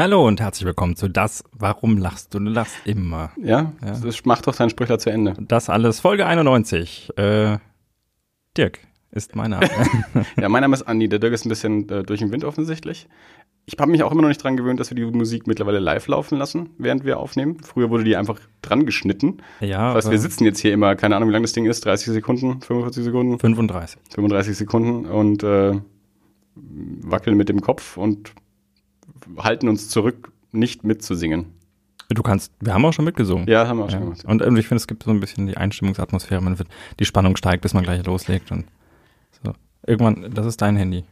Hallo und herzlich willkommen zu Das, warum lachst du? Du lachst immer. Ja, Ja. das macht doch dein Sprüchler zu Ende. Das alles, Folge 91. Äh, Dirk ist mein Name. Ja, mein Name ist Andi. Der Dirk ist ein bisschen äh, durch den Wind offensichtlich. Ich habe mich auch immer noch nicht dran gewöhnt, dass wir die Musik mittlerweile live laufen lassen, während wir aufnehmen. Früher wurde die einfach dran geschnitten. ja, Das heißt, wir sitzen jetzt hier immer, keine Ahnung, wie lang das Ding ist, 30 Sekunden, 45 Sekunden, 35. 35 Sekunden und äh, wackeln mit dem Kopf und halten uns zurück, nicht mitzusingen. Du kannst, wir haben auch schon mitgesungen. Ja, haben wir auch Ja. schon gemacht. Und ähm, ich finde, es gibt so ein bisschen die Einstimmungsatmosphäre. Man wird, die Spannung steigt, bis man gleich loslegt. Und so. Irgendwann, das ist dein Handy.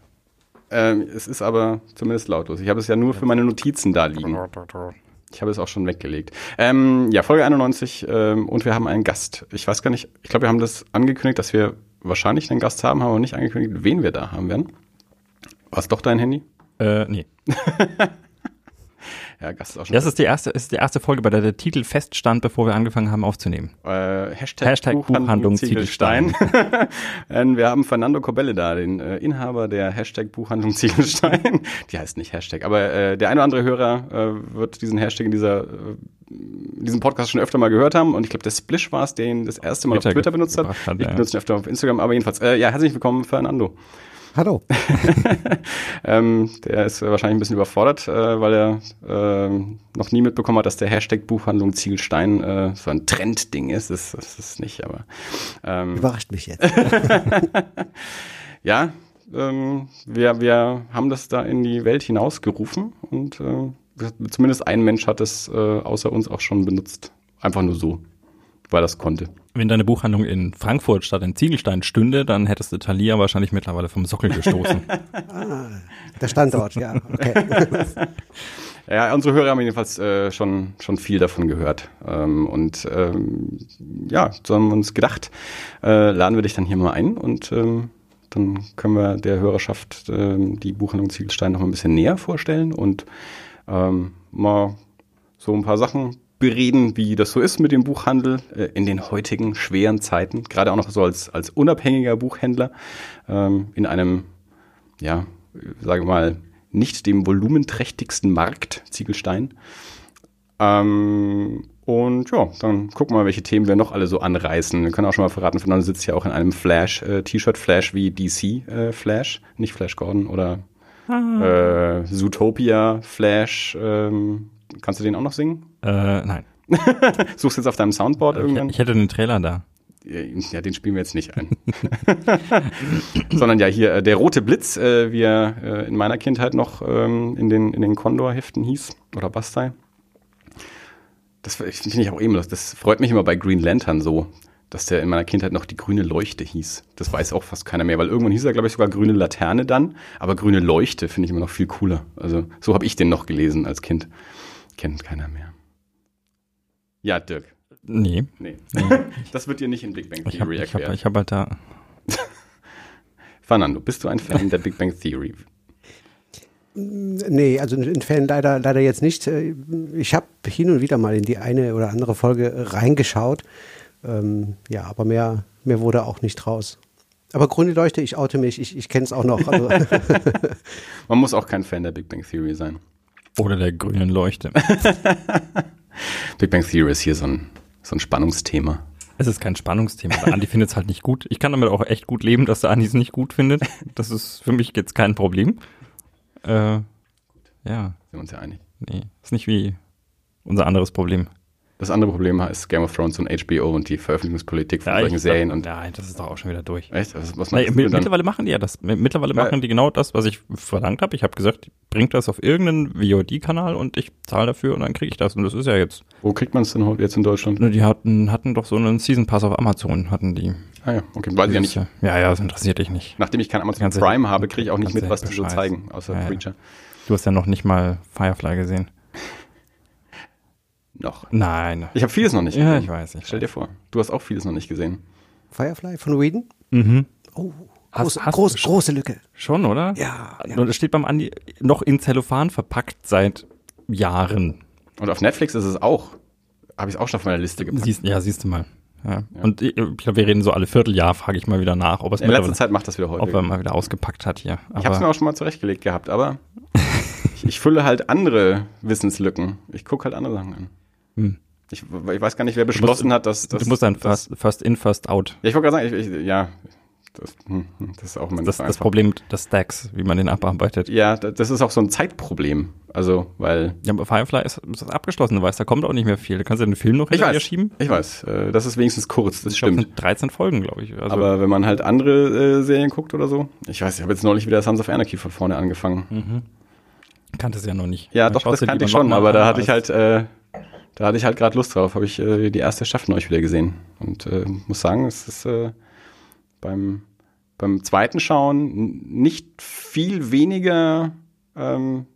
Ähm, es ist aber zumindest lautlos. Ich habe es ja nur für meine Notizen da liegen. Ich habe es auch schon weggelegt. Ähm, ja, Folge 91 ähm, und wir haben einen Gast. Ich weiß gar nicht, ich glaube, wir haben das angekündigt, dass wir wahrscheinlich einen Gast haben, haben aber nicht angekündigt, wen wir da haben werden. War es doch dein Handy? Äh, nee. Ja, Gast ist auch schon. Das ist die erste, ist die erste Folge, bei der der Titel feststand, bevor wir angefangen haben aufzunehmen. äh, Hashtag, Hashtag Buchhandlung, Buchhandlung Ziegelstein. Ähm, wir haben Fernando Corbelle da, den äh, Inhaber der Hashtag Buchhandlung Ziegelstein. Die heißt nicht Hashtag, aber äh, der eine oder andere Hörer äh, wird diesen Hashtag in dieser, äh, diesen Podcast schon öfter mal gehört haben. Und ich glaube, der Splish war es, den das erste Mal Twitter auf Twitter benutzt hat. hat, ich ja. benutze ihn öfter auf Instagram, aber jedenfalls. Äh, ja, herzlich willkommen, Fernando. Hallo. Ähm, der ist äh, wahrscheinlich ein bisschen überfordert, äh, weil er ähm, noch nie mitbekommen hat, dass der Hashtag Buchhandlung Ziegelstein äh, so ein Trendding ist. Das, das ist nicht, aber ähm, Überrascht mich jetzt. ja, ähm, wir, wir haben das da in die Welt hinausgerufen und äh, zumindest ein Mensch hat es äh, außer uns auch schon benutzt. Einfach nur so, weil das konnte. Wenn deine Buchhandlung in Frankfurt statt in Ziegelstein stünde, dann hättest du Thalia wahrscheinlich mittlerweile vom Sockel gestoßen. Ah, der Standort, ja. Okay. Ja, unsere Hörer haben jedenfalls äh, schon, schon viel davon gehört. Ähm, und ähm, ja, so haben wir uns gedacht, äh, laden wir dich dann hier mal ein und ähm, dann können wir der Hörerschaft ähm, die Buchhandlung Ziegelstein noch mal ein bisschen näher vorstellen und ähm, mal so ein paar Sachen bereden, wie das so ist mit dem Buchhandel äh, in den heutigen schweren Zeiten, gerade auch noch so als, als unabhängiger Buchhändler ähm, in einem, ja, sage mal, nicht dem volumenträchtigsten Markt, Ziegelstein. Ähm, und ja, dann gucken wir mal, welche Themen wir noch alle so anreißen. Wir können auch schon mal verraten, Fernando sitzt ja auch in einem Flash-T-Shirt, Flash wie DC äh, Flash, nicht Flash Gordon oder äh, Zootopia Flash. Ähm, kannst du den auch noch singen? Äh, nein. Suchst jetzt auf deinem Soundboard Ich, irgendwann? ich hätte den Trailer da. Ja, den spielen wir jetzt nicht ein. Sondern ja hier äh, der rote Blitz, äh, wie er äh, in meiner Kindheit noch ähm, in den, in den Condor-Heften hieß oder Bastei. Das finde ich auch immer, das freut mich immer bei Green Lantern so, dass der in meiner Kindheit noch die grüne Leuchte hieß. Das weiß auch fast keiner mehr, weil irgendwann hieß er, glaube ich, sogar grüne Laterne dann, aber grüne Leuchte finde ich immer noch viel cooler. Also so habe ich den noch gelesen als Kind. Kennt keiner mehr. Ja, Dirk. Nee. Nee. Das wird dir nicht in Big Bang Ich habe Theory ich hab, erklärt. ich hab halt da. Fernando, bist du ein Fan der Big Bang Theory? Nee, also in Fan leider, leider jetzt nicht. Ich habe hin und wieder mal in die eine oder andere Folge reingeschaut. Ähm, ja, aber mehr, mehr wurde auch nicht raus. Aber grüne Leuchte, ich oute mich, ich, ich kenne es auch noch. Also, Man muss auch kein Fan der Big Bang Theory sein. Oder der grünen Leuchte. Big Bang Theory ist hier so ein, so ein Spannungsthema. Es ist kein Spannungsthema. Der Andi findet es halt nicht gut. Ich kann damit auch echt gut leben, dass der Andi es nicht gut findet. Das ist für mich jetzt kein Problem. Äh, ja, Sind wir uns ja einig. nee. Ist nicht wie unser anderes Problem. Das andere Problem ist Game of Thrones und HBO und die Veröffentlichungspolitik von Ja, solchen Serien und Nein, das ist doch auch schon wieder durch. echt, was, was dann? mittlerweile machen die ja das. Mittlerweile Weil- machen die genau das, was ich verlangt habe. Ich habe gesagt, bringt das auf irgendeinen VOD-Kanal und ich zahle dafür und dann kriege ich das. Und das ist ja jetzt. Wo kriegt man es denn heute jetzt in Deutschland? Die hatten, hatten doch so einen Season Pass auf Amazon, hatten die. Ah ja, okay, weiß ich ja nicht. Ja, ja, das interessiert dich nicht. Nachdem ich kein Amazon Prime habe, kriege ich auch nicht mit, was die so zeigen, außer Ja, ja. Preacher. Du hast ja noch nicht mal Firefly gesehen. Noch. Nein. Ich habe vieles noch nicht Ja, gesehen. ich weiß. Ich Stell dir vor, du hast auch vieles noch nicht gesehen. Firefly von Whedon? Mhm. Oh, Hast- große, hast groß, große Lücke. Schon, oder? Ja, ja. Und es steht beim Andi noch in Zellophan verpackt seit Jahren. Und auf Netflix ist es auch. Habe ich es auch schon auf meiner Liste gepackt. Siehst, ja, siehst du mal. Ja. Und ich, ich glaube, wir reden so alle Vierteljahr, frage ich mal wieder nach, ob es In letzter Zeit macht das wieder ob häufig. er mal wieder ausgepackt hat hier. Ich habe es mir Aber auch schon mal zurechtgelegt gehabt, aber ich, ich fülle halt andere Wissenslücken. Ich gucke halt andere Sachen an. Hm. Ich, ich weiß gar nicht, wer beschlossen hat, dass, dass du musst dann first, first in, first out. Ja, ich wollte gerade sagen, ich, ich, ja, das, hm, hm, das ist auch mein Das ist das Problem des Stacks, wie man den abarbeitet. Ja, da- das ist auch so ein Zeitproblem. Also, weil Ja, aber Firefly ist, ist abgeschlossen, du weißt, da kommt auch nicht mehr viel. Da kannst du den Film noch hinterher weiß, schieben. ich weiß, äh, das ist wenigstens kurz, das Ich stimmt. sind 13 Folgen, glaube ich. Also, Aber wenn man halt andere äh, Serien guckt oder so, ich weiß, ich habe jetzt neulich wieder Sons of Anarchy von vorne angefangen. kannte es ja noch nicht. Ja, Dann doch, das kannte ich schon, aber da hatte ich halt, äh, da hatte ich halt gerade Lust drauf, habe ich äh, die erste Staffel neulich wieder gesehen und äh, muss sagen, es ist äh, beim beim zweiten Schauen nicht viel weniger. Ähm,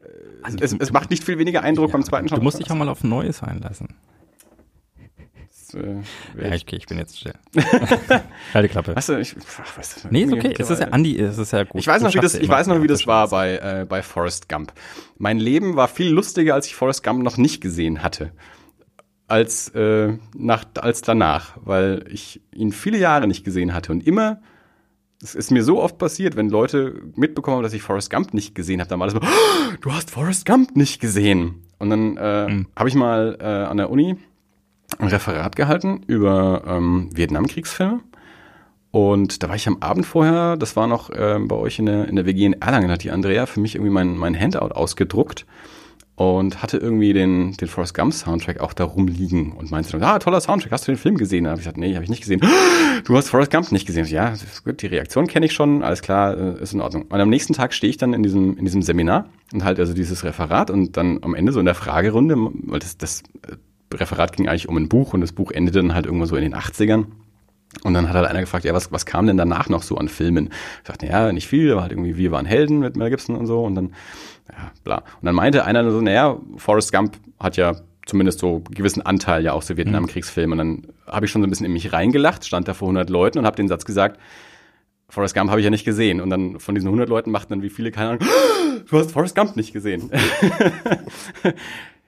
äh, es, es macht nicht viel weniger Eindruck beim zweiten Schauen. Du musst dich auch mal auf Neues einlassen. Äh, Ja, ich- okay, ich bin jetzt still. Halt die Klappe. Weißt du, ich, ach, weißt du, Nee, ist okay. Es ist ja Andi, es ist ja gut. Ich weiß noch, wie das, ich weiß noch, wie das war bei, äh, bei Forrest Gump. Mein Leben war viel lustiger, als ich Forrest Gump noch nicht gesehen hatte. Als, äh, nach, als danach, weil ich ihn viele Jahre nicht gesehen hatte und immer, es ist mir so oft passiert, wenn Leute mitbekommen haben, dass ich Forrest Gump nicht gesehen habe, dann war das so, "Oh, du hast Forrest Gump nicht gesehen. Und dann äh, Mhm. habe ich mal äh, an der Uni ein Referat gehalten über ähm, Vietnamkriegsfilme. Und da war ich am Abend vorher, das war noch ähm, bei euch in der, in der WG in Erlangen, hat die Andrea für mich irgendwie mein, mein Handout ausgedruckt und hatte irgendwie den, den Forrest Gump Soundtrack auch da rumliegen und meinte dann, ah, toller Soundtrack, hast du den Film gesehen? Da habe ich gesagt, nee, habe ich nicht gesehen. Du hast Forrest Gump nicht gesehen. Ich Ja, gut, die Reaktion kenne ich schon, alles klar, äh, ist in Ordnung. Und am nächsten Tag stehe ich dann in diesem, in diesem Seminar und halt also dieses Referat und dann am Ende so in der Fragerunde, weil das, das äh, Referat ging eigentlich um ein Buch und das Buch endete dann halt irgendwo so in den 80ern. Und dann hat halt einer gefragt, ja, was, was kam denn danach noch so an Filmen? Ich sagte, ja, nicht viel, aber halt irgendwie Wir waren Helden mit Mel Gibson und so. Und dann, ja, bla. Und dann meinte einer so, naja, Forrest Gump hat ja zumindest so einen gewissen Anteil ja auch so Vietnamkriegsfilme. Und dann habe ich schon so ein bisschen in mich reingelacht, stand da vor 100 Leuten und habe den Satz gesagt, Forrest Gump habe ich ja nicht gesehen. Und dann von diesen 100 Leuten machten dann wie viele, keine Ahnung, du hast Forrest Gump nicht gesehen.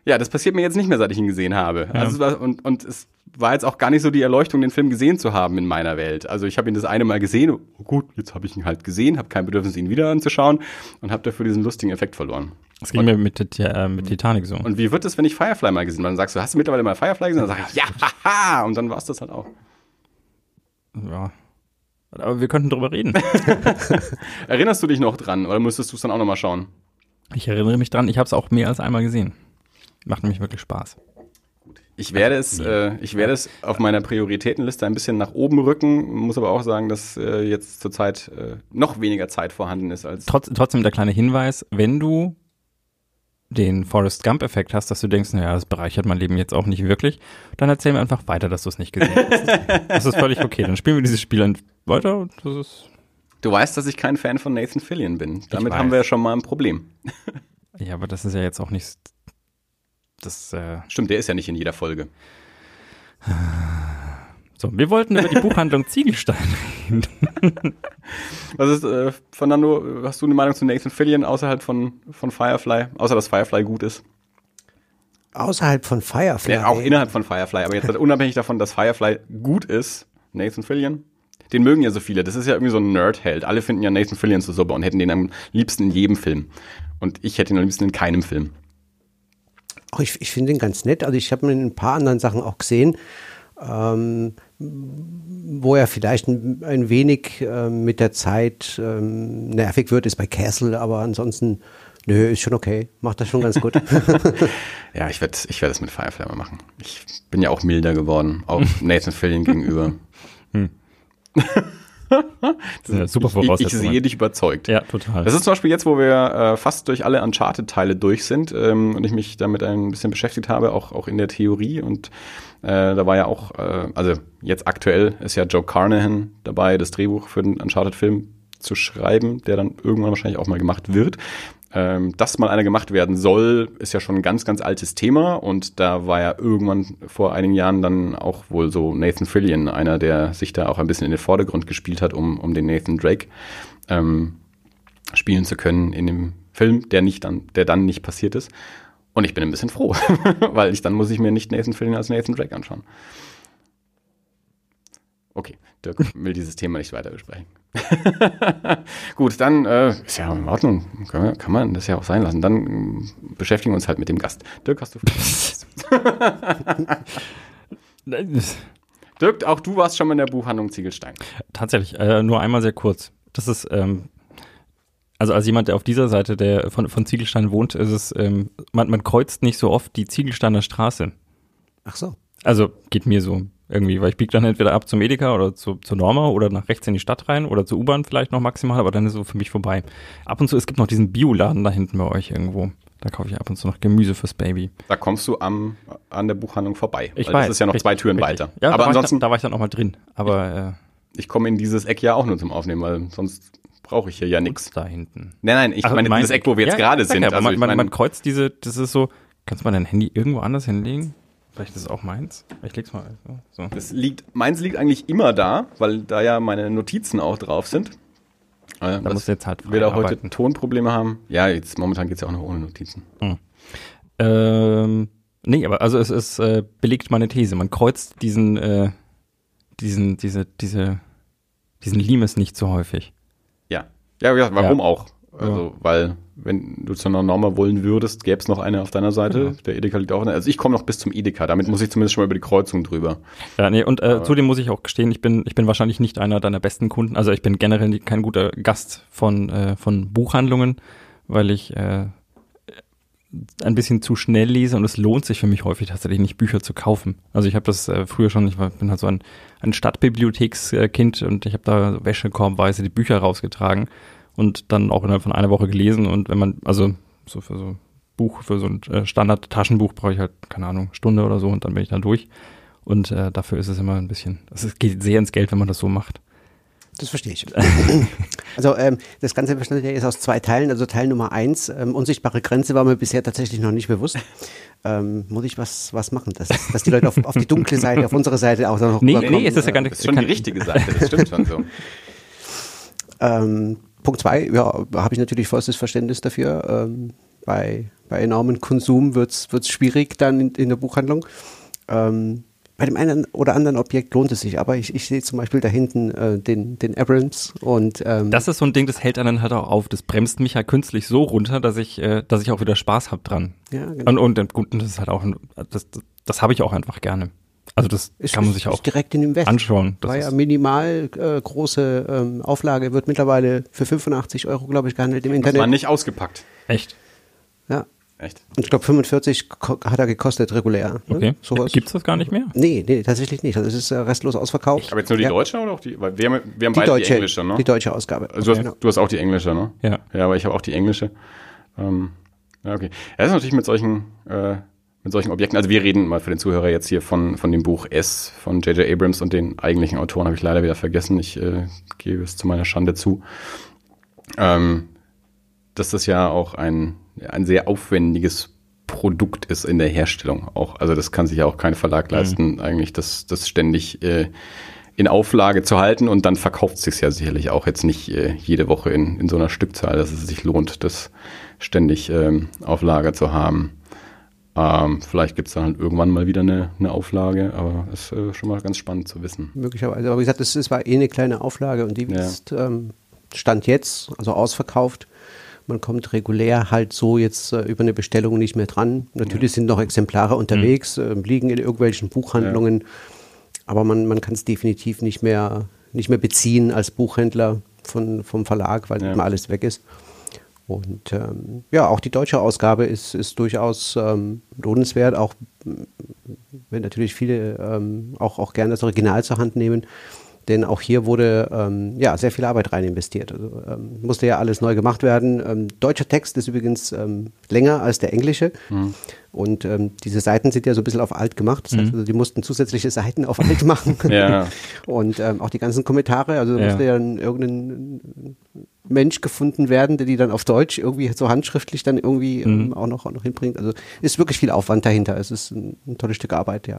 ja, das passiert mir jetzt nicht mehr, seit ich ihn gesehen habe. Also, es war- und, und es war jetzt auch gar nicht so die Erleuchtung, den Film gesehen zu haben in meiner Welt. Also ich habe ihn das eine Mal gesehen, oh gut, jetzt habe ich ihn halt gesehen, habe kein Bedürfnis, ihn wieder anzuschauen und habe dafür diesen lustigen Effekt verloren. Das ging mir mit, äh, mit Titanic so. Und wie wird es, wenn ich Firefly mal gesehen habe? Dann sagst du, hast du mittlerweile mal Firefly gesehen? Dann sag ich, ja, haha, und dann war es das halt auch. Ja. Aber wir könnten drüber reden. Erinnerst du dich noch dran oder müsstest du es dann auch nochmal schauen? Ich erinnere mich dran, ich habe es auch mehr als einmal gesehen. Macht nämlich wirklich Spaß. Ich werde es, äh, ich werde es auf meiner Prioritätenliste ein bisschen nach oben rücken, muss aber auch sagen, dass äh, jetzt zurzeit äh, noch weniger Zeit vorhanden ist als. Trotz, trotzdem der kleine Hinweis, wenn du den Forrest Gump-Effekt hast, dass du denkst, naja, das bereichert mein Leben jetzt auch nicht wirklich, dann erzähl mir einfach weiter, dass du es nicht gesehen hast. Das ist völlig okay. Dann spielen wir dieses Spiel dann weiter und das ist. Du weißt, dass ich kein Fan von Nathan Fillion bin. Damit haben wir ja schon mal ein Problem. Ja, aber das ist ja jetzt auch nicht. Das, äh, Stimmt, der ist ja nicht in jeder Folge. so, wir wollten über die Buchhandlung Ziegelstein reden. Was ist, äh, Fernando, hast du eine Meinung zu Nathan Fillion außerhalb von, von Firefly? Außer dass Firefly gut ist. Außerhalb von Firefly. Ja, auch innerhalb von Firefly, aber jetzt halt unabhängig davon, dass Firefly gut ist, Nathan Fillion, den mögen ja so viele. Das ist ja irgendwie so ein Nerd-Held. Alle finden ja Nathan Fillion so super und hätten den am liebsten in jedem Film. Und ich hätte ihn am liebsten in keinem Film. Auch ich ich finde ihn ganz nett. Also ich habe ihn in ein paar anderen Sachen auch gesehen, ähm, wo er vielleicht ein, ein wenig ähm, mit der Zeit ähm, nervig wird, ist bei Castle, aber ansonsten, nö, ist schon okay. Macht das schon ganz gut. Ja, ich werde ich werd es mit Firefly mal machen. Ich bin ja auch milder geworden, auch Nathan Fillion gegenüber. Das sind ja super ich, ich, ich Voraussetzungen. sehe dich überzeugt. Ja, total. Das ist zum Beispiel jetzt, wo wir äh, fast durch alle Uncharted-Teile durch sind ähm, und ich mich damit ein bisschen beschäftigt habe, auch, auch in der Theorie. Und äh, da war ja auch, äh, also jetzt aktuell ist ja Joe Carnahan dabei, das Drehbuch für den Uncharted-Film zu schreiben, der dann irgendwann wahrscheinlich auch mal gemacht wird. Ähm, dass mal einer gemacht werden soll, ist ja schon ein ganz, ganz altes Thema und da war ja irgendwann vor einigen Jahren dann auch wohl so Nathan Fillion, einer, der sich da auch ein bisschen in den Vordergrund gespielt hat, um, um den Nathan Drake ähm, spielen zu können in dem Film, der nicht dann, der dann nicht passiert ist. Und ich bin ein bisschen froh, weil ich dann muss ich mir nicht Nathan Fillion als Nathan Drake anschauen. Okay, Dirk will dieses Thema nicht weiter besprechen. Gut, dann äh, ist ja in Ordnung. Kann, kann, man das ja auch sein lassen. Dann äh, beschäftigen wir uns halt mit dem Gast. Dirk, hast du. Dirk, auch du warst schon mal in der Buchhandlung Ziegelstein. Tatsächlich, äh, nur einmal sehr kurz. Das ist, ähm, also als jemand, der auf dieser Seite der von, von Ziegelstein wohnt, ist es, ähm, man, man kreuzt nicht so oft die Ziegelsteiner Straße. Ach so. Also geht mir so irgendwie, weil ich biege dann entweder ab zum Edeka oder zu, zur Norma oder nach rechts in die Stadt rein oder zur U-Bahn vielleicht noch maximal, aber dann ist es so für mich vorbei. Ab und zu, es gibt noch diesen Bioladen da hinten bei euch irgendwo. Da kaufe ich ab und zu noch Gemüse fürs Baby. Da kommst du am, an der Buchhandlung vorbei. Ich weil weiß, das ist ja noch richtig, zwei Türen richtig. weiter. Ja, aber da ansonsten, war ich, da, da war ich dann auch mal drin. Aber äh, ich komme in dieses Eck ja auch nur zum Aufnehmen, weil sonst brauche ich hier ja nichts. da hinten. Nein, nein, ich Ach, meine mein dieses Eck, wo wir jetzt Ja, gerade sag sind. ja, Also man, ich man, man kreuzt diese, das ist so, kannst du mal dein Handy irgendwo anders hinlegen? Vielleicht ist es auch meins. Ich leg's mal. So. das liegt, meins liegt eigentlich immer da, weil da ja meine Notizen auch drauf sind. Äh, Da musst du jetzt halt wir da heute. Tonprobleme haben. Ja, jetzt momentan geht's ja auch noch ohne Notizen. Ähm, nee, aber also es, es äh, belegt meine These. Man kreuzt diesen, äh, diesen, diese, diese, diesen Limes nicht so häufig. Ja. Ja, ja warum Ja. auch? Also, weil, wenn du zu einer Norma wollen würdest, gäbe es noch eine auf deiner Seite. Genau. Der Edeka liegt auch. Also ich komme noch bis zum Edeka, damit muss ich zumindest schon mal über die Kreuzung drüber. Ja, nee, und äh, zudem muss ich auch gestehen, ich bin, ich bin wahrscheinlich nicht einer deiner besten Kunden. Also ich bin generell kein guter Gast von, äh, von Buchhandlungen, weil ich äh, ein bisschen zu schnell lese und es lohnt sich für mich häufig tatsächlich nicht, Bücher zu kaufen. Also ich habe das äh, früher schon, ich war, bin halt so ein, ein Stadtbibliothekskind und ich habe da wäschekorbweise die Bücher rausgetragen und dann auch innerhalb von einer Woche gelesen und wenn man, also so für so ein Buch, für so ein äh, Standard-Taschenbuch brauche ich halt, keine Ahnung, Stunde oder so und dann bin ich dann durch. Und äh, dafür ist es immer ein bisschen, also es geht sehr ins Geld, wenn man das so macht. Das verstehe ich. also ähm, das Ganze bestand ja jetzt aus zwei Teilen. Also Teil Nummer eins, ähm, unsichtbare Grenze war mir bisher tatsächlich noch nicht bewusst. Ähm, muss ich was, was machen, dass, dass die Leute auf, auf die dunkle Seite, auf unsere Seite auch noch Nee, rüberkommen? nee, es ist ja gar nicht. Das ist schon die richtige Seite, das stimmt schon so. Ähm, Punkt zwei, ja, habe ich natürlich vollstes Verständnis dafür. Ähm, bei, bei enormem Konsum wird es schwierig dann in, in der Buchhandlung. Ähm, bei dem einen oder anderen Objekt lohnt es sich, aber ich, ich sehe zum Beispiel da hinten äh, den, den Abrams und ähm, Das ist so ein Ding, das hält einen halt auch auf. Das bremst mich ja künstlich so runter, dass ich, äh, dass ich auch wieder Spaß hab dran. ja, genau. Und, und, und das ist halt auch, das, das habe ich auch einfach gerne. Also das ist, kann man sich auch direkt in dem West. anschauen. Das War ja minimal äh, große ähm, Auflage, wird mittlerweile für 85 Euro, glaube ich, gehandelt im Das Internet. war nicht ausgepackt. echt. Ja. Echt. Und ich glaube 45 ko- hat er gekostet regulär. Ne? Okay. Sowas. Gibt's das gar nicht mehr? Nee, nee, tatsächlich nicht. Also es ist äh, restlos ausverkauft. Aber jetzt nur die ja, deutsche oder auch die? Weil wir haben, wir haben Die beide deutsche, die englische, ne? die deutsche Ausgabe. Also du, Genau. hast, du hast auch die englische, ne? Ja. Ja, aber ich habe auch die englische. Ähm, ja, okay. Das ist natürlich mit solchen, äh, mit solchen Objekten, also wir reden mal für den Zuhörer jetzt hier von, von dem Buch S von J.J. Abrams und den eigentlichen Autoren habe ich leider wieder vergessen. Ich äh, gebe es zu meiner Schande zu. Ähm, dass das ja auch ein, ein sehr aufwendiges Produkt ist in der Herstellung auch. Also das kann sich ja auch kein Verlag leisten, eigentlich das, das ständig äh, in Auflage zu halten und dann verkauft es sich ja sicherlich auch jetzt nicht äh, jede Woche in, in so einer Stückzahl, dass es sich lohnt, das ständig ähm, auf Lager zu haben. Ähm, vielleicht gibt es dann halt irgendwann mal wieder eine, eine Auflage, aber das ist äh, schon mal ganz spannend zu wissen. Möglicherweise. Aber wie gesagt, es, es war eh eine kleine Auflage und die Ja. ist ähm, Stand jetzt, also ausverkauft. Man kommt regulär halt so jetzt äh, über eine Bestellung nicht mehr dran. Natürlich sind noch Exemplare unterwegs, äh, liegen in irgendwelchen Buchhandlungen, aber man, man kann es definitiv nicht mehr, nicht mehr beziehen als Buchhändler von, vom Verlag, weil Ja. immer alles weg ist. Und ähm, ja, auch die deutsche Ausgabe ist, ist durchaus ähm, lohnenswert, auch wenn natürlich viele ähm, auch, auch gerne das Original zur Hand nehmen. Denn auch hier wurde ähm, ja, sehr viel Arbeit rein investiert. Also, ähm, musste ja alles neu gemacht werden. Ähm, deutscher Text ist übrigens ähm, länger als der englische. Und ähm, diese Seiten sind ja so ein bisschen auf alt gemacht. Das heißt, also, die mussten zusätzliche Seiten auf alt machen. Ja. Und ähm, auch die ganzen Kommentare, also da Ja. musste ja dann irgendein Mensch gefunden werden, der die dann auf Deutsch irgendwie so handschriftlich dann irgendwie ähm, auch, noch, auch noch hinbringt. Also ist wirklich viel Aufwand dahinter. Es ist ein, ein tolles Stück Arbeit, ja.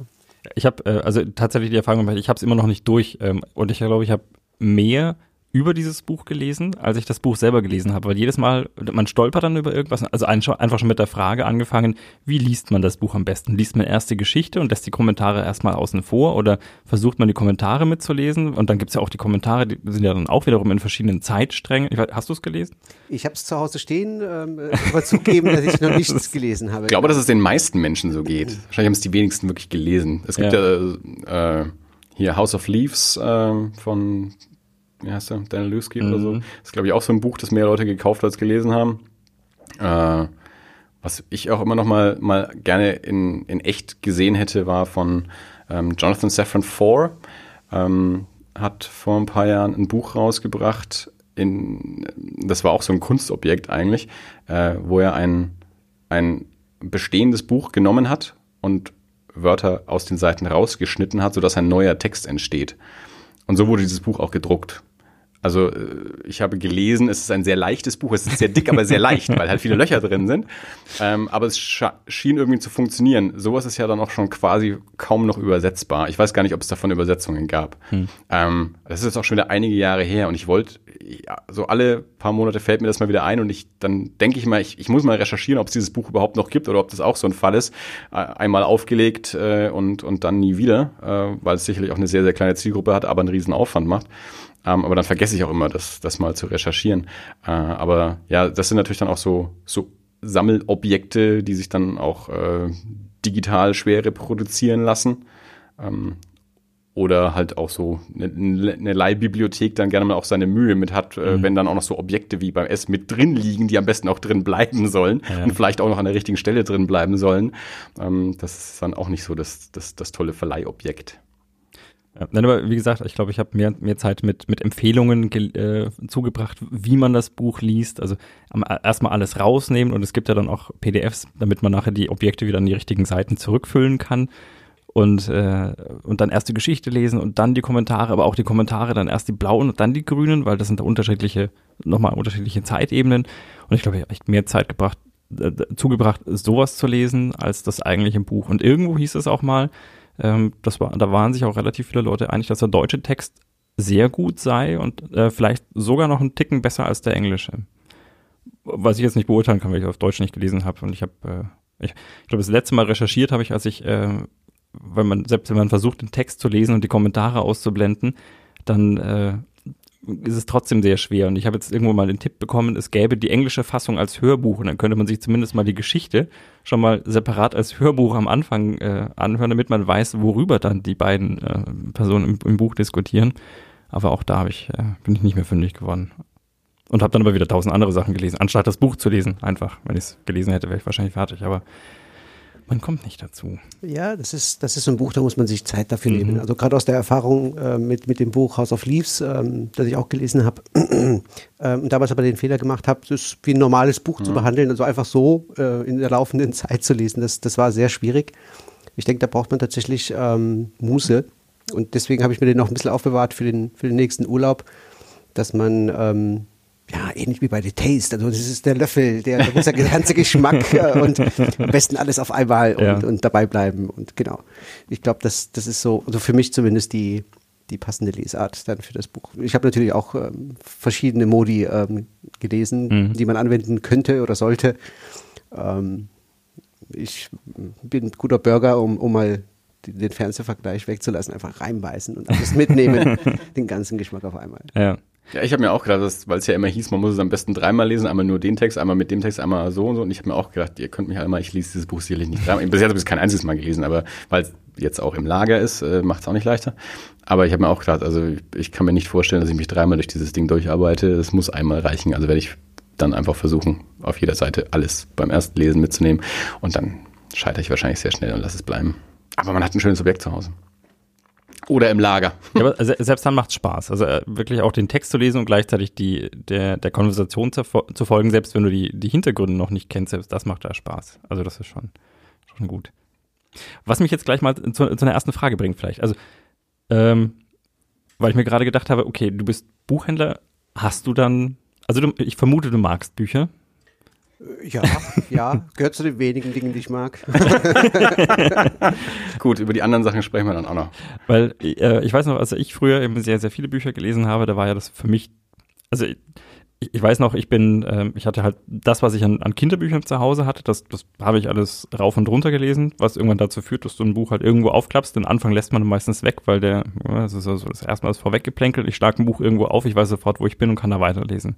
Ich habe äh, also tatsächlich die Erfahrung gemacht, ich habe es immer noch nicht durch ähm, und ich glaube, ich habe mehr über dieses Buch gelesen, als ich das Buch selber gelesen habe, weil jedes Mal, man stolpert dann über irgendwas, also einfach schon mit der Frage angefangen, wie liest man das Buch am besten? Liest man erst die Geschichte und lässt die Kommentare erstmal außen vor oder versucht man die Kommentare mitzulesen? Und dann gibt's ja auch die Kommentare, die sind ja dann auch wiederum in verschiedenen Zeitsträngen. Weiß, hast du es gelesen? Ich habe es zu Hause stehen, ähm, aber zugeben, dass ich noch nichts gelesen habe. Ich glaube, dass es den meisten Menschen so geht. Wahrscheinlich haben es die wenigsten wirklich gelesen. Es gibt ja, ja äh, hier House of Leaves äh, von wie heißt der, Daniel Lewski mhm. oder so. Mhm. Das ist, glaube ich, auch so ein Buch, das mehr Leute gekauft als gelesen haben. Äh, was ich auch immer noch mal, mal gerne in, in echt gesehen hätte, war von ähm, Jonathan Safran Foer. Ähm, hat vor ein paar Jahren ein Buch rausgebracht, in, das war auch so ein Kunstobjekt eigentlich, äh, wo er ein, ein bestehendes Buch genommen hat und Wörter aus den Seiten rausgeschnitten hat, sodass ein neuer Text entsteht. Und so wurde dieses Buch auch gedruckt. Also äh, ich habe gelesen, es ist ein sehr leichtes Buch. Es ist sehr dick, aber sehr leicht, weil halt viele Löcher drin sind. Ähm, aber es schien irgendwie zu funktionieren. Sowas ist ja dann auch schon quasi kaum noch übersetzbar. Ich weiß gar nicht, ob es davon Übersetzungen gab. Hm. Ähm, das ist jetzt auch schon wieder einige Jahre her und ich wollte, ja, so alle paar Monate fällt mir das mal wieder ein und ich dann denke ich mal, ich, ich muss mal recherchieren, ob es dieses Buch überhaupt noch gibt oder ob das auch so ein Fall ist. Einmal aufgelegt äh, und, und dann nie wieder, äh, weil es sicherlich auch eine sehr, sehr kleine Zielgruppe hat, aber einen riesen Aufwand macht. Ähm, aber dann vergesse ich auch immer, das, das mal zu recherchieren. Äh, aber ja, das sind natürlich dann auch so, so Sammelobjekte, die sich dann auch äh, digital schwer reproduzieren lassen. Ähm, oder halt auch so eine, eine Leihbibliothek dann gerne mal auch seine Mühe mit hat, äh, mhm. wenn dann auch noch so Objekte wie beim S mit drin liegen, die am besten auch drin bleiben sollen ja. und vielleicht auch noch an der richtigen Stelle drin bleiben sollen. Ähm, das ist dann auch nicht so das, das, das tolle Verleihobjekt. Ja, nein, aber wie gesagt, ich glaube, ich habe mehr, mehr Zeit mit, mit Empfehlungen äh, zugebracht, wie man das Buch liest. Also erstmal alles rausnehmen und es gibt ja dann auch PDFs, damit man nachher die Objekte wieder an die richtigen Seiten zurückfüllen kann. Und, äh, und dann erst die Geschichte lesen und dann die Kommentare, aber auch die Kommentare, dann erst die blauen und dann die grünen, weil das sind da unterschiedliche, nochmal unterschiedliche Zeitebenen. Und ich glaube, ich habe echt mehr Zeit gebracht, äh, zugebracht, sowas zu lesen, als das eigentliche Buch. Und irgendwo hieß es auch mal, ähm, das war, da waren sich auch relativ viele Leute einig, dass der deutsche Text sehr gut sei und äh, vielleicht sogar noch einen Ticken besser als der englische. Was ich jetzt nicht beurteilen kann, weil ich auf Deutsch nicht gelesen habe. Und ich habe, äh, ich, ich glaube, das letzte Mal recherchiert habe ich, als ich, äh, weil man, selbst wenn man versucht, den Text zu lesen und die Kommentare auszublenden, dann äh, ist es trotzdem sehr schwer. Und ich habe jetzt irgendwo mal den Tipp bekommen, es gäbe die englische Fassung als Hörbuch und dann könnte man sich zumindest mal die Geschichte schon mal separat als Hörbuch am Anfang äh, anhören, damit man weiß, worüber dann die beiden äh, Personen im, im, Buch diskutieren. Aber auch da ich, äh, bin ich nicht mehr fündig geworden. Und habe dann aber wieder tausend andere Sachen gelesen, anstatt das Buch zu lesen. Einfach, wenn ich es gelesen hätte, wäre ich wahrscheinlich fertig. Aber man kommt nicht dazu. Ja, das ist, das ist so ein Buch, da muss man sich Zeit dafür mhm. nehmen. Also gerade aus der Erfahrung äh, mit, mit dem Buch House of Leaves, ähm, das ich auch gelesen habe ähm, und damals aber den Fehler gemacht habe, das wie ein normales Buch mhm. zu behandeln, also einfach so äh, in der laufenden Zeit zu lesen, das, das war sehr schwierig. Ich denke, da braucht man tatsächlich ähm, Muße. Und deswegen habe ich mir den noch ein bisschen aufbewahrt für den, für den nächsten Urlaub, dass man ähm, ja, ähnlich wie bei The Taste. Also das ist der Löffel, der, da muss der ganze Geschmack äh, und am besten alles auf einmal und, ja. und dabei bleiben. Und genau. Ich glaube, das, das ist so, also für mich zumindest die, die passende Lesart dann für das Buch. Ich habe natürlich auch ähm, verschiedene Modi ähm, gelesen, mhm. die man anwenden könnte oder sollte. Ähm, ich bin ein guter Burger, um, um mal den Fernsehvergleich wegzulassen, einfach reinbeißen und alles mitnehmen, den ganzen Geschmack auf einmal. Ja. Ja, ich habe mir auch gedacht, weil es ja immer hieß, man muss es am besten dreimal lesen, einmal nur den Text, einmal mit dem Text, einmal so und so. Und ich habe mir auch gedacht, ihr könnt mich einmal, ich lese dieses Buch sicherlich nicht dreimal. Bisher habe ich es kein einziges Mal gelesen, aber weil es jetzt auch im Lager ist, äh, macht es auch nicht leichter. Aber ich habe mir auch gedacht, also ich, ich kann mir nicht vorstellen, dass ich mich dreimal durch dieses Ding durcharbeite. Es muss einmal reichen. Also werde ich dann einfach versuchen, auf jeder Seite alles beim ersten Lesen mitzunehmen. Und dann scheitere ich wahrscheinlich sehr schnell und lasse es bleiben. Aber man hat ein schönes Objekt zu Hause. Oder im Lager. Ja, aber selbst dann macht es Spaß. Also äh, wirklich auch den Text zu lesen und gleichzeitig die, der, der Konversation zu, zu folgen, selbst wenn du die, die Hintergründe noch nicht kennst, selbst das macht da Spaß. Also das ist schon, schon gut. Was mich jetzt gleich mal zu, zu einer ersten Frage bringt vielleicht. Also, ähm, weil ich mir gerade gedacht habe, okay, du bist Buchhändler, hast du dann, also du, ich vermute, du magst Bücher. Ja, ja, gehört zu den wenigen Dingen, die ich mag. Gut, über die anderen Sachen sprechen wir dann auch noch. Weil äh, ich weiß noch, als ich früher eben sehr, sehr viele Bücher gelesen habe, da war ja das für mich also ich, ich weiß noch, ich bin, ähm, ich hatte halt das, was ich an, an Kinderbüchern zu Hause hatte, das, das habe ich alles rauf und runter gelesen, was irgendwann dazu führt, dass du ein Buch halt irgendwo aufklappst. Den Anfang lässt man meistens weg, weil der, das ist also das erste Mal ist vorweggeplänkelt. Ich schlage ein Buch irgendwo auf, ich weiß sofort, wo ich bin und kann da weiterlesen.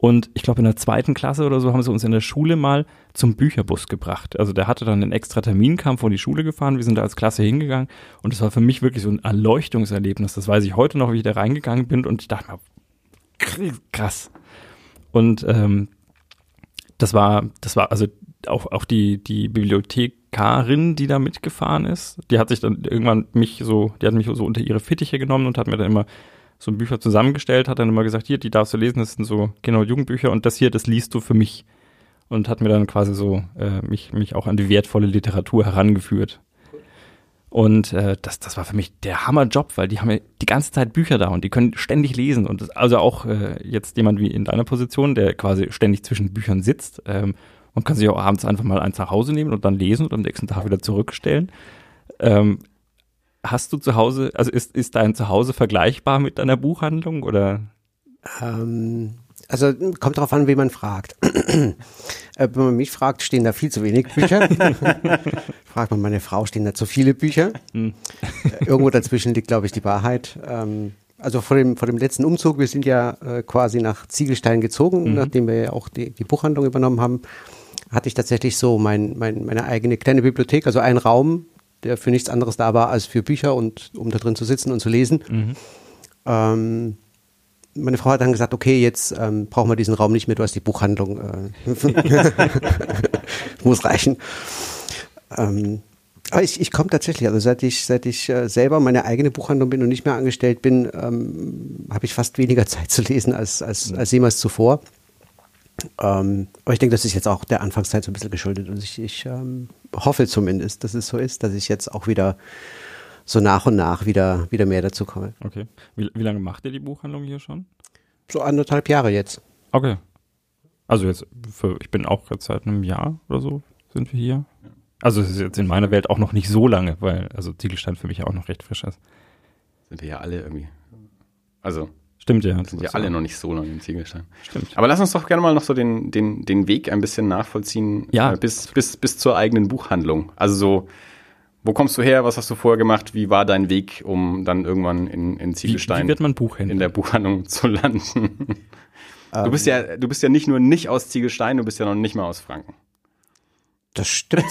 Und ich glaube, in der zweiten Klasse oder so haben sie uns in der Schule mal zum Bücherbus gebracht. Also der hatte dann einen extra Termin, kam vor die Schule gefahren, wir sind da als Klasse hingegangen und das war für mich wirklich so ein Erleuchtungserlebnis. Das weiß ich heute noch, wie ich da reingegangen bin und ich dachte mir, krass. Und ähm, das war, das war also auch, auch die, die Bibliothekarin, die da mitgefahren ist, die hat sich dann irgendwann mich so, die hat mich so unter ihre Fittiche genommen und hat mir dann immer so Bücher zusammengestellt, hat dann immer gesagt, hier, die darfst du lesen, das sind so Kinder- und Jugendbücher und das hier, das liest du für mich. Und hat mir dann quasi so äh, mich, mich auch an die wertvolle Literatur herangeführt. Und äh, das, das war für mich der Hammerjob, weil die haben ja die ganze Zeit Bücher da und die können ständig lesen. Und das, also auch äh, jetzt jemand wie in deiner Position, der quasi ständig zwischen Büchern sitzt ähm, und kann sich auch abends einfach mal eins nach Hause nehmen und dann lesen und am nächsten Tag wieder zurückstellen. Ähm, hast du zu Hause, also ist, ist dein Zuhause vergleichbar mit deiner Buchhandlung oder? Ähm, also kommt darauf an, wen man fragt. äh, wenn man mich fragt, stehen da viel zu wenig Bücher. fragt man meine Frau, stehen da zu viele Bücher. Hm. Äh, irgendwo dazwischen liegt, glaube ich, die Wahrheit. Ähm, also vor dem, vor dem letzten Umzug, wir sind ja äh, quasi nach Ziegelstein gezogen, mhm. nachdem wir ja auch die, die Buchhandlung übernommen haben, hatte ich tatsächlich so mein, mein, meine eigene kleine Bibliothek, also einen Raum, der für nichts anderes da war als für Bücher und um da drin zu sitzen und zu lesen. Mhm. Ähm, meine Frau hat dann gesagt, okay, jetzt ähm, brauchen wir diesen Raum nicht mehr, du hast die Buchhandlung. Äh, muss reichen. Ähm, aber ich, ich komme tatsächlich, also seit ich, seit ich äh, selber meine eigene Buchhandlung bin und nicht mehr angestellt bin, ähm, habe ich fast weniger Zeit zu lesen als, als, als jemals zuvor. Ähm, aber ich denke, das ist jetzt auch der Anfangszeit so ein bisschen geschuldet. Und ich, ich ähm, hoffe zumindest, dass es so ist, dass ich jetzt auch wieder so nach und nach wieder, wieder mehr dazu komme. Okay. Wie, wie lange macht ihr die Buchhandlung hier schon? So anderthalb Jahre jetzt. Okay. Also jetzt, für, ich bin auch jetzt seit einem Jahr oder so sind wir hier. Also es ist jetzt in meiner Welt auch noch nicht so lange, weil also Ziegelstein für mich auch noch recht frisch ist. Sind wir ja alle irgendwie. Also Stimmt, ja. Sind ja alle noch nicht so lange im Ziegelstein. Stimmt. Aber lass uns doch gerne mal noch so den, den, den Weg ein bisschen nachvollziehen. Ja. Äh, bis, bis, bis zur eigenen Buchhandlung. Also so, wo kommst du her? Was hast du vorher gemacht? Wie war dein Weg, um dann irgendwann in, in Ziegelstein wie, wie wird man Buchhändler? in der Buchhandlung zu landen? du bist ja, du bist ja nicht nur nicht aus Ziegelstein, du bist ja noch nicht mal aus Franken. Das stimmt.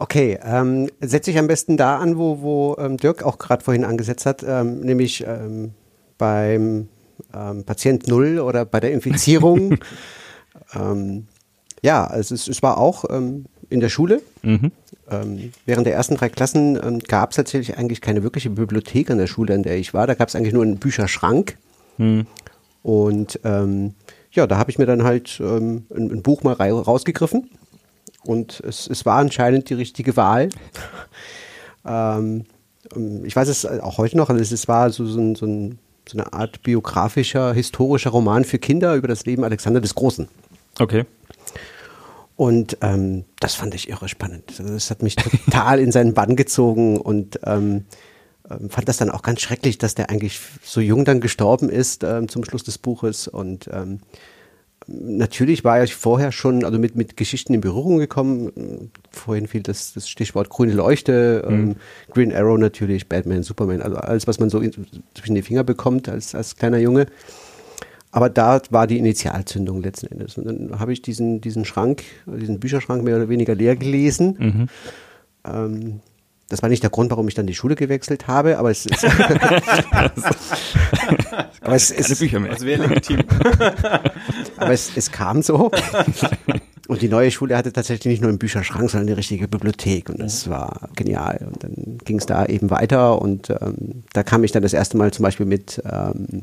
Okay, ähm, setze ich am besten da an, wo, wo ähm, Dirk auch gerade vorhin angesetzt hat, ähm, nämlich ähm, beim ähm, Patient Null oder bei der Infizierung. ähm, ja, also es, es war auch in der Schule. Mhm. Während der ersten drei Klassen gab es tatsächlich eigentlich keine wirkliche Bibliothek an der Schule, an der ich war. Da gab es eigentlich nur einen Bücherschrank. Mhm. Und ja, da habe ich mir dann halt ein, ein, Buch mal rausgegriffen und es, es war anscheinend die richtige Wahl. ähm, ich weiß es auch heute noch, also es war so, so, ein, so, ein, so eine Art biografischer, historischer Roman für Kinder über das Leben Alexander des Großen. Okay. Und ähm, das fand ich irre spannend. Also das hat mich total in seinen Bann gezogen und ähm, ähm, fand das dann auch ganz schrecklich, dass der eigentlich so jung dann gestorben ist ähm, zum Schluss des Buches. Und ähm, natürlich war ich vorher schon also mit, mit Geschichten in Berührung gekommen. Vorhin fiel das, das Stichwort grüne Leuchte, ähm, mhm. ähm, Green Arrow natürlich, Batman, Superman, also alles, was man so in, zwischen die Finger bekommt als, als kleiner Junge. Aber da war die Initialzündung letzten Endes. Und dann habe ich diesen, diesen Schrank, diesen Bücherschrank mehr oder weniger leer gelesen. Mhm. Ähm, das war nicht der Grund, warum ich dann die Schule gewechselt habe, aber es ist. aber es ist. Bücher mehr. Das wäre legitim. aber es, es kam so. Und die neue Schule hatte tatsächlich nicht nur einen Bücherschrank, sondern eine richtige Bibliothek. Und das war genial. Und dann ging es da eben weiter. Und ähm, da kam ich dann das erste Mal zum Beispiel mit ähm,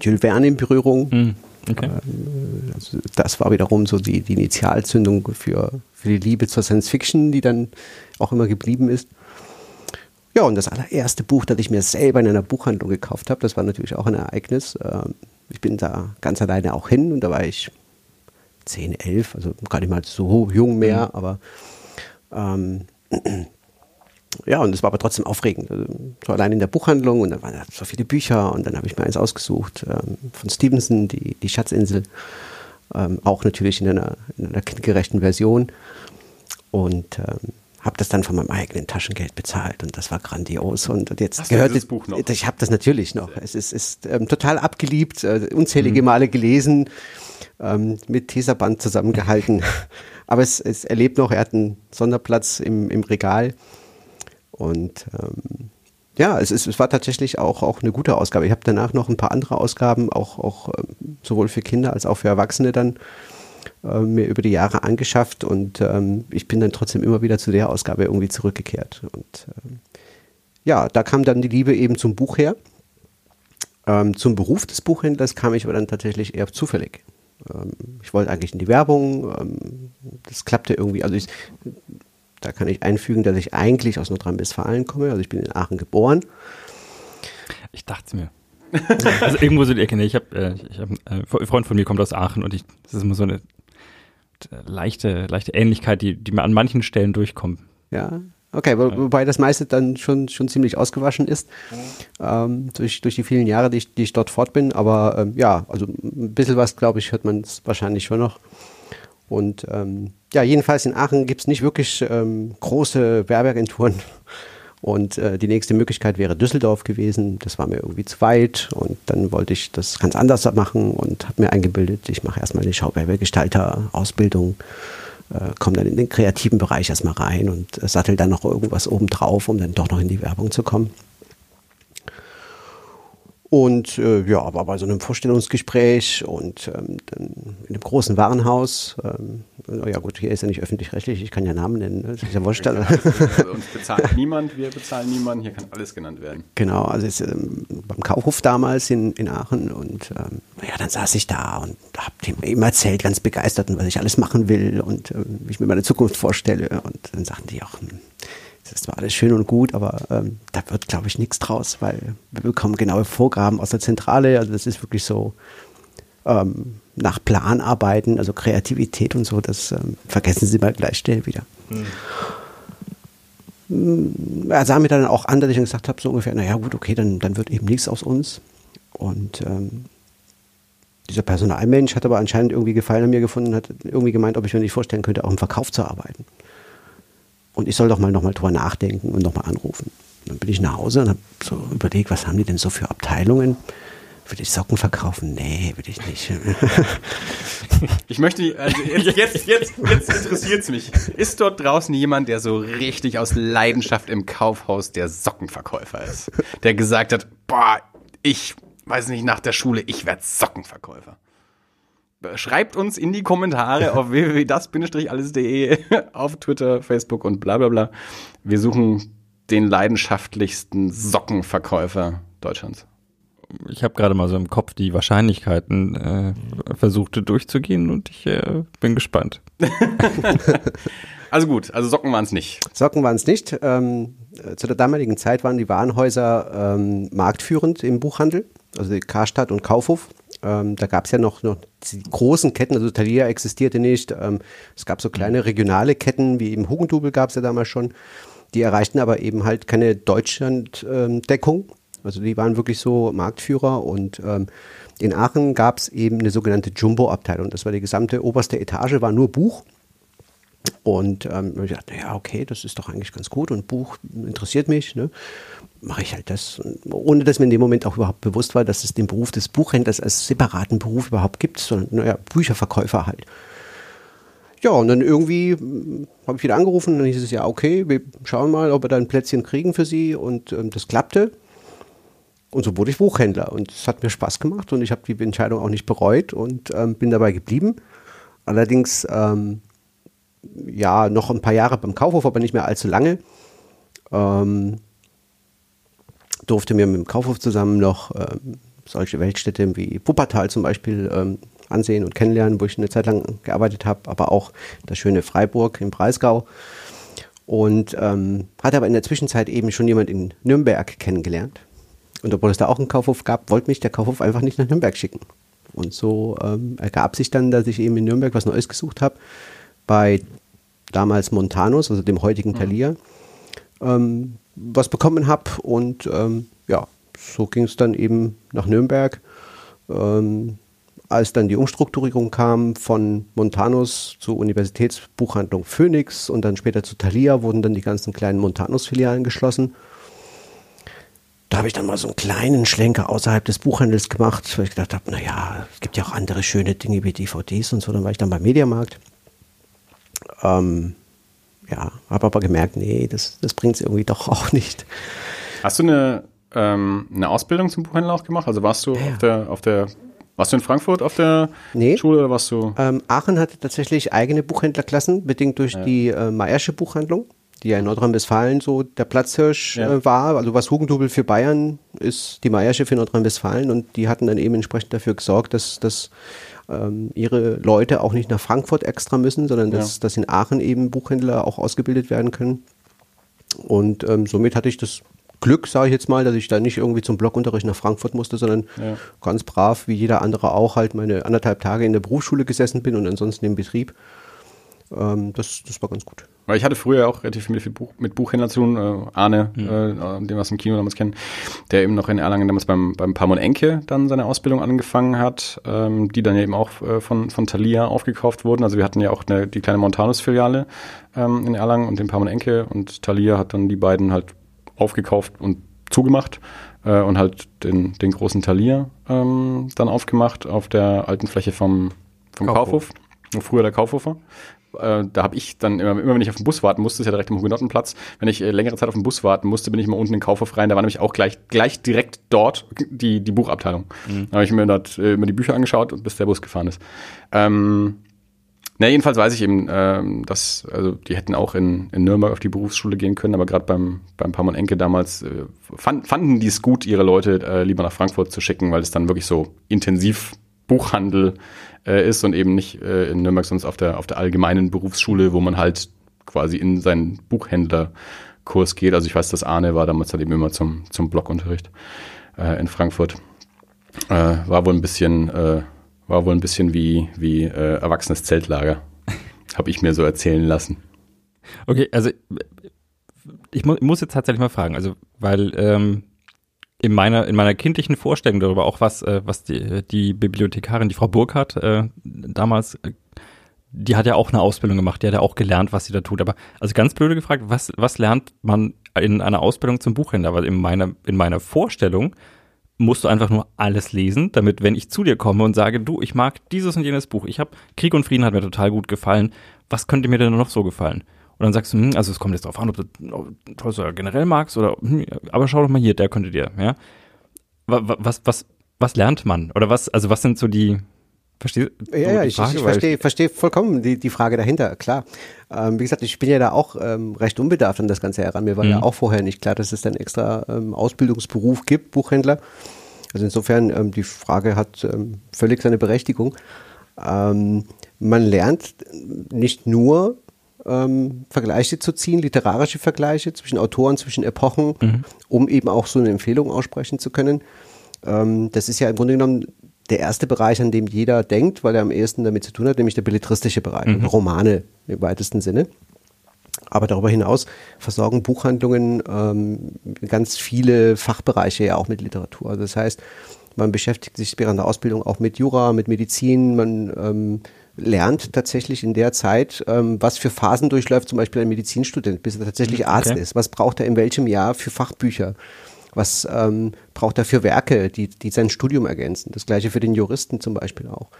Jules Verne in Berührung. Mhm. Okay. Ähm, also das war wiederum so die, die Initialzündung für, für die Liebe zur Science Fiction, die dann auch immer geblieben ist. Ja, und das allererste Buch, das ich mir selber in einer Buchhandlung gekauft habe, das war natürlich auch ein Ereignis. Ähm, ich bin da ganz alleine auch hin und da war ich 10, 11, also gar nicht mal so jung mehr, mhm. aber ähm, ja, und es war aber trotzdem aufregend. Also, so allein in der Buchhandlung und dann waren da so viele Bücher und dann habe ich mir eins ausgesucht ähm, von Stevenson, die, die Schatzinsel. Ähm, auch natürlich in einer, in einer kindgerechten Version. Und ähm, habe das dann von meinem eigenen Taschengeld bezahlt und das war grandios. Und jetzt Hast gehört dieses Buch noch? Ich habe das natürlich noch. Es ist, ist ähm, total abgeliebt, äh, unzählige Male gelesen, ähm, mit Teserband zusammengehalten. Aber es, es erlebt noch, er hat einen Sonderplatz im, im Regal. Und ähm, ja, es, ist, es war tatsächlich auch, auch eine gute Ausgabe. Ich habe danach noch ein paar andere Ausgaben, auch, auch ähm, sowohl für Kinder als auch für Erwachsene dann äh, mir über die Jahre angeschafft und ähm, ich bin dann trotzdem immer wieder zu der Ausgabe irgendwie zurückgekehrt. Und ähm, ja, da kam dann die Liebe eben zum Buch her. Ähm, zum Beruf des Buchhändlers kam ich aber dann tatsächlich eher zufällig. Ähm, ich wollte eigentlich in die Werbung, ähm, das klappte irgendwie. Also ich, da kann ich einfügen, dass ich eigentlich aus Nordrhein-Westfalen komme. Also ich bin in Aachen geboren. Ich dachte es mir. also irgendwo so die Ecke. Nee, ich habe, äh, ich hab, äh, ein Freund von mir kommt aus Aachen und ich, das ist immer so eine leichte, leichte Ähnlichkeit, die, die mir an manchen Stellen durchkommt. Ja, okay, wo, wobei das meiste dann schon, schon ziemlich ausgewaschen ist ähm, durch, durch die vielen Jahre, die ich, die ich dort fort bin. Aber ähm, ja, also ein bisschen was, glaube ich, hört man es wahrscheinlich schon noch. Und ähm, ja, jedenfalls in Aachen gibt es nicht wirklich ähm, große Werbeagenturen. Und äh, die nächste Möglichkeit wäre Düsseldorf gewesen. Das war mir irgendwie zu weit. Und dann wollte ich das ganz anders machen und habe mir eingebildet, ich mache erstmal eine Schauwerbegestalter-Ausbildung, äh, komme dann in den kreativen Bereich erstmal rein und äh, sattel dann noch irgendwas obendrauf, um dann doch noch in die Werbung zu kommen. Und äh, ja, war bei so einem Vorstellungsgespräch und ähm, dann in einem großen Warenhaus. Ähm, ja gut, hier ist ja nicht öffentlich-rechtlich, ich kann ja Namen nennen. Ne? Das ist ja wurscht. Also uns bezahlt niemand, wir bezahlen niemanden, hier kann alles genannt werden. Genau, also ist, ähm, beim Kaufhof damals in, in Aachen und ähm, ja, dann saß ich da und habe ihm immer erzählt, ganz begeistert, und was ich alles machen will und äh, wie ich mir meine Zukunft vorstelle. Und dann sagten die auch, das war alles schön und gut, aber ähm, da wird, glaube ich, nichts draus, weil wir bekommen genaue Vorgaben aus der Zentrale. Also das ist wirklich so ähm, nach Plan arbeiten, also Kreativität und so, das ähm, vergessen Sie mal gleich schnell wieder. Hm. Er sah mir dann auch an, dass ich dann gesagt habe, so ungefähr, naja gut, okay, dann, dann wird eben nichts aus uns. Und ähm, dieser Personalmensch hat aber anscheinend irgendwie Gefallen an mir gefunden, hat irgendwie gemeint, ob ich mir nicht vorstellen könnte, auch im Verkauf zu arbeiten. Und ich soll doch mal nochmal drüber nachdenken und nochmal anrufen. Dann bin ich nach Hause und habe so überlegt, was haben die denn so für Abteilungen? Will ich Socken verkaufen? Nee, will ich nicht. Ich möchte, also jetzt, jetzt, jetzt, jetzt interessiert es mich. Ist dort draußen jemand, der so richtig aus Leidenschaft im Kaufhaus der Sockenverkäufer ist? Der gesagt hat, boah, ich weiß nicht, nach der Schule, ich werde Sockenverkäufer. Schreibt uns in die Kommentare auf www.das-alles.de, auf Twitter, Facebook und bla bla bla. Wir suchen den leidenschaftlichsten Sockenverkäufer Deutschlands. Ich habe gerade mal so im Kopf die Wahrscheinlichkeiten äh, versucht durchzugehen und ich äh, bin gespannt. also gut, also Socken waren es nicht. Socken waren es nicht. Ähm, zu der damaligen Zeit waren die Warenhäuser ähm, marktführend im Buchhandel, also die Karstadt und Kaufhof. Ähm, da gab es ja noch, noch die großen Ketten, also Thalia existierte nicht. Ähm, es gab so kleine regionale Ketten, wie eben Hugendubel gab es ja damals schon. Die erreichten aber eben halt keine Deutschlanddeckung. Also die waren wirklich so Marktführer und ähm, in Aachen gab es eben eine sogenannte Jumbo-Abteilung. Das war die gesamte oberste Etage, war nur Buch. Und ähm, ich dachte, ja, okay, das ist doch eigentlich ganz gut und Buch interessiert mich. Ne? Mache ich halt das. ohne dass mir in dem Moment auch überhaupt bewusst war, dass es den Beruf des Buchhändlers als separaten Beruf überhaupt gibt, sondern, naja, Bücherverkäufer halt. Ja, und dann irgendwie hm, habe ich wieder angerufen und dann hieß es ja, okay, wir schauen mal, ob wir da ein Plätzchen kriegen für Sie und ähm, das klappte. Und so wurde ich Buchhändler und es hat mir Spaß gemacht und ich habe die Entscheidung auch nicht bereut und ähm, bin dabei geblieben. Allerdings, ähm, ja, noch ein paar Jahre beim Kaufhof, aber nicht mehr allzu lange. Ähm, durfte mir mit dem Kaufhof zusammen noch ähm, solche Weltstädte wie Wuppertal zum Beispiel ähm, ansehen und kennenlernen, wo ich eine Zeit lang gearbeitet habe, aber auch das schöne Freiburg im Breisgau. Und ähm, hatte aber in der Zwischenzeit eben schon jemand in Nürnberg kennengelernt. Und obwohl es da auch einen Kaufhof gab, wollte mich der Kaufhof einfach nicht nach Nürnberg schicken. Und so ähm, ergab sich dann, dass ich eben in Nürnberg was Neues gesucht habe, bei damals Montanus, also dem heutigen Thalia. ähm, was bekommen habe. Und ähm, ja, so ging es dann eben nach Nürnberg. Ähm, als dann die Umstrukturierung kam von Montanus zur Universitätsbuchhandlung Phoenix und dann später zu Thalia, wurden dann die ganzen kleinen Montanus-Filialen geschlossen. Da habe ich dann mal so einen kleinen Schlenker außerhalb des Buchhandels gemacht, weil ich gedacht habe, naja, es gibt ja auch andere schöne Dinge wie DVDs und so. Dann war ich dann beim Mediamarkt. Ähm, ja, habe aber gemerkt, nee, das, das bringt es irgendwie doch auch nicht. Hast du eine, ähm, eine Ausbildung zum Buchhändler auch gemacht? Also warst du ja. auf, der, auf der, warst du in Frankfurt auf der nee. Schule oder warst du? Ähm, Aachen hatte tatsächlich eigene Buchhändlerklassen, bedingt durch ja. die äh, Mayersche Buchhandlung, die ja in Nordrhein-Westfalen so der Platzhirsch ja. äh, war. Also was Hugendubel für Bayern ist die Mayersche für Nordrhein-Westfalen und die hatten dann eben entsprechend dafür gesorgt, dass, dass ähm, ihre Leute auch nicht nach Frankfurt extra müssen, sondern dass, ja. dass in Aachen eben Buchhändler auch ausgebildet werden können. Und ähm, somit hatte ich das Glück, sage ich jetzt mal, dass ich da nicht irgendwie zum Blockunterricht nach Frankfurt musste, sondern ja. ganz brav, wie jeder andere auch, halt meine anderthalb Tage in der Berufsschule gesessen bin und ansonsten im Betrieb. Ähm, das, das war ganz gut. Weil ich hatte früher auch relativ viel mit, Buch, mit Buchhändlern zu tun, äh, Arne, mhm. äh, den wir aus dem Kino damals kennen, der eben noch in Erlangen damals beim, beim Pamon Enke dann seine Ausbildung angefangen hat, ähm, die dann eben auch äh, von, von Thalia aufgekauft wurden. Also wir hatten ja auch eine, die kleine Montanus-Filiale ähm, in Erlangen und den Pamon Enke und Thalia hat dann die beiden halt aufgekauft und zugemacht äh, und halt den, den großen Thalia ähm, dann aufgemacht auf der alten Fläche vom, vom Kaufhof. Kaufhof. Früher der Kaufhof war äh, da habe ich dann immer, immer, wenn ich auf den Bus warten musste, ist ja direkt am Hugenottenplatz, wenn ich äh, längere Zeit auf den Bus warten musste, bin ich mal unten in den Kaufhof rein, da war nämlich auch gleich, gleich direkt dort die, die Buchabteilung. Mhm. Da habe ich mir dort äh, immer die Bücher angeschaut, bis der Bus gefahren ist. Ähm, na, jedenfalls weiß ich eben, ähm, dass, also die hätten auch in, in Nürnberg auf die Berufsschule gehen können, aber gerade beim, beim Pamon Enke damals äh, fand, fanden die es gut, ihre Leute äh, lieber nach Frankfurt zu schicken, weil es dann wirklich so intensiv Buchhandel äh, ist und eben nicht äh, in Nürnberg, sonst auf der, auf der allgemeinen Berufsschule, wo man halt quasi in seinen Buchhändlerkurs geht. Also ich weiß, dass Arne war damals halt eben immer zum, zum Blockunterricht äh, in Frankfurt. Äh, war wohl ein bisschen, äh, war wohl ein bisschen wie, wie äh, erwachsenes Zeltlager. Habe ich mir so erzählen lassen. Okay, also ich mu muss jetzt tatsächlich mal fragen, also weil ähm, in meiner, in meiner kindlichen Vorstellung darüber, auch was, äh, was die, die Bibliothekarin, die Frau Burkhardt, äh, damals, äh, die hat ja auch eine Ausbildung gemacht, die hat ja auch gelernt, was sie da tut. Aber also ganz blöde gefragt, was, was lernt man in einer Ausbildung zum Buchhändler? Weil in meiner, in meiner Vorstellung musst du einfach nur alles lesen, damit, wenn ich zu dir komme und sage, du, ich mag dieses und jenes Buch, ich habe Krieg und Frieden hat mir total gut gefallen, was könnte mir denn noch so gefallen? Und dann sagst du, hm, also es kommt jetzt darauf an, ob du Tolstoy generell magst oder, hm, aber schau doch mal hier, der könnte dir, ja. Was, was, was lernt man? Oder was, also was sind so die, Verstehst du? Ja, ja, ich, ich verstehe, verstehe vollkommen die, die Frage dahinter, klar. Ähm, wie gesagt, ich bin ja da auch ähm, recht unbedarft an das Ganze heran. Mir war mhm. ja auch vorher nicht klar, dass es einen extra ähm, Ausbildungsberuf gibt, Buchhändler. Also insofern, ähm, die Frage hat ähm, völlig seine Berechtigung. Ähm, man lernt nicht nur ähm, Vergleiche zu ziehen, literarische Vergleiche zwischen Autoren, zwischen Epochen, mhm. um eben auch so eine Empfehlung aussprechen zu können. Ähm, das ist ja im Grunde genommen der erste Bereich, an dem jeder denkt, weil er am ehesten damit zu tun hat, nämlich der belletristische Bereich, mhm. Romane im weitesten Sinne. Aber darüber hinaus versorgen Buchhandlungen ähm, ganz viele Fachbereiche ja auch mit Literatur. Also das heißt, man beschäftigt sich während der Ausbildung auch mit Jura, mit Medizin, man ähm, lernt tatsächlich in der Zeit, ähm, was für Phasen durchläuft, zum Beispiel ein Medizinstudent, bis er tatsächlich mhm, Arzt okay. ist. Was braucht er in welchem Jahr für Fachbücher? Was ähm, braucht er für Werke, die, die sein Studium ergänzen? Das gleiche für den Juristen zum Beispiel auch.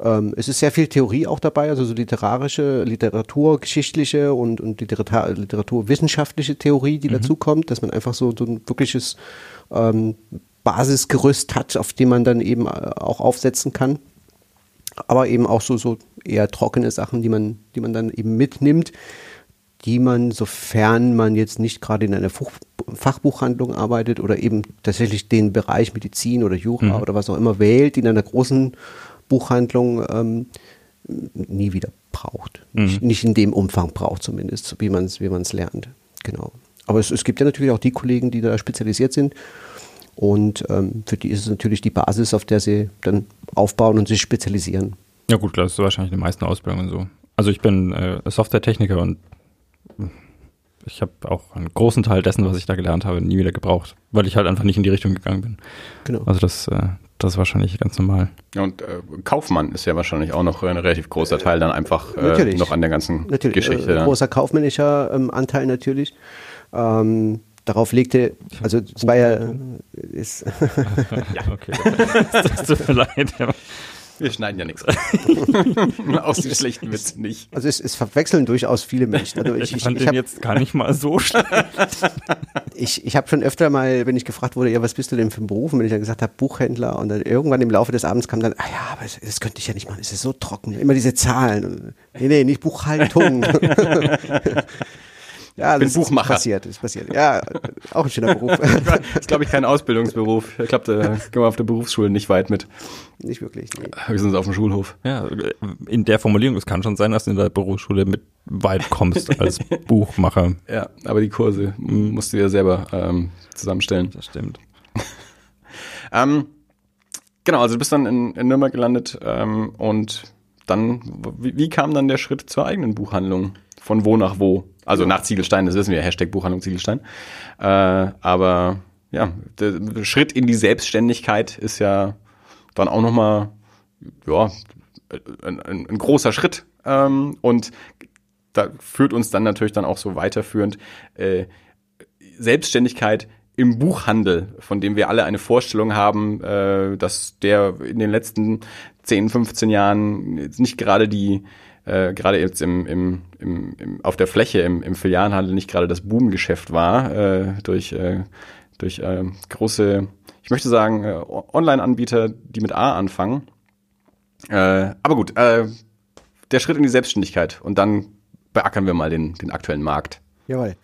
Ähm, es ist sehr viel Theorie auch dabei, also so literarische, literaturgeschichtliche und, und Literatur, literaturwissenschaftliche Theorie, die mhm. dazu kommt, dass man einfach so, so ein wirkliches ähm, Basisgerüst hat, auf dem man dann eben äh, auch aufsetzen kann aber eben auch so, so eher trockene Sachen, die man, die man dann eben mitnimmt, die man, sofern man jetzt nicht gerade in einer Fachbuchhandlung arbeitet oder eben tatsächlich den Bereich Medizin oder Jura mhm. oder was auch immer wählt, in einer großen Buchhandlung ähm, nie wieder braucht. Mhm. Nicht, nicht, in dem Umfang braucht zumindest, wie man es wie lernt. Genau. Aber es, es gibt ja natürlich auch die Kollegen, die da spezialisiert sind und ähm, für die ist es natürlich die Basis, auf der sie dann aufbauen und sich spezialisieren. Ja gut, klar, das ist wahrscheinlich die meisten Ausbildungen so. Also ich bin äh, Softwaretechniker und ich habe auch einen großen Teil dessen, was ich da gelernt habe, nie wieder gebraucht, weil ich halt einfach nicht in die Richtung gegangen bin. Genau. Also das, äh, das ist wahrscheinlich ganz normal. Ja, und äh, Kaufmann ist ja wahrscheinlich auch noch ein relativ großer Teil dann einfach äh, noch an der ganzen Natürlich, Geschichte. äh, großer kaufmännischer ähm, Anteil natürlich. Ähm, darauf legte, also es war ja, ist, okay. das tut mir leid. Ja. Wir schneiden ja nichts. Aus den schlechten Witzen nicht. also es, es verwechseln durchaus viele Menschen. Also ich, Ich ich, fand ich, den habe jetzt gar nicht mal so schlecht. ich, ich hab schon öfter mal, wenn ich gefragt wurde, ja, was bist du denn für ein Beruf? Und wenn ich dann gesagt habe, Buchhändler und dann irgendwann im Laufe des Abends kam dann, ah ja, aber das, das könnte ich ja nicht machen, es ist so trocken, immer diese Zahlen. Und, nee, nee, nicht Buchhaltung. Ja, bin das Buchmacher. ist passiert, ist passiert. Ja, auch ein schöner Beruf. Das ist, glaube ich, kein Ausbildungsberuf. Ich glaube, da gehen wir auf der Berufsschule nicht weit mit. nicht wirklich. Nee. Höchstens auf dem Schulhof. Ja, in der Formulierung, es kann schon sein, dass du in der Berufsschule mit weit kommst als Buchmacher. Ja, aber die Kurse musst du dir selber ähm, zusammenstellen. Das stimmt. Ähm, genau, also du bist dann in, in Nürnberg gelandet ähm, und dann, wie, wie kam dann der Schritt zur eigenen Buchhandlung? Von wo nach wo? Also nach Ziegelstein, das wissen wir, Hashtag Buchhandlung Ziegelstein. Äh, aber ja, der Schritt in die Selbstständigkeit ist ja dann auch nochmal, ja, ein, ein, ein großer Schritt. Ähm, und da führt uns dann natürlich dann auch so weiterführend äh, Selbstständigkeit im Buchhandel, von dem wir alle eine Vorstellung haben, äh, dass der in den letzten 10, 15 Jahren jetzt nicht gerade die, äh, gerade jetzt im, im, im, im, auf der Fläche im, im Filialenhandel nicht gerade das Boomgeschäft war, äh, durch, äh, durch äh, große, ich möchte sagen, äh, Online-Anbieter, die mit A anfangen. Äh, aber gut, äh, der Schritt in die Selbstständigkeit und dann beackern wir mal den, den aktuellen Markt. Jawohl.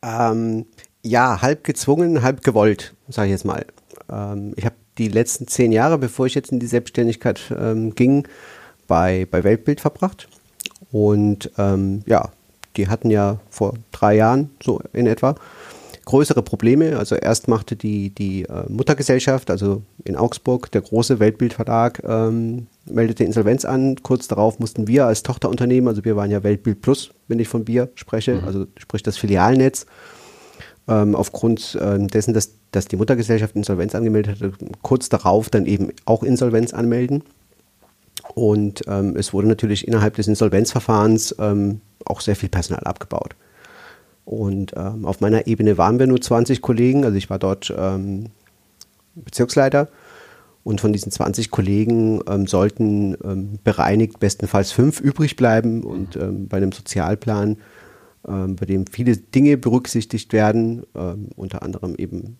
Ähm, ja, halb gezwungen, halb gewollt, sage ich jetzt mal. Ähm, ich habe die letzten zehn Jahre, bevor ich jetzt in die Selbstständigkeit ähm, ging, bei, bei Weltbild verbracht. Und ähm, ja, die hatten ja vor drei Jahren so in etwa größere Probleme. Also erst machte die, die äh, Muttergesellschaft, also in Augsburg, der große Weltbildverlag, ähm, meldete Insolvenz an. Kurz darauf mussten wir als Tochterunternehmen, also wir waren ja Weltbild Plus, wenn ich von wir spreche, also sprich das Filialnetz, ähm, aufgrund ähm, dessen, dass, dass die Muttergesellschaft Insolvenz angemeldet hatte, kurz darauf dann eben auch Insolvenz anmelden. Und ähm, es wurde natürlich innerhalb des Insolvenzverfahrens ähm, auch sehr viel Personal abgebaut. Und ähm, auf meiner Ebene waren wir nur 20 Kollegen, also ich war dort ähm, Bezirksleiter. Und von diesen 20 Kollegen ähm, sollten ähm, bereinigt bestenfalls fünf übrig bleiben. Und ähm, bei einem Sozialplan, bei dem viele Dinge berücksichtigt werden, ähm, unter anderem eben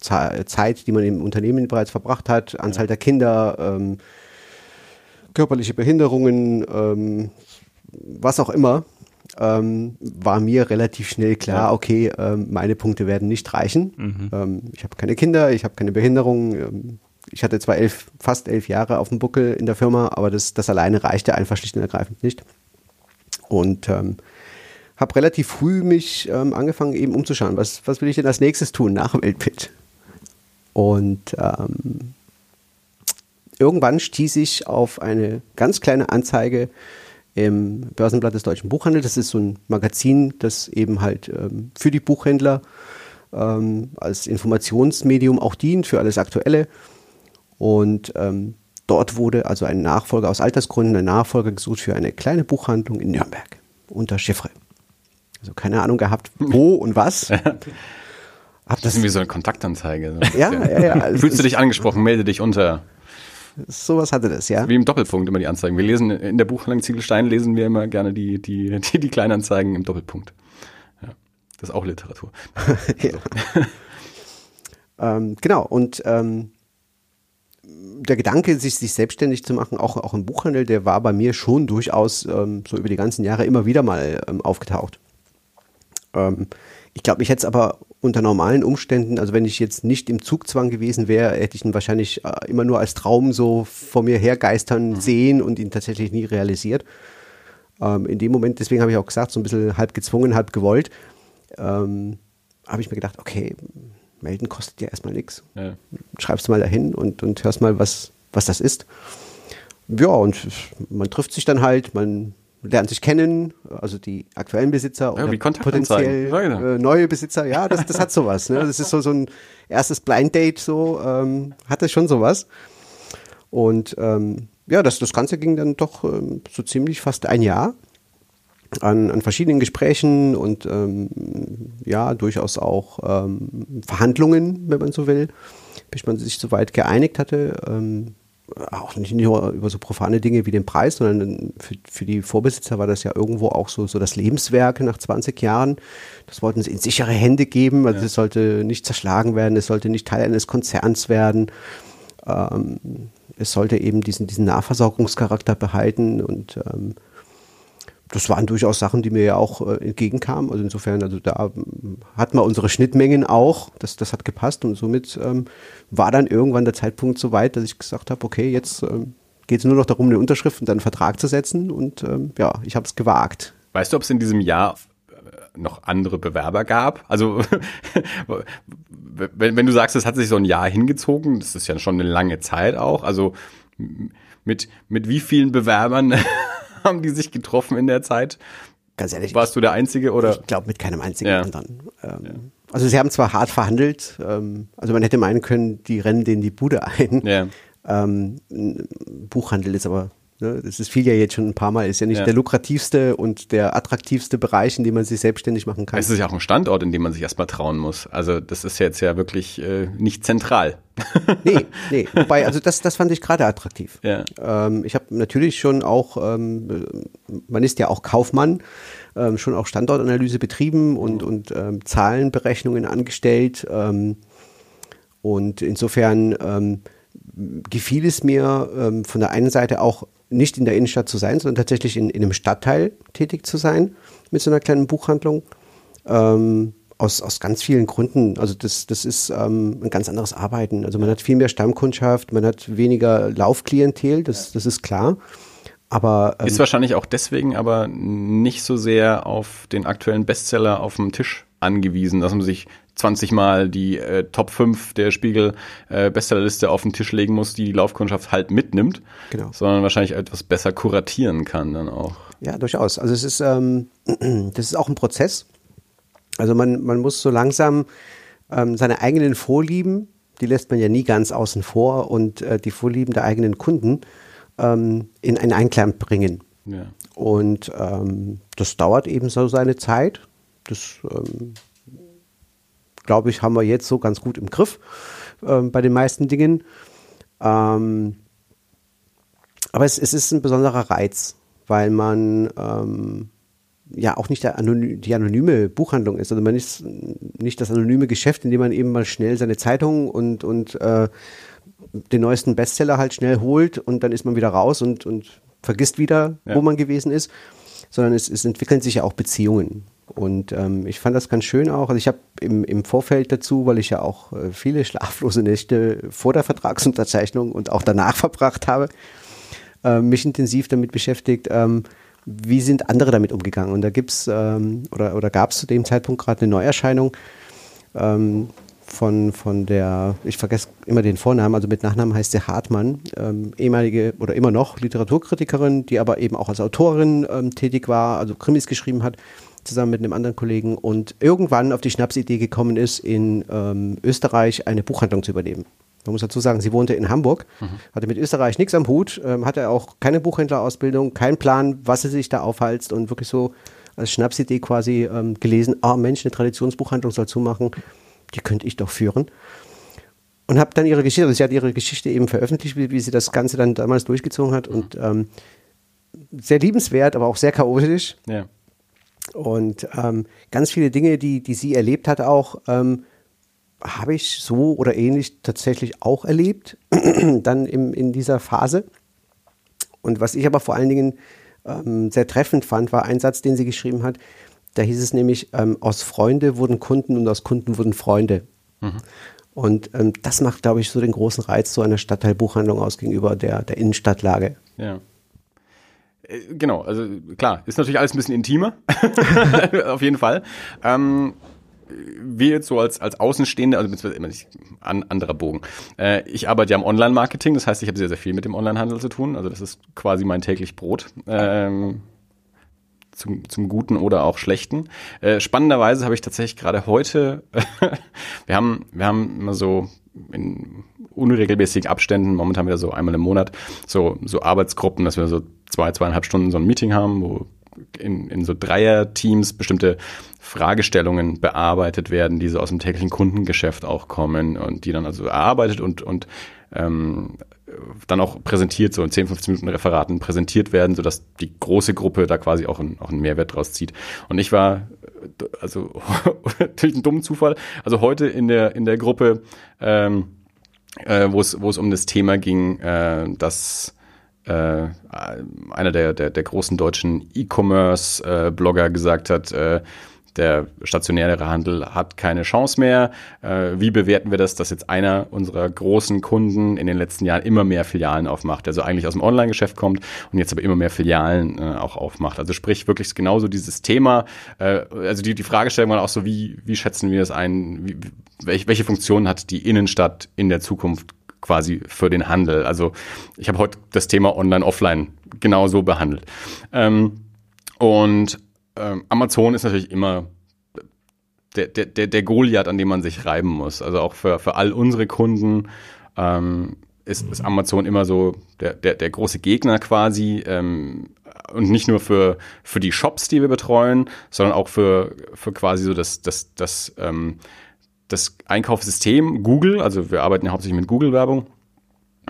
Ze- Zeit, die man im Unternehmen bereits verbracht hat, Anzahl der Kinder, ähm, körperliche Behinderungen, ähm, was auch immer, ähm, war mir relativ schnell klar, okay, ähm, meine Punkte werden nicht reichen. Ähm, ich habe keine Kinder, ich habe keine Behinderung. Ähm, ich hatte zwar elf, fast elf Jahre auf dem Buckel in der Firma, aber das, das alleine reichte einfach schlicht und ergreifend nicht. Und ähm, habe relativ früh mich ähm, angefangen eben umzuschauen, was, was will ich denn als nächstes tun nach Weltbild? Und ähm, irgendwann stieß ich auf eine ganz kleine Anzeige im Börsenblatt des Deutschen Buchhandels. Das ist so ein Magazin, das eben halt ähm, für die Buchhändler ähm, als Informationsmedium auch dient, für alles Aktuelle. Und ähm, dort wurde also ein Nachfolger aus Altersgründen, ein Nachfolger gesucht für eine kleine Buchhandlung in Nürnberg unter Chiffre. Also keine Ahnung gehabt, wo und was. Hab Das ist wie so eine Kontaktanzeige. Ja, ja, ja. Also Fühlst du dich angesprochen, melde dich unter. Sowas hatte das, ja. Wie im Doppelpunkt immer die Anzeigen. Wir lesen in der Buchhandlung Ziegelstein lesen wir immer gerne die, die, die, die Kleinanzeigen im Doppelpunkt. Ja. Das ist auch Literatur. ja. ähm, genau, und ähm, der Gedanke, sich, sich selbstständig zu machen, auch, auch im Buchhandel, der war bei mir schon durchaus ähm, so über die ganzen Jahre immer wieder mal ähm, aufgetaucht. Ähm, ich glaube, ich hätte es aber unter normalen Umständen, also wenn ich jetzt nicht im Zugzwang gewesen wäre, hätte ich ihn wahrscheinlich äh, immer nur als Traum so vor mir hergeistern sehen und ihn tatsächlich nie realisiert. Ähm, in dem Moment, deswegen habe ich auch gesagt, so ein bisschen halb gezwungen, halb gewollt, ähm, habe ich mir gedacht, okay, melden kostet ja erstmal nichts. Ja. Schreibst mal dahin und, und hörst mal, was, was das ist. Ja, und man trifft sich dann halt, man lernen sich kennen, also die aktuellen Besitzer Ja, oder potenziell äh, neue Besitzer. Ja, das, das hat sowas. Ne? Das ist so, so ein erstes Blind Date, so ähm, hat das schon sowas. Und ähm, ja, das, das Ganze ging dann doch ähm, so ziemlich fast ein Jahr an, an verschiedenen Gesprächen und ähm, ja, durchaus auch ähm, Verhandlungen, wenn man so will, bis man sich so weit geeinigt hatte. Ähm, auch nicht nur über so profane Dinge wie den Preis, sondern für, für die Vorbesitzer war das ja irgendwo auch so, so das Lebenswerk nach 20 Jahren. Das wollten sie in sichere Hände geben. Also es sollte nicht zerschlagen werden, es sollte nicht Teil eines Konzerns werden. Ähm, es sollte eben diesen, diesen Nahversorgungscharakter behalten und ähm, das waren durchaus Sachen, die mir ja auch äh, entgegenkamen. Also insofern, also da ähm, hatten wir unsere Schnittmengen auch. Das, das hat gepasst und somit ähm, war dann irgendwann der Zeitpunkt so weit, dass ich gesagt habe, okay, jetzt ähm, geht es nur noch darum, eine Unterschrift und dann einen Vertrag zu setzen. Und ähm, ja, ich habe es gewagt. Weißt du, ob es in diesem Jahr äh, noch andere Bewerber gab? Also, wenn, wenn du sagst, es hat sich so ein Jahr hingezogen, das ist ja schon eine lange Zeit auch. Also, mit, mit wie vielen Bewerbern haben die sich getroffen in der Zeit? Ganz ehrlich, Warst du der Einzige oder? ich glaube mit keinem einzigen Ja. anderen. Ähm, Also sie haben zwar hart verhandelt, ähm, also man hätte meinen können, die rennen denen die Bude ein. Ja. Ähm, Buchhandel ist aber, ne, das ist viel ja jetzt schon ein paar Mal, ist ja nicht Ja. der lukrativste und der attraktivste Bereich, in dem man sich selbstständig machen kann. Es ist ja auch ein Standort, in dem man sich erstmal trauen muss. Also, das ist jetzt ja wirklich äh, nicht zentral. Nee, nee. Wobei, also das, das fand ich gerade attraktiv. Ja. Ähm, ich habe natürlich schon auch, ähm, man ist ja auch Kaufmann, ähm, schon auch Standortanalyse betrieben und, und ähm, Zahlenberechnungen angestellt. Ähm, und insofern ähm, gefiel es mir ähm, von der einen Seite auch nicht in der Innenstadt zu sein, sondern tatsächlich in, in einem Stadtteil tätig zu sein mit so einer kleinen Buchhandlung. Ähm, aus, aus ganz vielen Gründen. Also das, das ist ähm, ein ganz anderes Arbeiten. Also man hat viel mehr Stammkundschaft, man hat weniger Laufklientel, das, das ist klar. Aber ähm, Ist wahrscheinlich auch deswegen aber nicht so sehr auf den aktuellen Bestseller auf dem Tisch angewiesen, dass man sich 20 Mal die äh, Top 5 der Spiegel äh, Bestsellerliste auf den Tisch legen muss, die die Laufkundschaft halt mitnimmt, Genau. sondern wahrscheinlich etwas besser kuratieren kann dann auch. Ja, durchaus. Also es ist, ähm, das ist auch ein Prozess. Also man, man muss so langsam ähm, seine eigenen Vorlieben, die lässt man ja nie ganz außen vor, und äh, die Vorlieben der eigenen Kunden ähm, in einen Einklang bringen. Ja. Und ähm, das dauert eben so seine Zeit. Das, ähm, glaube ich, haben wir jetzt so ganz gut im Griff ähm, bei den meisten Dingen. Ähm, aber es, es ist ein besonderer Reiz, weil man ähm, ja auch nicht anony die anonyme Buchhandlung ist. Also man ist nicht das anonyme Geschäft, in dem man eben mal schnell seine Zeitung und, und äh, den neuesten Bestseller halt schnell holt und dann ist man wieder raus und, und vergisst wieder, Ja. wo man gewesen ist. Sondern es, es entwickeln sich ja auch Beziehungen. Und ähm, ich fand das ganz schön auch. Also ich habe im, im Vorfeld dazu, weil ich ja auch äh, viele schlaflose Nächte vor der Vertragsunterzeichnung und auch danach verbracht habe, äh, mich intensiv damit beschäftigt, ähm, wie sind andere damit umgegangen. Und da gibt's ähm, oder, oder gab es zu dem Zeitpunkt gerade eine Neuerscheinung ähm, von, von der, ich vergesse immer den Vornamen, also mit Nachnamen heißt sie Hartmann, ähm, ehemalige oder immer noch Literaturkritikerin, die aber eben auch als Autorin ähm, tätig war, also Krimis geschrieben hat, zusammen mit einem anderen Kollegen und irgendwann auf die Schnapsidee gekommen ist, in ähm, Österreich eine Buchhandlung zu übernehmen. Man muss dazu sagen, sie wohnte in Hamburg, hatte mit Österreich nichts am Hut, ähm, hatte auch keine Buchhändlerausbildung, keinen Plan, was sie sich da aufhalst und wirklich so als Schnapsidee quasi ähm, gelesen, ah Mensch, eine Traditionsbuchhandlung soll zumachen, die könnte ich doch führen. Und habe dann ihre Geschichte, also sie hat ihre Geschichte eben veröffentlicht, wie, wie sie das Ganze dann damals durchgezogen hat und ähm, sehr liebenswert, aber auch sehr chaotisch. Ja. Und ähm, ganz viele Dinge, die, die sie erlebt hat, auch ähm, habe ich so oder ähnlich tatsächlich auch erlebt, dann im, in dieser Phase. Und was ich aber vor allen Dingen ähm, sehr treffend fand, war ein Satz, den sie geschrieben hat. Da hieß es nämlich, ähm, aus Freunde wurden Kunden und aus Kunden wurden Freunde. Und ähm, das macht, glaube ich, so den großen Reiz so einer Stadtteilbuchhandlung aus gegenüber der, der Innenstadtlage. Ja. Äh, Genau, also klar, ist natürlich alles ein bisschen intimer, auf jeden Fall. Ähm, wir jetzt so als, als Außenstehende, also beziehungsweise immer nicht an, anderer Bogen. Äh, ich arbeite ja im Online-Marketing, das heißt, ich habe sehr, sehr viel mit dem Onlinehandel zu tun. Also das ist quasi mein täglich Brot. Ähm, zum, zum Guten oder auch Schlechten. Äh, spannenderweise habe ich tatsächlich gerade heute, wir haben, wir haben immer so in unregelmäßigen Abständen, momentan wieder so einmal im Monat, so, so Arbeitsgruppen, dass wir so zwei, zweieinhalb Stunden so ein Meeting haben, wo in, in so Dreier-Teams bestimmte Fragestellungen bearbeitet werden, die so aus dem täglichen Kundengeschäft auch kommen und die dann also erarbeitet und, und ähm, dann auch präsentiert, so in 10, 15 Minuten Referaten präsentiert werden, sodass die große Gruppe da quasi auch, ein, auch einen Mehrwert draus zieht. Und ich war, also natürlich ein dummer Zufall, also heute in der, in der Gruppe, ähm, äh, wo es um das Thema ging, äh, dass äh, einer der, der, der großen deutschen E-Commerce-Blogger gesagt hat, äh, der stationäre Handel hat keine Chance mehr. Äh, wie bewerten wir das, dass jetzt einer unserer großen Kunden in den letzten Jahren immer mehr Filialen aufmacht, also eigentlich aus dem Online-Geschäft kommt und jetzt aber immer mehr Filialen äh, auch aufmacht. Also sprich wirklich genauso dieses Thema, äh, also die, die Fragestellung war auch so, wie, wie schätzen wir es ein, wie, welche, welche Funktion hat die Innenstadt in der Zukunft quasi für den Handel. Also ich habe heute das Thema Online-Offline genauso behandelt. Ähm, und ähm, Amazon ist natürlich immer der, der, der, Goliath, an dem man sich reiben muss. Also auch für, für all unsere Kunden ähm, ist, ist Amazon immer so der, der, der große Gegner quasi. Ähm, und nicht nur für, für die Shops, die wir betreuen, sondern auch für, für quasi so das, das, das, ähm, das Einkaufssystem Google. Also wir arbeiten ja hauptsächlich mit Google-Werbung.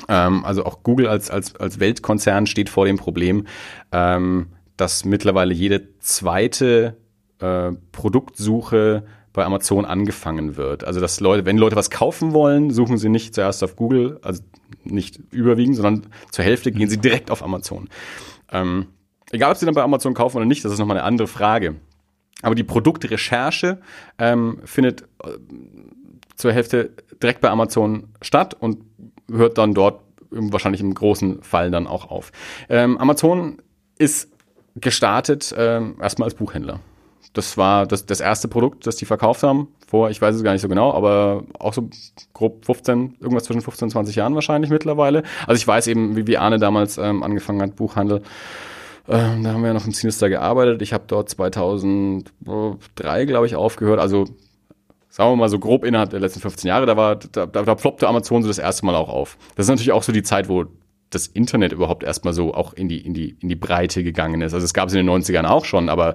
Ähm, also auch Google als, als, als Weltkonzern steht vor dem Problem, ähm, dass mittlerweile jede zweite äh, Produktsuche bei Amazon angefangen wird. Also dass Leute, wenn Leute was kaufen wollen, suchen sie nicht zuerst auf Google, also nicht überwiegend, sondern zur Hälfte gehen sie direkt auf Amazon. Ähm, egal, ob sie dann bei Amazon kaufen oder nicht, das ist nochmal eine andere Frage. Aber die Produktrecherche ähm, findet äh, zur Hälfte direkt bei Amazon statt und hört dann dort wahrscheinlich im großen Fall dann auch auf. Ähm, Amazon ist gestartet ähm, erstmal als Buchhändler. Das war das, das erste Produkt, das die verkauft haben, vor, ich weiß es gar nicht so genau, aber auch so grob 15, irgendwas zwischen 15 und 20 Jahren wahrscheinlich mittlerweile. Also ich weiß eben, wie, wie Arne damals ähm, angefangen hat, Buchhandel. Ähm, da haben wir ja noch im Sinister gearbeitet. Ich habe dort 2003, glaube ich, aufgehört. Also sagen wir mal so grob innerhalb der letzten 15 Jahre, da war, da, da, da ploppte Amazon so das erste Mal auch auf. Das ist natürlich auch so die Zeit, wo das Internet überhaupt erstmal so auch in die, in die, in die Breite gegangen ist. Also es gab es in den 90ern auch schon, aber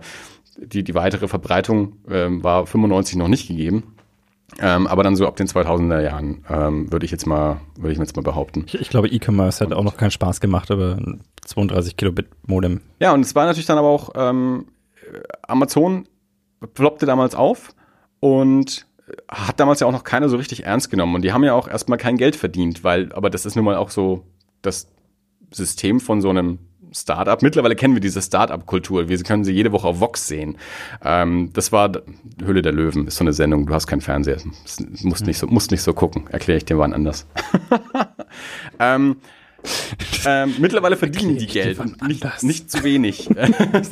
die, die weitere Verbreitung ähm, war 95 noch nicht gegeben. Ähm, aber dann so ab den 2000er Jahren ähm, würde ich jetzt mal würde ich jetzt mal behaupten. Ich, ich glaube, E-Commerce hat auch noch keinen Spaß gemacht, aber 32 Kilobit Modem. Ja, und es war natürlich dann aber auch ähm, Amazon ploppte damals auf und hat damals ja auch noch keiner so richtig ernst genommen und die haben ja auch erstmal kein Geld verdient, weil aber das ist nun mal auch so das System von so einem Startup. Mittlerweile kennen wir diese Startup-Kultur. Wir können sie jede Woche auf Vox sehen. Ähm, das war Hülle der Löwen, ist so eine Sendung. Du hast keinen Fernseher, musst nicht so, musst nicht so gucken. Erkläre ich dir wann anders. ähm, ähm, mittlerweile verdienen die Geld nicht, nicht zu wenig.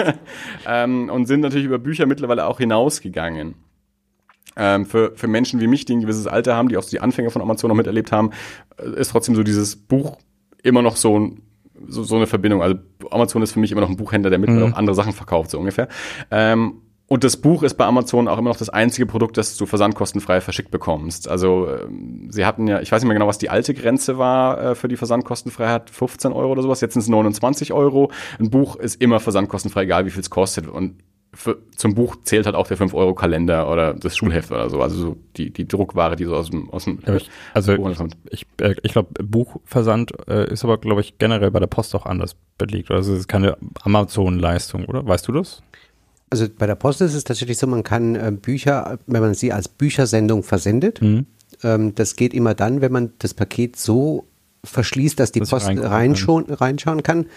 ähm, und sind natürlich über Bücher mittlerweile auch hinausgegangen. Ähm, für, für Menschen wie mich, die ein gewisses Alter haben, die auch die Anfänge von Amazon noch miterlebt haben, äh, ist trotzdem so dieses Buch immer noch so ein so, so eine Verbindung. Also Amazon ist für mich immer noch ein Buchhändler, der mittlerweile mhm. auch andere Sachen verkauft, so ungefähr. Ähm, und das Buch ist bei Amazon auch immer noch das einzige Produkt, das du versandkostenfrei verschickt bekommst. Also ähm, sie hatten ja, ich weiß nicht mehr genau, was die alte Grenze war äh, für die Versandkostenfreiheit, 15 Euro oder sowas. Jetzt sind es 29 Euro. Ein Buch ist immer versandkostenfrei, egal wie viel es kostet. Und für, zum Buch zählt halt auch der 5-Euro-Kalender oder das Schulheft oder so. Also so die, die Druckware, die so aus dem, aus dem ja, ich, Also Buch kommt. ich, äh, ich glaube, Buchversand äh, ist aber, glaube ich, generell bei der Post auch anders belegt. Also es ist keine Amazon-Leistung, oder? Weißt du das? Also bei der Post ist es tatsächlich so, man kann äh, Bücher, wenn man sie als Büchersendung versendet, mhm. ähm, das geht immer dann, wenn man das Paket so verschließt, dass die das Post reinschauen, reinschauen kann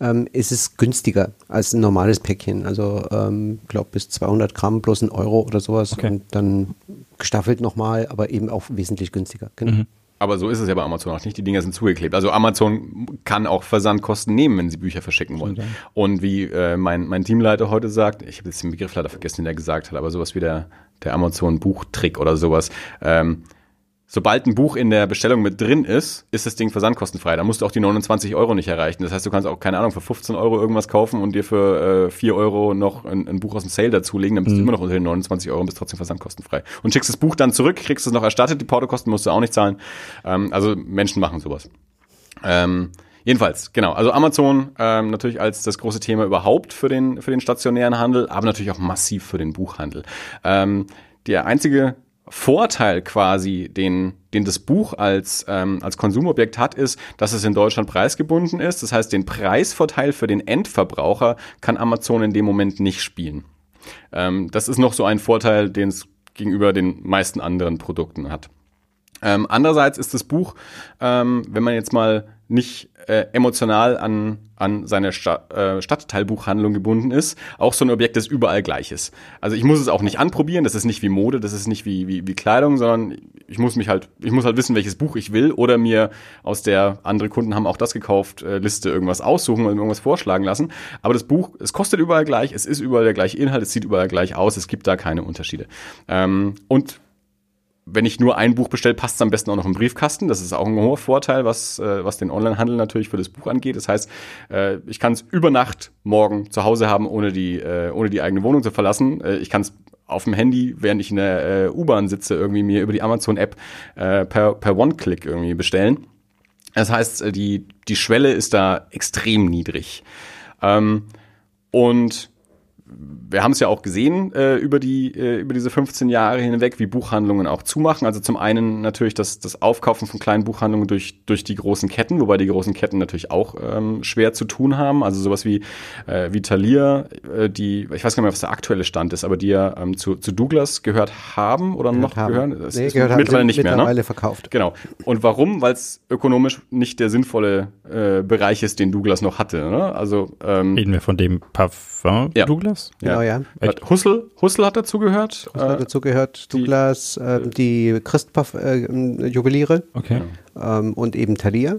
ähm, ist es günstiger als ein normales Päckchen. Also ähm, glaube bis 200 Gramm plus ein Euro oder sowas okay. und dann gestaffelt nochmal, aber eben auch wesentlich günstiger. Genau. Mhm. Aber so ist es ja bei Amazon auch nicht. Die Dinger sind zugeklebt. Also Amazon kann auch Versandkosten nehmen, wenn sie Bücher verschicken wollen. Okay. Und wie äh, mein, mein Teamleiter heute sagt, ich habe jetzt den Begriff leider vergessen, den er gesagt hat, aber sowas wie der, der Amazon-Buchtrick oder sowas. Ähm, sobald ein Buch in der Bestellung mit drin ist, ist das Ding versandkostenfrei. Da musst du auch die 29 Euro nicht erreichen. Das heißt, du kannst auch, keine Ahnung, für 15 Euro irgendwas kaufen und dir für äh, 4 Euro noch ein, ein Buch aus dem Sale dazulegen, dann bist mhm. du immer noch unter den 29 Euro und bist trotzdem versandkostenfrei. Und schickst das Buch dann zurück, kriegst es noch erstattet, die Portokosten musst du auch nicht zahlen. Ähm, also Menschen machen sowas. Ähm, Jedenfalls, genau. Also Amazon ähm, natürlich als das große Thema überhaupt für den, für den stationären Handel, aber natürlich auch massiv für den Buchhandel. Ähm, der einzige Vorteil quasi, den, den das Buch als, ähm, als Konsumobjekt hat, ist, dass es in Deutschland preisgebunden ist. Das heißt, den Preisvorteil für den Endverbraucher kann Amazon in dem Moment nicht spielen. Ähm, das ist noch so ein Vorteil, den es gegenüber den meisten anderen Produkten hat. Ähm, andererseits ist das Buch, ähm, wenn man jetzt mal nicht äh, emotional an, an seine Sta äh, Stadtteilbuchhandlung gebunden ist, auch so ein Objekt, das überall gleich ist. Also ich muss es auch nicht anprobieren, das ist nicht wie Mode, das ist nicht wie, wie, wie Kleidung, sondern ich muss mich halt, ich muss halt wissen, welches Buch ich will oder mir aus der, andere Kunden haben auch das gekauft, äh, Liste irgendwas aussuchen und irgendwas vorschlagen lassen. Aber das Buch, es kostet überall gleich, es ist überall der gleiche Inhalt, es sieht überall gleich aus, es gibt da keine Unterschiede. Ähm, und wenn ich nur ein Buch bestelle, passt es am besten auch noch im Briefkasten. Das ist auch ein hoher Vorteil, was, äh, was den Onlinehandel natürlich für das Buch angeht. Das heißt, äh, ich kann es über Nacht morgen zu Hause haben, ohne die, äh, ohne die eigene Wohnung zu verlassen. Äh, ich kann es auf dem Handy, während ich in der äh, U-Bahn sitze, irgendwie mir über die Amazon-App äh, per, per One-Click irgendwie bestellen. Das heißt, äh, die, die Schwelle ist da extrem niedrig. Ähm, und wir haben es ja auch gesehen äh, über die äh, über diese 15 Jahre hinweg, wie Buchhandlungen auch zumachen. Also zum einen natürlich das das Aufkaufen von kleinen Buchhandlungen durch durch die großen Ketten, wobei die großen Ketten natürlich auch ähm, schwer zu tun haben. Also sowas wie äh, wie Thalia, äh, die ich weiß gar nicht mehr, was der aktuelle Stand ist, aber die ja ähm, zu, zu Douglas gehört haben oder gehört noch haben. gehören. Das nee, ist gehört mittlerweile haben, nicht mittlerweile mehr. Ne? verkauft. Genau. Und warum? Weil es ökonomisch nicht der sinnvolle äh, Bereich ist, den Douglas noch hatte. Ne? Also ähm, reden wir von dem Parfum ja. Douglas? Genau, ja. ja. Hussel, Hussel hat dazu gehört. Hussel hat dazu gehört, Douglas, äh, die Christpuff-Juweliere äh, okay. ähm, und eben Thalia.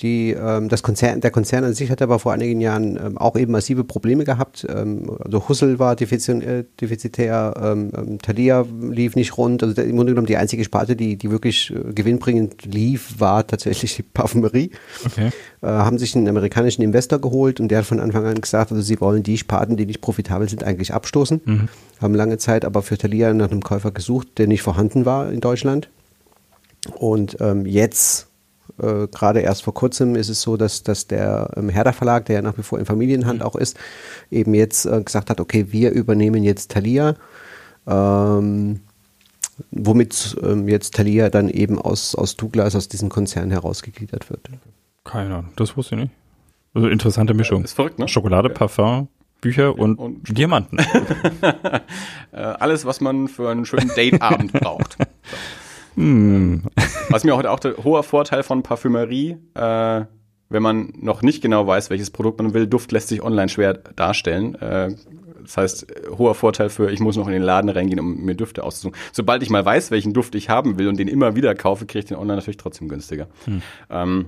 Die, ähm, das Konzern, der Konzern an sich hat aber vor einigen Jahren ähm, auch eben massive Probleme gehabt. Ähm, also Hussel war äh, defizitär, ähm, ähm, Thalia lief nicht rund. Also im Grunde genommen die einzige Sparte, die, die wirklich äh, gewinnbringend lief, war tatsächlich die Parfümerie. Okay. Äh, haben sich einen amerikanischen Investor geholt und der hat von Anfang an gesagt, also sie wollen die Sparten, die nicht profitabel sind, eigentlich abstoßen. Mhm. Haben lange Zeit aber für Thalia nach einem Käufer gesucht, der nicht vorhanden war in Deutschland. Und ähm, jetzt äh, gerade erst vor kurzem ist es so, dass, dass der ähm, Herder Verlag, der ja nach wie vor in Familienhand mhm. auch ist, eben jetzt äh, gesagt hat, okay, wir übernehmen jetzt Thalia. Ähm, womit ähm, jetzt Thalia dann eben aus, aus Douglas, aus diesem Konzern herausgegliedert wird. Keine Ahnung, das wusste ich nicht. Also interessante Mischung. ist verrückt, ne? Schokolade, Parfum, Bücher und, und Diamanten. Äh, alles, was man für einen schönen Dateabend braucht. So. Hm. Was mir heute auch der hoher Vorteil von Parfümerie, äh, wenn man noch nicht genau weiß, welches Produkt man will, Duft lässt sich online schwer darstellen. Äh, das heißt, hoher Vorteil für, ich muss noch in den Laden reingehen, um mir Düfte auszusuchen. Sobald ich mal weiß, welchen Duft ich haben will und den immer wieder kaufe, kriege ich den online natürlich trotzdem günstiger. Hm. Ähm,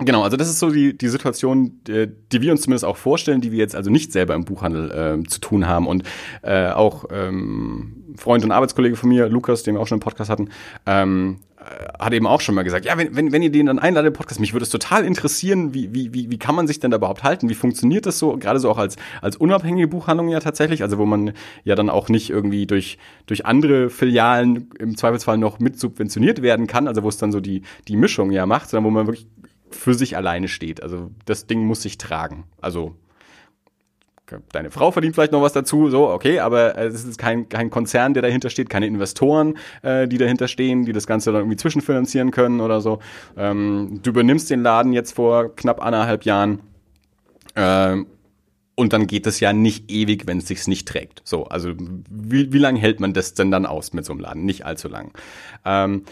Genau, also das ist so die, die Situation, die, die wir uns zumindest auch vorstellen, die wir jetzt also nicht selber im Buchhandel äh, zu tun haben. Und äh, auch ähm, Freund und Arbeitskollege von mir, Lukas, den wir auch schon im Podcast hatten, ähm, äh, hat eben auch schon mal gesagt, ja, wenn, wenn, wenn ihr den dann einladet im Podcast, mich würde es total interessieren, wie, wie, wie, wie kann man sich denn da überhaupt halten? Wie funktioniert das so? Gerade so auch als, als unabhängige Buchhandlung ja tatsächlich, also wo man ja dann auch nicht irgendwie durch, durch andere Filialen im Zweifelsfall noch mit subventioniert werden kann, also wo es dann so die, die Mischung ja macht, sondern wo man wirklich für sich alleine steht. Also das Ding muss sich tragen. Also deine Frau verdient vielleicht noch was dazu, so, okay, aber es ist kein, kein Konzern, der dahinter steht, keine Investoren, äh, die dahinter stehen, die das Ganze dann irgendwie zwischenfinanzieren können oder so. Ähm, du übernimmst den Laden jetzt vor knapp anderthalb Jahren ähm, und dann geht es ja nicht ewig, wenn es sich nicht trägt. So, also wie, wie lange hält man das denn dann aus mit so einem Laden? Nicht allzu lang. Ähm,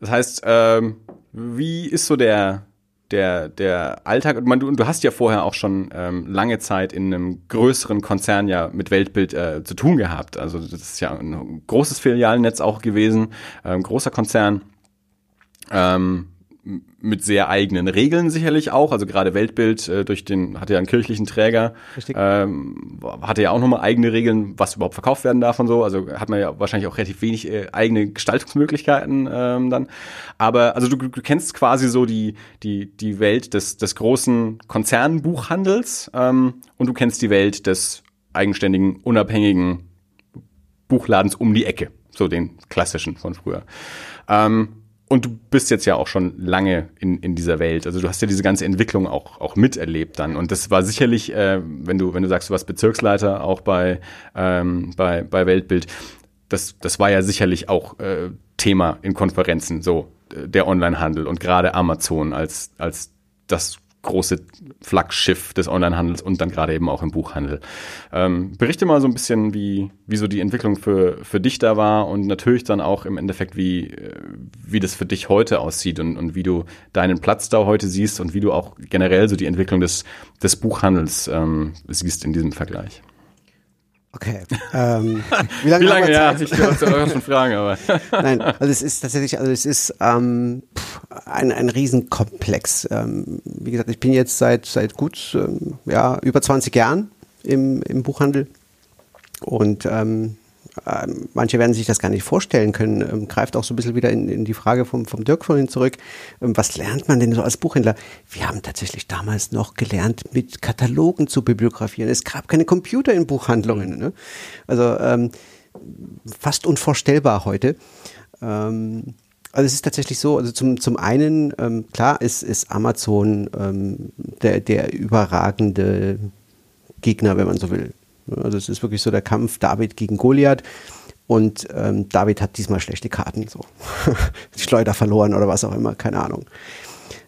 das heißt, ähm, wie ist so der, der, der Alltag? Und man, du, du hast ja vorher auch schon ähm, lange Zeit in einem größeren Konzern ja mit Weltbild äh, zu tun gehabt. Also das ist ja ein großes Filialnetz auch gewesen, ähm, großer Konzern. Ähm, mit sehr eigenen Regeln sicherlich auch. Also gerade Weltbild äh, durch den hatte ja einen kirchlichen Träger, ähm, hatte ja auch nochmal eigene Regeln, was überhaupt verkauft werden darf und so. Also hat man ja wahrscheinlich auch relativ wenig äh, eigene Gestaltungsmöglichkeiten ähm, dann. Aber also du, du kennst quasi so die die die Welt des des großen Konzernbuchhandels ähm, und du kennst die Welt des eigenständigen unabhängigen Buchladens um die Ecke, so den klassischen von früher. Ähm, und du bist jetzt ja auch schon lange in, in dieser Welt. Also du hast ja diese ganze Entwicklung auch, auch miterlebt dann. Und das war sicherlich, äh, wenn du, wenn du sagst, du warst Bezirksleiter auch bei, ähm, bei, bei Weltbild, das, das war ja sicherlich auch äh, Thema in Konferenzen, so äh, der Onlinehandel und gerade Amazon als, als das große Flaggschiff des Onlinehandels und dann gerade eben auch im Buchhandel. Ähm, berichte mal so ein bisschen, wie, wie so die Entwicklung für, für dich da war und natürlich dann auch im Endeffekt, wie, äh, wie das für dich heute aussieht und, und wie du deinen Platz da heute siehst und wie du auch generell so die Entwicklung des, des Buchhandels ähm, siehst in diesem Vergleich. Okay. Ähm, wie lange, wie lange ja, ich habe schon Fragen, aber. Nein, also es ist tatsächlich, also es ist ähm, ein, ein Riesenkomplex. Ähm, wie gesagt, ich bin jetzt seit, seit gut ähm, ja, über 20 Jahren im, im Buchhandel und ähm, manche werden sich das gar nicht vorstellen können, ähm, greift auch so ein bisschen wieder in, in die Frage vom, vom Dirk vorhin zurück. Ähm, was lernt man denn so als Buchhändler? Wir haben tatsächlich damals noch gelernt, mit Katalogen zu bibliografieren. Es gab keine Computer in Buchhandlungen. Ne? Also ähm, fast unvorstellbar heute. Ähm, also es ist tatsächlich so, also zum, zum einen, ähm, klar ist, ist Amazon ähm, der, der überragende Gegner, wenn man so will. Also es ist wirklich so der Kampf David gegen Goliath. Und ähm, David hat diesmal schlechte Karten, so Schleuder verloren oder was auch immer, keine Ahnung.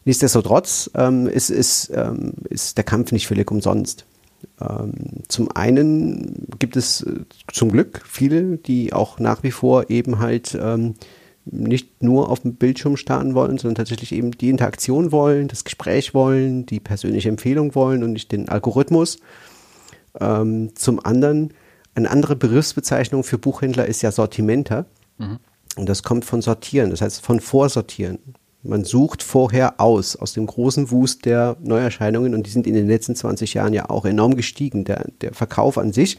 Nichtsdestotrotz ähm, ist, ist, ähm, ist der Kampf nicht völlig umsonst. Ähm, zum einen gibt es äh, zum Glück viele, die auch nach wie vor eben halt ähm, nicht nur auf dem Bildschirm starten wollen, sondern tatsächlich eben die Interaktion wollen, das Gespräch wollen, die persönliche Empfehlung wollen und nicht den Algorithmus. Ähm, zum anderen, eine andere Begriffsbezeichnung für Buchhändler ist ja Sortimenter. Mhm. Und das kommt von Sortieren, das heißt von Vorsortieren. Man sucht vorher aus, aus dem großen Wust der Neuerscheinungen und die sind in den letzten 20 Jahren ja auch enorm gestiegen. Der, der Verkauf an sich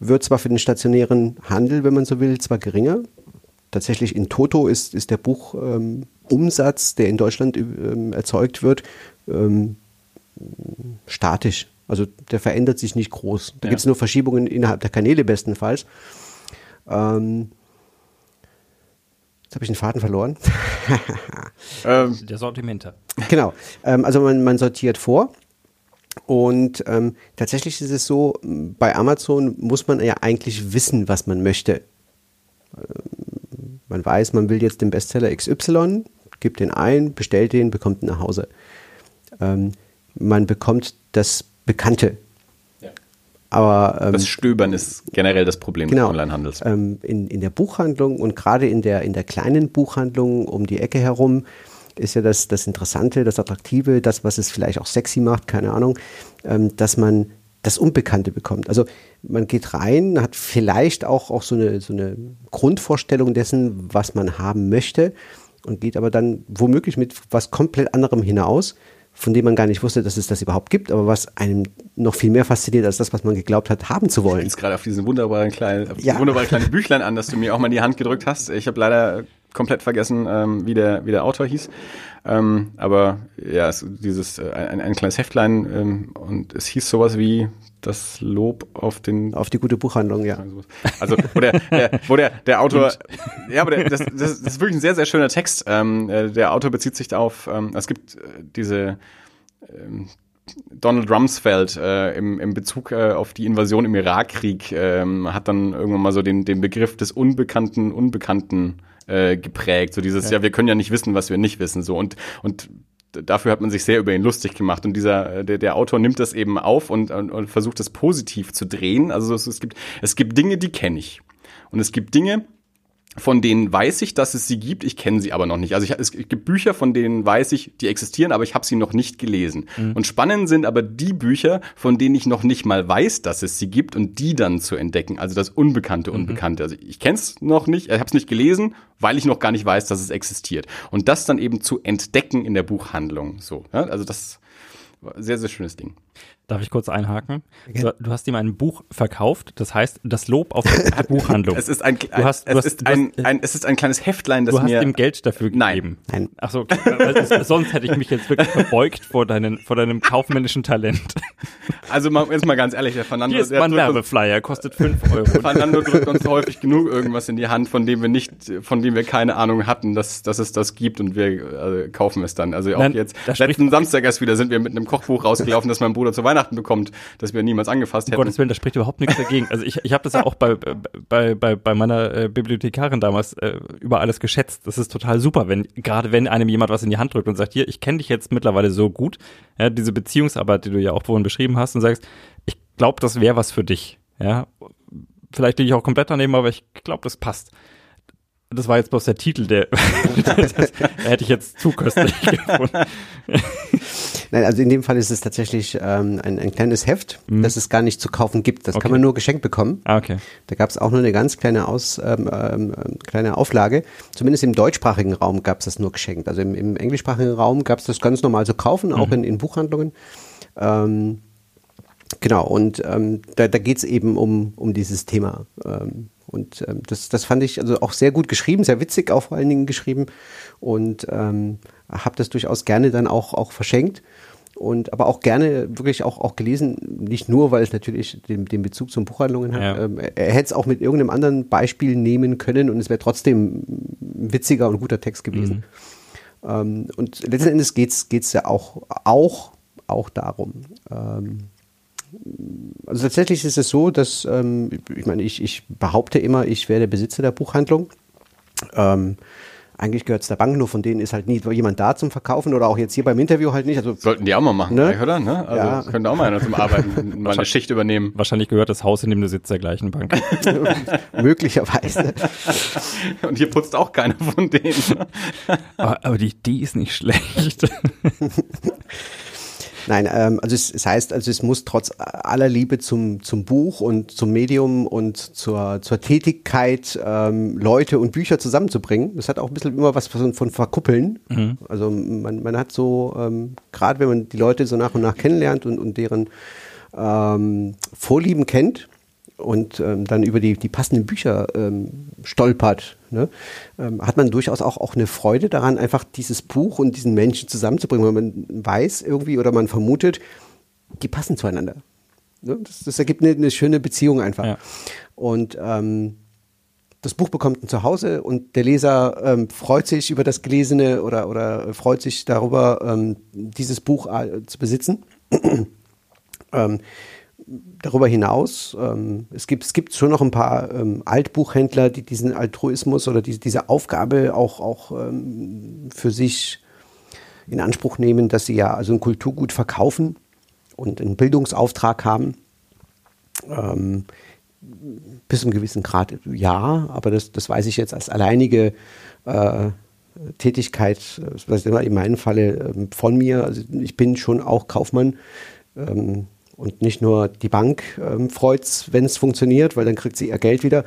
wird zwar für den stationären Handel, wenn man so will, zwar geringer. Tatsächlich in Toto ist, ist der Buchumsatz, ähm, der in Deutschland ähm, erzeugt wird, ähm, statisch. Also der verändert sich nicht groß. Da ja. gibt es nur Verschiebungen innerhalb der Kanäle bestenfalls. Ähm, jetzt habe ich den Faden verloren. ähm, der Sortimenter. Genau. Ähm, also man, man, sortiert vor. Und ähm, tatsächlich ist es so, bei Amazon muss man ja eigentlich wissen, was man möchte. Ähm, man weiß, man will jetzt den Bestseller XY, gibt den ein, bestellt den, bekommt ihn nach Hause. Ähm, man bekommt das Bekannte. Aber, ähm, das Stöbern ist generell das Problem genau, des Onlinehandels. Ähm, in, in der Buchhandlung und gerade in der, in der kleinen Buchhandlung um die Ecke herum ist ja das, das Interessante, das Attraktive, das, was es vielleicht auch sexy macht, keine Ahnung, ähm, dass man das Unbekannte bekommt. Also man geht rein, hat vielleicht auch, auch so, eine, so eine Grundvorstellung dessen, was man haben möchte und geht aber dann womöglich mit was komplett anderem hinaus von dem man gar nicht wusste, dass es das überhaupt gibt, aber was einem noch viel mehr fasziniert als das, was man geglaubt hat, haben zu wollen. Ich gerade auf diesen wunderbaren kleinen, ja. wunderbare kleine Büchlein an, das du mir auch mal in die Hand gedrückt hast. Ich habe leider komplett vergessen, ähm, wie, der, wie der Autor hieß. Ähm, aber ja, es, dieses äh, ein, ein kleines Heftlein ähm, und es hieß sowas wie das Lob auf den auf die gute Buchhandlung, ja. Also wo der, der wo der, der Autor ja, aber der, das, das, das ist wirklich ein sehr sehr schöner Text. Ähm, äh, der Autor bezieht sich auf ähm, es gibt äh, diese ähm, Donald Rumsfeld äh, im, im Bezug äh, auf die Invasion im Irakkrieg ähm, hat dann irgendwann mal so den, den Begriff des Unbekannten, Unbekannten äh, geprägt. So dieses, ja. ja, wir können ja nicht wissen, was wir nicht wissen. So und, und dafür hat man sich sehr über ihn lustig gemacht und dieser der, der Autor nimmt das eben auf und, und, und versucht das positiv zu drehen. Also es, es gibt es gibt Dinge, die kenne ich und es gibt Dinge, von denen weiß ich, dass es sie gibt, ich kenne sie aber noch nicht. Also ich, es gibt Bücher, von denen weiß ich, die existieren, aber ich habe sie noch nicht gelesen. Mhm. Und spannend sind aber die Bücher, von denen ich noch nicht mal weiß, dass es sie gibt und die dann zu entdecken. Also das Unbekannte, mhm. Unbekannte. Also ich kenne es noch nicht, ich habe es nicht gelesen, weil ich noch gar nicht weiß, dass es existiert. Und das dann eben zu entdecken in der Buchhandlung. So, ja? also das sehr, sehr schönes Ding. Darf ich kurz einhaken? Du, du, hast ihm ein Buch verkauft, das heißt das Lob auf die Buchhandlung. es ist ein, du hast, du es, hast, ist ein, hast, ein, es ist ein kleines Heftlein, das du mir... Du hast ihm Geld dafür gegeben. Nein. Ach so, okay. sonst hätte ich mich jetzt wirklich verbeugt vor, deinen, vor deinem kaufmännischen Talent. Also mal, jetzt mal ganz ehrlich, der Fernando... Hier ist mein Werbeflyer, kostet 5 Euro. Fernando drückt uns häufig genug irgendwas in die Hand, von dem wir nicht, von dem wir keine Ahnung hatten, dass, dass es das gibt und wir äh, kaufen es dann. Also auch Nein, jetzt, letzten Samstag erst wieder sind wir mit einem Kochbuch rausgelaufen, das mein Bruder zu Weihnachten bekommt das wir niemals angefasst hätten. Um Gottes Willen, da spricht überhaupt nichts dagegen. Also ich, ich habe das ja auch bei, bei, bei, bei meiner äh, Bibliothekarin damals äh, über alles geschätzt. Das ist total super, wenn gerade wenn einem jemand was in die Hand drückt und sagt, hier, ich kenne dich jetzt mittlerweile so gut, ja, diese Beziehungsarbeit, die du ja auch vorhin beschrieben hast und sagst, ich glaube, das wäre was für dich. Ja, vielleicht liege ich auch komplett daneben, aber ich glaube, das passt. Das war jetzt bloß der Titel, der, das, das hätte ich jetzt zu köstlich gefunden. Nein, also in dem Fall ist es tatsächlich ähm, ein, ein kleines Heft, mhm. das es gar nicht zu kaufen gibt. Das okay. kann man nur geschenkt bekommen. Ah, okay. Da gab es auch nur eine ganz kleine, Aus, ähm, ähm, kleine Auflage. Zumindest im deutschsprachigen Raum gab es das nur geschenkt. Also im, im englischsprachigen Raum gab es das ganz normal zu kaufen, auch mhm. in, in Buchhandlungen. Ähm, genau, und ähm, da, da geht es eben um, um dieses Thema. Ähm, und ähm, das, das fand ich also auch sehr gut geschrieben, sehr witzig auch vor allen Dingen geschrieben. Und ähm, habe das durchaus gerne dann auch, auch verschenkt und aber auch gerne wirklich auch, auch gelesen, nicht nur, weil es natürlich den, den Bezug zum Buchhandlungen hat. Ja. Ähm, er hätte es auch mit irgendeinem anderen Beispiel nehmen können und es wäre trotzdem ein witziger und guter Text gewesen. Mhm. Ähm, und letzten Endes geht es ja auch, auch, auch darum. Ähm, also tatsächlich ist es so, dass, ähm, ich meine, ich, ich behaupte immer, ich wäre der Besitzer der Buchhandlung. Ähm, eigentlich gehört es der Bank, nur von denen ist halt nie jemand da zum Verkaufen oder auch jetzt hier beim Interview halt nicht. Also, Sollten die auch mal machen, ne? oder? Ne? Also ja. könnte auch mal einer zum Arbeiten mal eine Schicht übernehmen. Wahrscheinlich gehört das Haus, in dem du sitzt, der gleichen Bank. Möglicherweise. Und hier putzt auch keiner von denen. aber, aber die Idee ist nicht schlecht. Nein, ähm, also es, es, heißt, also es muss trotz aller Liebe zum, zum Buch und zum Medium und zur, zur Tätigkeit ähm, Leute und Bücher zusammenzubringen. Das hat auch ein bisschen immer was von, von Verkuppeln. Mhm. Also man, man hat so, ähm, gerade wenn man die Leute so nach und nach kennenlernt und, und deren ähm, Vorlieben kennt, und ähm, dann über die, die passenden Bücher ähm, stolpert, ne, ähm, hat man durchaus auch, auch eine Freude daran, einfach dieses Buch und diesen Menschen zusammenzubringen, weil man weiß irgendwie oder man vermutet, die passen zueinander. Ne? Das, das, ergibt eine, eine, schöne Beziehung einfach. Ja. Und ähm, das Buch bekommt ein Zuhause und der Leser ähm, freut sich über das Gelesene oder, oder freut sich darüber, ähm, dieses Buch äh, zu besitzen. ähm, darüber hinaus, ähm, es, gibt, es gibt schon noch ein paar ähm, Altbuchhändler, die diesen Altruismus oder die, diese Aufgabe auch, auch ähm, für sich in Anspruch nehmen, dass sie ja also ein Kulturgut verkaufen und einen Bildungsauftrag haben. Ähm, bis zu einem gewissen Grad ja, aber das, das weiß ich jetzt als alleinige äh, Tätigkeit, das ist immer in meinem Falle äh, von mir. Also ich bin schon auch Kaufmann. Ähm, und nicht nur die Bank ähm, freut es, wenn es funktioniert, weil dann kriegt sie ihr Geld wieder,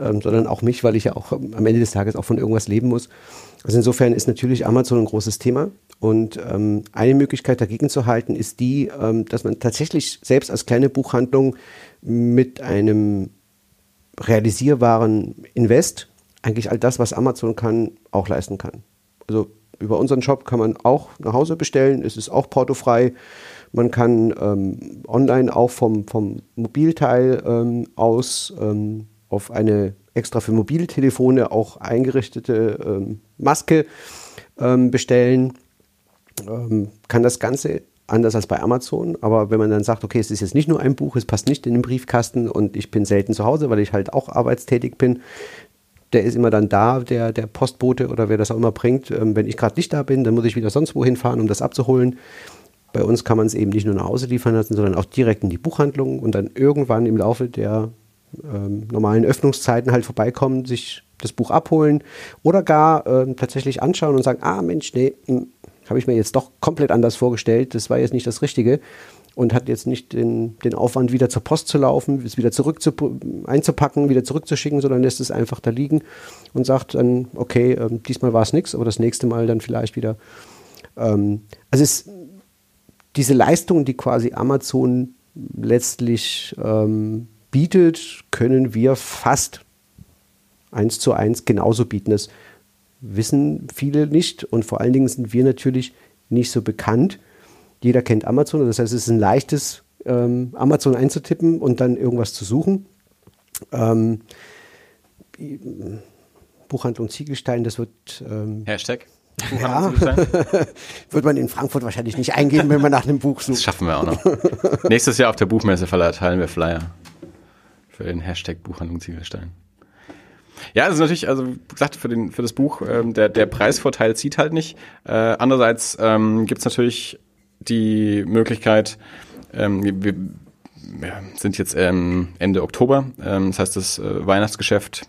ähm, sondern auch mich, weil ich ja auch am Ende des Tages auch von irgendwas leben muss. Also insofern ist natürlich Amazon ein großes Thema. Und ähm, eine Möglichkeit dagegen zu halten ist die, ähm, dass man tatsächlich selbst als kleine Buchhandlung mit einem realisierbaren Invest eigentlich all das, was Amazon kann, auch leisten kann. Also über unseren Shop kann man auch nach Hause bestellen, es ist auch portofrei. Man kann ähm, online auch vom, vom Mobilteil ähm, aus ähm, auf eine extra für Mobiltelefone auch eingerichtete ähm, Maske ähm, bestellen. Ähm, kann das Ganze anders als bei Amazon, aber wenn man dann sagt, okay, es ist jetzt nicht nur ein Buch, es passt nicht in den Briefkasten und ich bin selten zu Hause, weil ich halt auch arbeitstätig bin, der ist immer dann da, der, der Postbote oder wer das auch immer bringt. wenn ich gerade nicht da bin, dann muss ich wieder sonst wohin fahren, um das abzuholen. Bei uns kann man es eben nicht nur nach Hause liefern lassen, sondern auch direkt in die Buchhandlung und dann irgendwann im Laufe der ähm, normalen Öffnungszeiten halt vorbeikommen, sich das Buch abholen oder gar äh, tatsächlich anschauen und sagen, ah Mensch, nee, hm, habe ich mir jetzt doch komplett anders vorgestellt, das war jetzt nicht das Richtige und hat jetzt nicht den, den Aufwand, wieder zur Post zu laufen, es wieder zurück zu, einzupacken, wieder zurückzuschicken, sondern lässt es einfach da liegen und sagt dann, okay, äh, diesmal war es nichts, aber das nächste Mal dann vielleicht wieder. Ähm, also es, diese Leistung, die quasi Amazon letztlich ähm, bietet, können wir fast eins zu eins genauso bieten. Das wissen viele nicht und vor allen Dingen sind wir natürlich nicht so bekannt. Jeder kennt Amazon, das heißt, es ist ein leichtes, ähm, Amazon einzutippen und dann irgendwas zu suchen. Ähm, Buchhandlung Ziegelstein, das wird. Ähm, Hashtag? Ja. Wird man in Frankfurt wahrscheinlich nicht eingeben, wenn man nach einem Buch sucht. Das schaffen wir auch noch. Nächstes Jahr auf der Buchmesse verteilen wir Flyer für den Hashtag Buchhandlung Ziegelstein. Ja, das ist natürlich, also wie gesagt, für, den, für das Buch, ähm, der, der Preisvorteil zieht halt nicht. Äh, andererseits ähm, gibt es natürlich die Möglichkeit, ähm, wir, wir sind jetzt ähm, Ende Oktober, ähm, das heißt, das äh, Weihnachtsgeschäft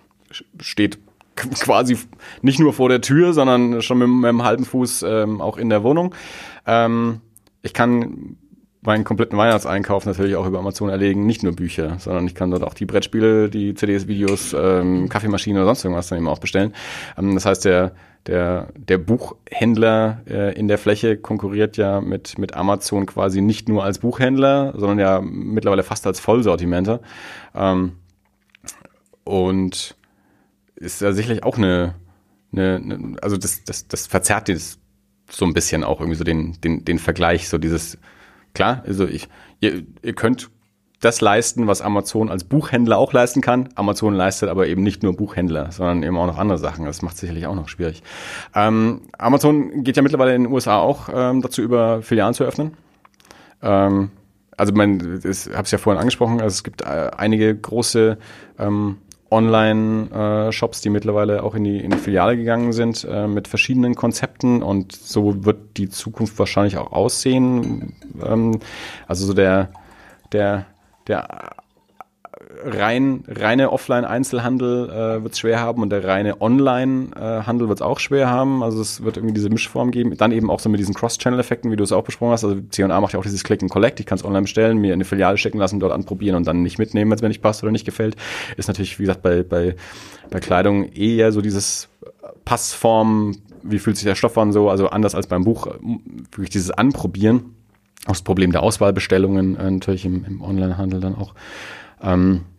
steht quasi nicht nur vor der Tür, sondern schon mit, mit einem halben Fuß ähm, auch in der Wohnung. Ähm, ich kann meinen kompletten Weihnachtseinkauf natürlich auch über Amazon erlegen, nicht nur Bücher, sondern ich kann dort auch die Brettspiele, die CDs, Videos, ähm, Kaffeemaschine oder sonst irgendwas dann eben auch bestellen. Ähm, das heißt, der der, der Buchhändler äh, in der Fläche konkurriert ja mit, mit Amazon quasi nicht nur als Buchhändler, sondern ja mittlerweile fast als Vollsortimenter. Ähm, und ist ja sicherlich auch eine, eine, eine also das, das, das verzerrt das so ein bisschen auch irgendwie so den, den, den Vergleich, so dieses, klar, also ich, ihr, ihr könnt das leisten, was Amazon als Buchhändler auch leisten kann. Amazon leistet aber eben nicht nur Buchhändler, sondern eben auch noch andere Sachen. Das macht sicherlich auch noch schwierig. Ähm, Amazon geht ja mittlerweile in den USA auch ähm, dazu über, Filialen zu öffnen. Ähm, also ich habe es ja vorhin angesprochen, also es gibt äh, einige große ähm, Online-Shops, die mittlerweile auch in die, in die Filiale gegangen sind äh, mit verschiedenen Konzepten und so wird die Zukunft wahrscheinlich auch aussehen. Ähm, also so der, der, der rein, reine Offline-Einzelhandel äh, wird es schwer haben und der reine Online-Handel wird es auch schwer haben. Also es wird irgendwie diese Mischform geben. Dann eben auch so mit diesen Cross-Channel-Effekten, wie du es auch besprochen hast. Also C&A macht ja auch dieses Click and Collect. Ich kann es online bestellen, mir in eine Filiale schicken lassen, dort anprobieren und dann nicht mitnehmen, wenn es mir nicht passt oder nicht gefällt. Ist natürlich, wie gesagt, bei, bei, bei Kleidung eher so dieses Passform, wie fühlt sich der Stoff an, so, also anders als beim Buch, wirklich dieses Anprobieren. Auch das Problem der Auswahlbestellungen äh, natürlich im, im Onlinehandel dann auch. Ähm, äh,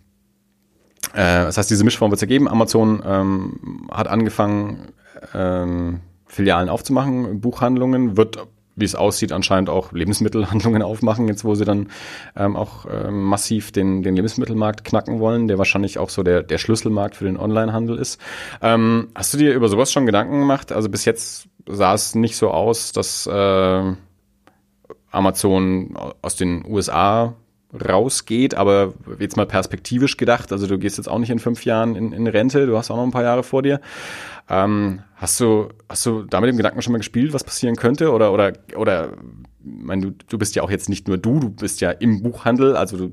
das heißt, diese Mischform wird es ergeben. Amazon ähm, hat angefangen, ähm, Filialen aufzumachen, Buchhandlungen, wird, wie es aussieht, anscheinend auch Lebensmittelhandlungen aufmachen, jetzt wo sie dann ähm, auch ähm, massiv den, den Lebensmittelmarkt knacken wollen, der wahrscheinlich auch so der, der Schlüsselmarkt für den Onlinehandel ist. Ähm, hast du dir über sowas schon Gedanken gemacht? Also bis jetzt sah es nicht so aus, dass äh, Amazon aus den USA rausgeht, aber jetzt mal perspektivisch gedacht, also du gehst jetzt auch nicht in fünf Jahren in, in Rente, du hast auch noch ein paar Jahre vor dir. Ähm, hast du, hast du da mit dem Gedanken schon mal gespielt, was passieren könnte? Oder, oder, oder, mein, du, du bist ja auch jetzt nicht nur du, du bist ja im Buchhandel, also du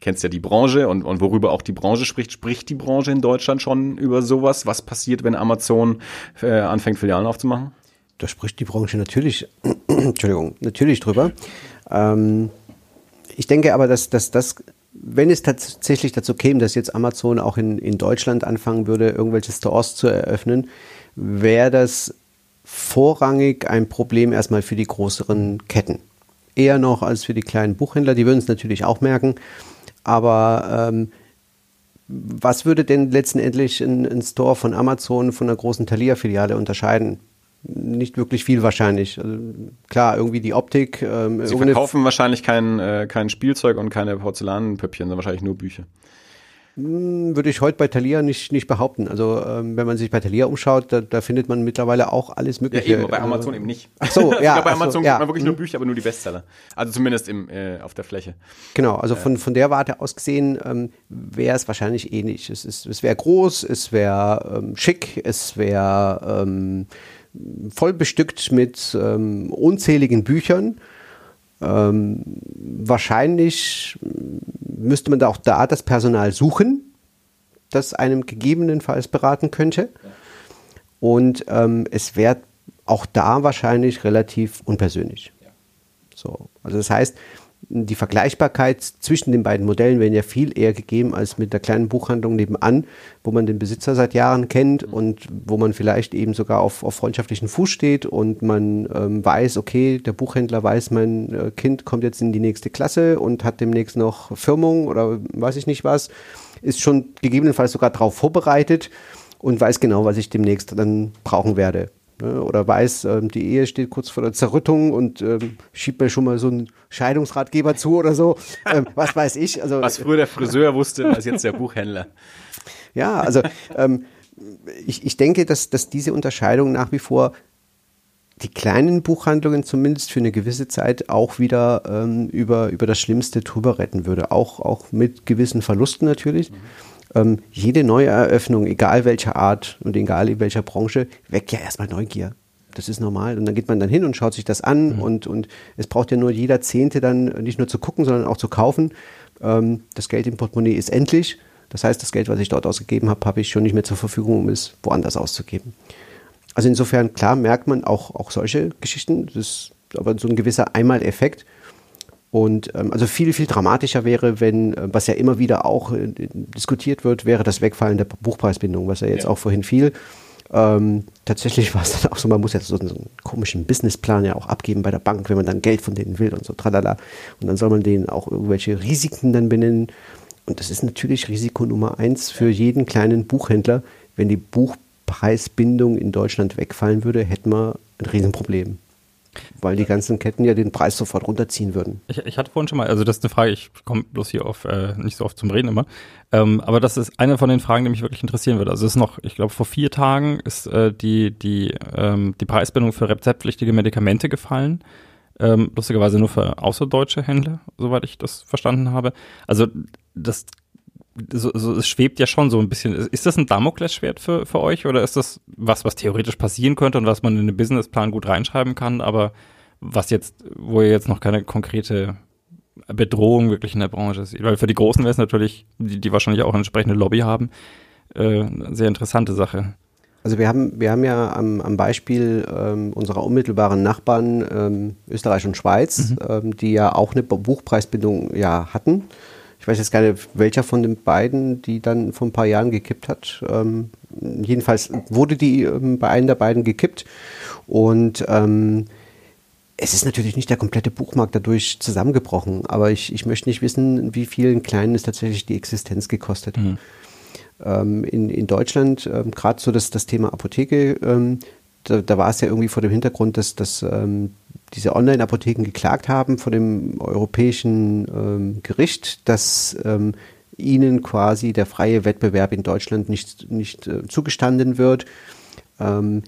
kennst ja die Branche und, und worüber auch die Branche spricht, spricht die Branche in Deutschland schon über sowas? Was passiert, wenn Amazon äh, anfängt, Filialen aufzumachen? Da spricht die Branche natürlich, Entschuldigung, natürlich drüber. Ähm, ich denke aber, dass, dass das, wenn es tatsächlich dazu käme, dass jetzt Amazon auch in, in Deutschland anfangen würde, irgendwelche Stores zu eröffnen, wäre das vorrangig ein Problem erstmal für die größeren Ketten. Eher noch als für die kleinen Buchhändler, die würden es natürlich auch merken. Aber ähm, was würde denn letztendlich ein, ein Store von Amazon von einer großen Thalia-Filiale unterscheiden? Nicht wirklich viel wahrscheinlich. Also, klar, irgendwie die Optik. Ähm, Sie verkaufen wahrscheinlich kein, äh, kein Spielzeug und keine Porzellanpüppchen, sondern wahrscheinlich nur Bücher. Hm, würde ich heute bei Thalia nicht, nicht behaupten. Also ähm, wenn man sich bei Thalia umschaut, da, da, findet man mittlerweile auch alles Mögliche. Ja, eben, bei Amazon äh, eben nicht. Ach so, ja. ich bei Amazon so, ja. man wirklich nur hm. Bücher, aber nur die Bestseller. Also zumindest im, äh, auf der Fläche. Genau, also von, von der Warte aus gesehen ähm, wäre es wahrscheinlich ähnlich. Es, es wäre groß, es wäre ähm, schick, es wäre ähm, voll bestückt mit ähm, unzähligen Büchern. Ähm, wahrscheinlich müsste man da auch da das Personal suchen, das einem gegebenenfalls beraten könnte. Und ähm, es wäre auch da wahrscheinlich relativ unpersönlich. So, also das heißt, die Vergleichbarkeit zwischen den beiden Modellen wäre ja viel eher gegeben als mit der kleinen Buchhandlung nebenan, wo man den Besitzer seit Jahren kennt und wo man vielleicht eben sogar auf, auf freundschaftlichen Fuß steht und man ähm, weiß, okay, der Buchhändler weiß, mein äh, Kind kommt jetzt in die nächste Klasse und hat demnächst noch Firmung oder weiß ich nicht was, ist schon gegebenenfalls sogar darauf vorbereitet und weiß genau, was ich demnächst dann brauchen werde oder weiß, ähm, die Ehe steht kurz vor der Zerrüttung und ähm, schiebt mir schon mal so einen Scheidungsratgeber zu oder so. Ähm, was weiß ich. Also, was früher der Friseur wusste, als jetzt der Buchhändler. Ja, also ähm, ich, ich denke, dass, dass diese Unterscheidung nach wie vor die kleinen Buchhandlungen zumindest für eine gewisse Zeit auch wieder ähm, über, über das Schlimmste drüber retten würde. Auch, auch mit gewissen Verlusten natürlich. Mhm ähm, jede neue Eröffnung, egal welcher Art und egal in welcher Branche, weckt ja erstmal Neugier. Das ist normal. Und dann geht man dann hin und schaut sich das an mhm. und, und es braucht ja nur jeder Zehnte dann nicht nur zu gucken, sondern auch zu kaufen. Ähm, das Geld im Portemonnaie ist endlich. Das heißt, das Geld, was ich dort ausgegeben habe, habe ich schon nicht mehr zur Verfügung, um es woanders auszugeben. Also insofern, klar, merkt man auch, auch solche Geschichten. Das ist aber so ein gewisser Einmaleffekt. Und ähm, also viel, viel dramatischer wäre, wenn, äh, was ja immer wieder auch äh, diskutiert wird, wäre das Wegfallen der Buchpreisbindung, was ja jetzt ja. auch vorhin fiel. Ähm, tatsächlich war es dann auch so, man muss ja so einen, so einen, komischen Businessplan ja auch abgeben bei der Bank, wenn man dann Geld von denen will und so, tralala. Und dann soll man denen auch irgendwelche Risiken dann benennen. Und das ist natürlich Risiko Nummer eins für jeden kleinen Buchhändler. Wenn die Buchpreisbindung in Deutschland wegfallen würde, hätten wir ein Riesenproblem. Weil die ganzen Ketten ja den Preis sofort runterziehen würden. Ich, ich hatte vorhin schon mal, also das ist eine Frage, ich komme bloß hier auf, äh, nicht so oft zum Reden immer, ähm, aber das ist eine von den Fragen, die mich wirklich interessieren würde. Also es ist noch, ich glaube, vor vier Tagen ist äh, die, die, ähm, die Preisbindung für rezeptpflichtige Medikamente gefallen. Ähm, lustigerweise nur für außerdeutsche Händler, soweit ich das verstanden habe. Also das so, so, es schwebt ja schon so ein bisschen. Ist das ein Damoklesschwert für, für euch oder ist das was, was theoretisch passieren könnte und was man in den Businessplan gut reinschreiben kann, aber was jetzt, wo ihr jetzt noch keine konkrete Bedrohung wirklich in der Branche sieht? Weil für die Großen wäre es natürlich, die, die wahrscheinlich auch eine entsprechende Lobby haben, äh, eine sehr interessante Sache. Also wir haben, wir haben ja am, am Beispiel ähm, unserer unmittelbaren Nachbarn ähm, Österreich und Schweiz, mhm. ähm, die ja auch eine Buchpreisbindung ja hatten ich weiß jetzt gar nicht, welcher von den beiden, die dann vor ein paar Jahren gekippt hat. Ähm, jedenfalls wurde die ähm, bei einem der beiden gekippt. Und ähm, es ist natürlich nicht der komplette Buchmarkt dadurch zusammengebrochen, aber ich, ich möchte nicht wissen, wie vielen Kleinen es tatsächlich die Existenz gekostet. Mhm. Ähm, in, in Deutschland, ähm, gerade so das, das Thema Apotheke, ähm, da, da war es ja irgendwie vor dem Hintergrund, dass, dass ähm, diese Online-Apotheken geklagt haben vor dem europäischen ähm, Gericht, dass ähm, ihnen quasi der freie Wettbewerb in Deutschland nicht, nicht äh, zugestanden wird. Ähm,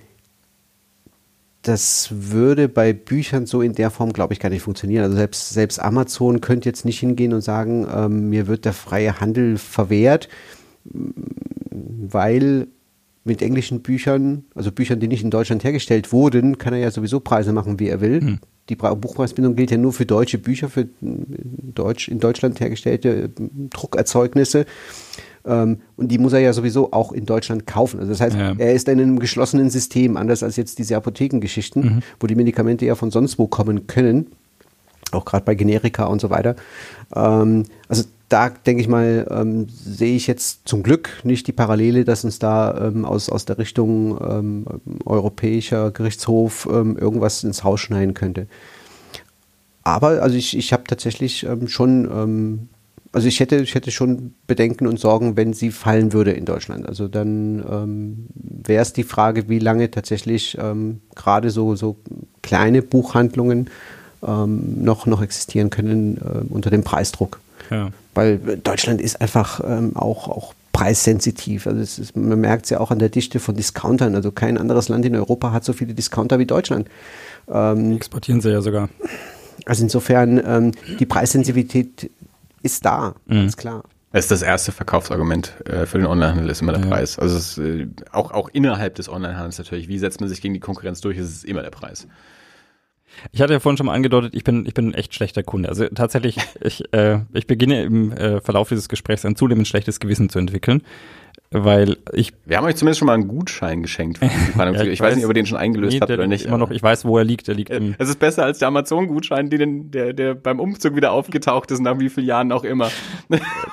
das würde bei Büchern so in der Form, glaube ich, gar nicht funktionieren. Also selbst, selbst Amazon könnte jetzt nicht hingehen und sagen, ähm, mir wird der freie Handel verwehrt, weil mit englischen Büchern, also Büchern, die nicht in Deutschland hergestellt wurden, kann er ja sowieso Preise machen, wie er will. Hm. Die Buchpreisbindung gilt ja nur für deutsche Bücher, für Deutsch, in Deutschland hergestellte äh, Druckerzeugnisse. Ähm, und die muss er ja sowieso auch in Deutschland kaufen. Also das heißt, ja. er ist in einem geschlossenen System, anders als jetzt diese Apothekengeschichten, mhm. wo die Medikamente ja von sonst wo kommen können auch gerade bei Generika und so weiter. Ähm, also da denke ich mal, ähm, sehe ich jetzt zum Glück nicht die Parallele, dass uns da ähm, aus, aus der Richtung ähm, europäischer Gerichtshof ähm, irgendwas ins Haus schneiden könnte. Aber also ich, ich habe tatsächlich ähm, schon, also ich hätte, ich hätte schon Bedenken und Sorgen, wenn sie fallen würde in Deutschland. Also dann wäre es die Frage, wie lange tatsächlich gerade so, so kleine Buchhandlungen ähm, noch, noch existieren können äh, unter dem Preisdruck. Ja. Weil Deutschland ist einfach ähm, auch, auch preissensitiv. Also ist, man merkt es ja auch an der Dichte von Discountern. Also kein anderes Land in Europa hat so viele Discounter wie Deutschland. Ähm, Exportieren sie ja sogar. Also insofern, ähm, die Preissensitivität ist da, mhm. ist klar. Das ist das erste Verkaufsargument äh, für den Onlinehandel, ist immer der ja. Preis. Also ist, äh, auch, auch innerhalb des Onlinehandels natürlich, wie setzt man sich gegen die Konkurrenz durch, ist es immer der Preis. Ich hatte ja vorhin schon mal angedeutet, ich bin, ich bin ein echt schlechter Kunde. Also tatsächlich, ich, äh, ich beginne im äh, Verlauf dieses Gesprächs ein zunehmend schlechtes Gewissen zu entwickeln. Weil ich. Wir haben euch zumindest schon mal einen Gutschein geschenkt. Für ja, ich, ich weiß nicht, ob ihr den schon eingelöst nee, habt oder nicht. Immer noch, ich weiß, wo er liegt. Er liegt im Es ist besser als der Amazon-Gutschein, der, der beim Umzug wieder aufgetaucht ist, nach wie vielen Jahren auch immer.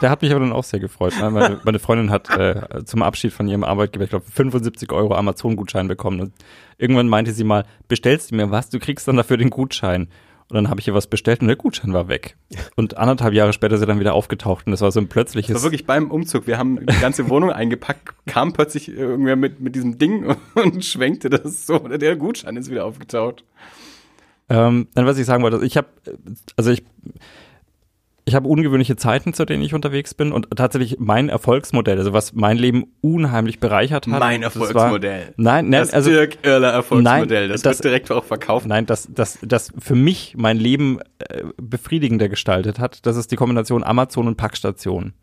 Der hat mich aber dann auch sehr gefreut. Meine, meine Freundin hat äh, zum Abschied von ihrem Arbeitgeber, ich glaube, 75 Euro Amazon-Gutschein bekommen. Und irgendwann meinte sie mal, bestellst du mir was, du kriegst dann dafür den Gutschein. Und dann habe ich ihr was bestellt und der Gutschein war weg. Und anderthalb Jahre später ist er dann wieder aufgetaucht und das war so ein plötzliches. Das war wirklich beim Umzug. Wir haben die ganze Wohnung eingepackt, kam plötzlich irgendwer mit, mit diesem Ding und schwenkte das so. Und der Gutschein ist wieder aufgetaucht. Ähm, dann, was ich sagen wollte, ich habe, also ich, ich habe ungewöhnliche Zeiten, zu denen ich unterwegs bin und tatsächlich mein Erfolgsmodell, also was mein Leben unheimlich bereichert hat. Mein Erfolgsmodell. War, nein, nein, das also Dirk Irler Erfolgsmodell, nein, das, das, wird direkt auch verkauft. Nein, das, das, das für mich mein Leben äh, befriedigender gestaltet hat, das ist die Kombination Amazon und Packstation.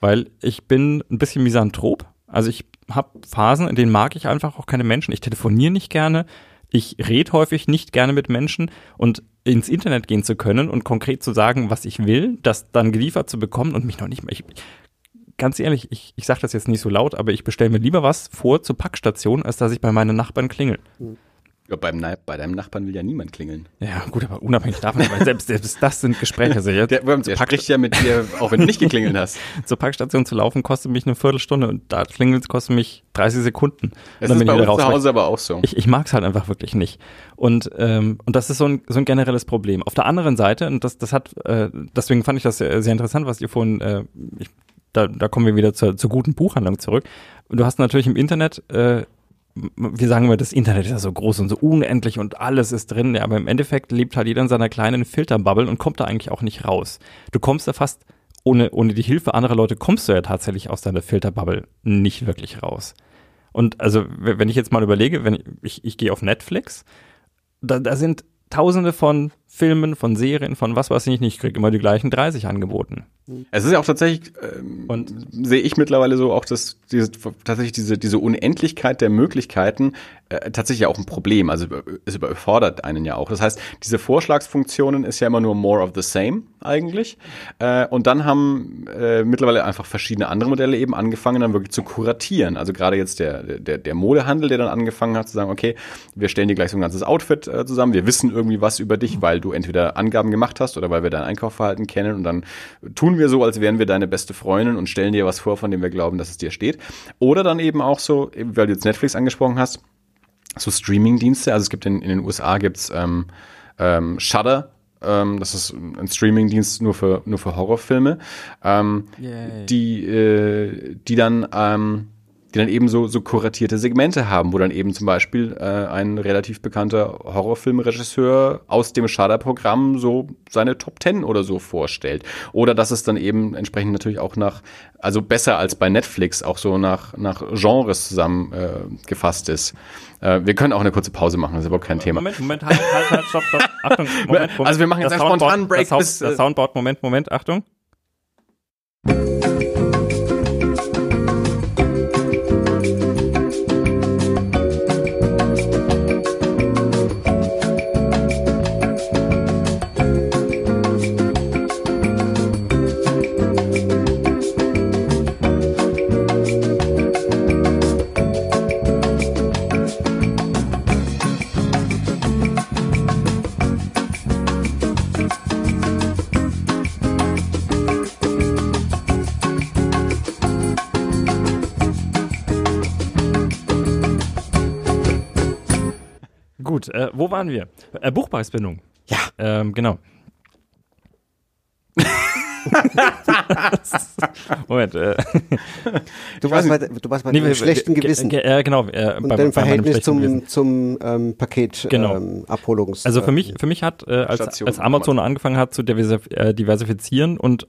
Weil ich bin ein bisschen misanthrop, also ich habe Phasen, in denen mag ich einfach auch keine Menschen. Ich telefoniere nicht gerne, ich rede häufig nicht gerne mit Menschen und ins Internet gehen zu können und konkret zu sagen, was ich will, das dann geliefert zu bekommen und mich noch nicht mehr. Ich, ganz ehrlich, ich, ich sage das jetzt nicht so laut, aber ich bestelle mir lieber was vor zur Packstation, als dass ich bei meinen Nachbarn klingel. Mhm. Ja, beim, bei deinem Nachbarn will ja niemand klingeln. Ja, gut, aber unabhängig davon, weil selbst, selbst das sind Gespräche. Also der, der, der spricht ja mit dir, auch wenn du nicht geklingelt hast. Zur Packstation zu laufen kostet mich eine Viertelstunde und da klingelt kostet mich 30 Sekunden. Das ist bei uns zu Hause aber auch so. Ich, ich mag es halt einfach wirklich nicht. Und, ähm, und das ist so ein, so ein generelles Problem. Auf der anderen Seite, und das, das hat, äh, deswegen fand ich das sehr, sehr interessant, was ihr vorhin, äh, ich, da, da kommen wir wieder zur, zur guten Buchhandlung zurück. Du hast natürlich im Internet äh, wir sagen immer, das Internet ist ja so groß und so unendlich und alles ist drin, ja, aber im Endeffekt lebt halt jeder in seiner kleinen Filterbubble und kommt da eigentlich auch nicht raus. Du kommst da fast, ohne, ohne die Hilfe anderer Leute, kommst du ja tatsächlich aus deiner Filterbubble nicht wirklich raus. Und also, wenn ich jetzt mal überlege, wenn ich, ich, ich gehe auf Netflix, da, da sind tausende von Filmen, von Serien, von was weiß ich nicht, ich kriege immer die gleichen 30 angeboten. Es ist ja auch tatsächlich, ähm, und sehe ich mittlerweile so auch, dass diese, tatsächlich diese, diese Unendlichkeit der Möglichkeiten äh, tatsächlich auch ein Problem. Also es überfordert einen ja auch. Das heißt, diese Vorschlagsfunktionen ist ja immer nur more of the same eigentlich. Äh, und dann haben äh, mittlerweile einfach verschiedene andere Modelle eben angefangen, dann wirklich zu kuratieren. Also gerade jetzt der, der, der Modehandel, der dann angefangen hat zu sagen, okay, wir stellen dir gleich so ein ganzes Outfit äh, zusammen, wir wissen irgendwie was über dich, weil du entweder Angaben gemacht hast oder weil wir dein Einkaufsverhalten kennen und dann tun wir so, als wären wir deine beste Freundin und stellen dir was vor, von dem wir glauben, dass es dir steht. Oder dann eben auch so, weil du jetzt Netflix angesprochen hast, so Streaming-Dienste. Also es gibt in, in den USA gibt's ähm, ähm, Shudder, ähm, das ist ein Streaming-Dienst nur für nur für Horrorfilme, ähm, die äh, die dann ähm, die dann eben so, so kuratierte Segmente haben, wo dann eben zum Beispiel äh, ein relativ bekannter Horrorfilmregisseur aus dem Shudder-Programm so seine Top Ten oder so vorstellt. Oder dass es dann eben entsprechend natürlich auch nach, also besser als bei Netflix, auch so nach, nach Genres zusammengefasst äh, ist. Äh, wir können auch eine kurze Pause machen, das ist überhaupt kein Thema. Moment, Moment, halt, halt, halt, stopp, stopp. Achtung, Moment, Moment. Also wir machen jetzt einen spontanen Break. Das, bis, das Soundboard, Moment, Moment, Achtung. Wo waren wir? Äh, Buchpreisbindung. Ja. Ähm, genau. Moment. Äh. Du, warst bei, du warst bei nee, dem schlechten Gewissen. Äh, genau. Äh, Und bei, dein Verhältnis zum, zum ähm, Paket genau. ähm, Abholungs. Also für mich, für mich hat, äh, als, als Amazon angefangen hat zu äh, diversifizieren und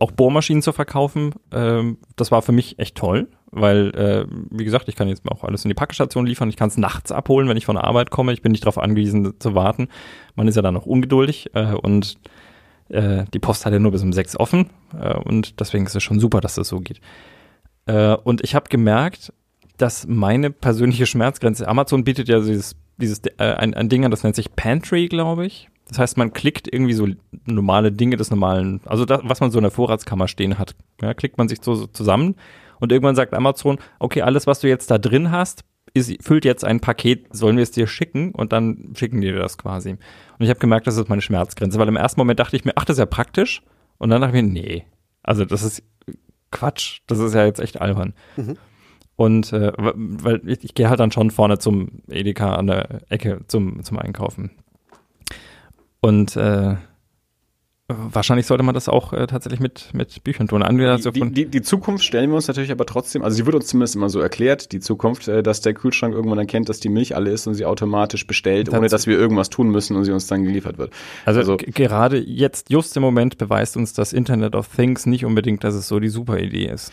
auch Bohrmaschinen zu verkaufen, äh, das war für mich echt toll, weil, äh, wie gesagt, ich kann jetzt auch alles in die Packstation liefern, ich kann es nachts abholen, wenn ich von der Arbeit komme, ich bin nicht darauf angewiesen zu warten. Man ist ja dann noch ungeduldig äh, und äh, die Post hat ja nur bis um sechs offen äh, und deswegen ist es schon super, dass das so geht. Äh, und ich habe gemerkt, dass meine persönliche Schmerzgrenze, Amazon bietet ja dieses, dieses äh, ein, ein Ding an, das nennt sich Pantry, glaube ich. Das heißt, man klickt irgendwie so normale Dinge des normalen, also das, was man so in der Vorratskammer stehen hat, ja, klickt man sich so, so zusammen Und irgendwann sagt Amazon, okay, alles, was du jetzt da drin hast, ist, füllt jetzt ein Paket, sollen wir es dir schicken? Und dann schicken die dir das quasi. Und ich habe gemerkt, das ist meine Schmerzgrenze, weil im ersten Moment dachte ich mir, ach, das ist ja praktisch. Und dann dachte ich mir, nee, also das ist Quatsch, das ist ja jetzt echt albern. Mhm. Und äh, weil ich, ich gehe halt dann schon vorne zum Edeka an der Ecke zum, zum Einkaufen. Und äh, wahrscheinlich sollte man das auch äh, tatsächlich mit, mit Büchern tun. Die, die, die, die, Zukunft stellen wir uns natürlich aber trotzdem, also sie wird uns zumindest immer so erklärt, die Zukunft, äh, dass der Kühlschrank irgendwann erkennt, dass die Milch alle ist und sie automatisch bestellt, ohne dass wir irgendwas tun müssen und sie uns dann geliefert wird. Also, also gerade jetzt, just im Moment beweist uns das Internet of Things nicht unbedingt, dass es so die super Idee ist.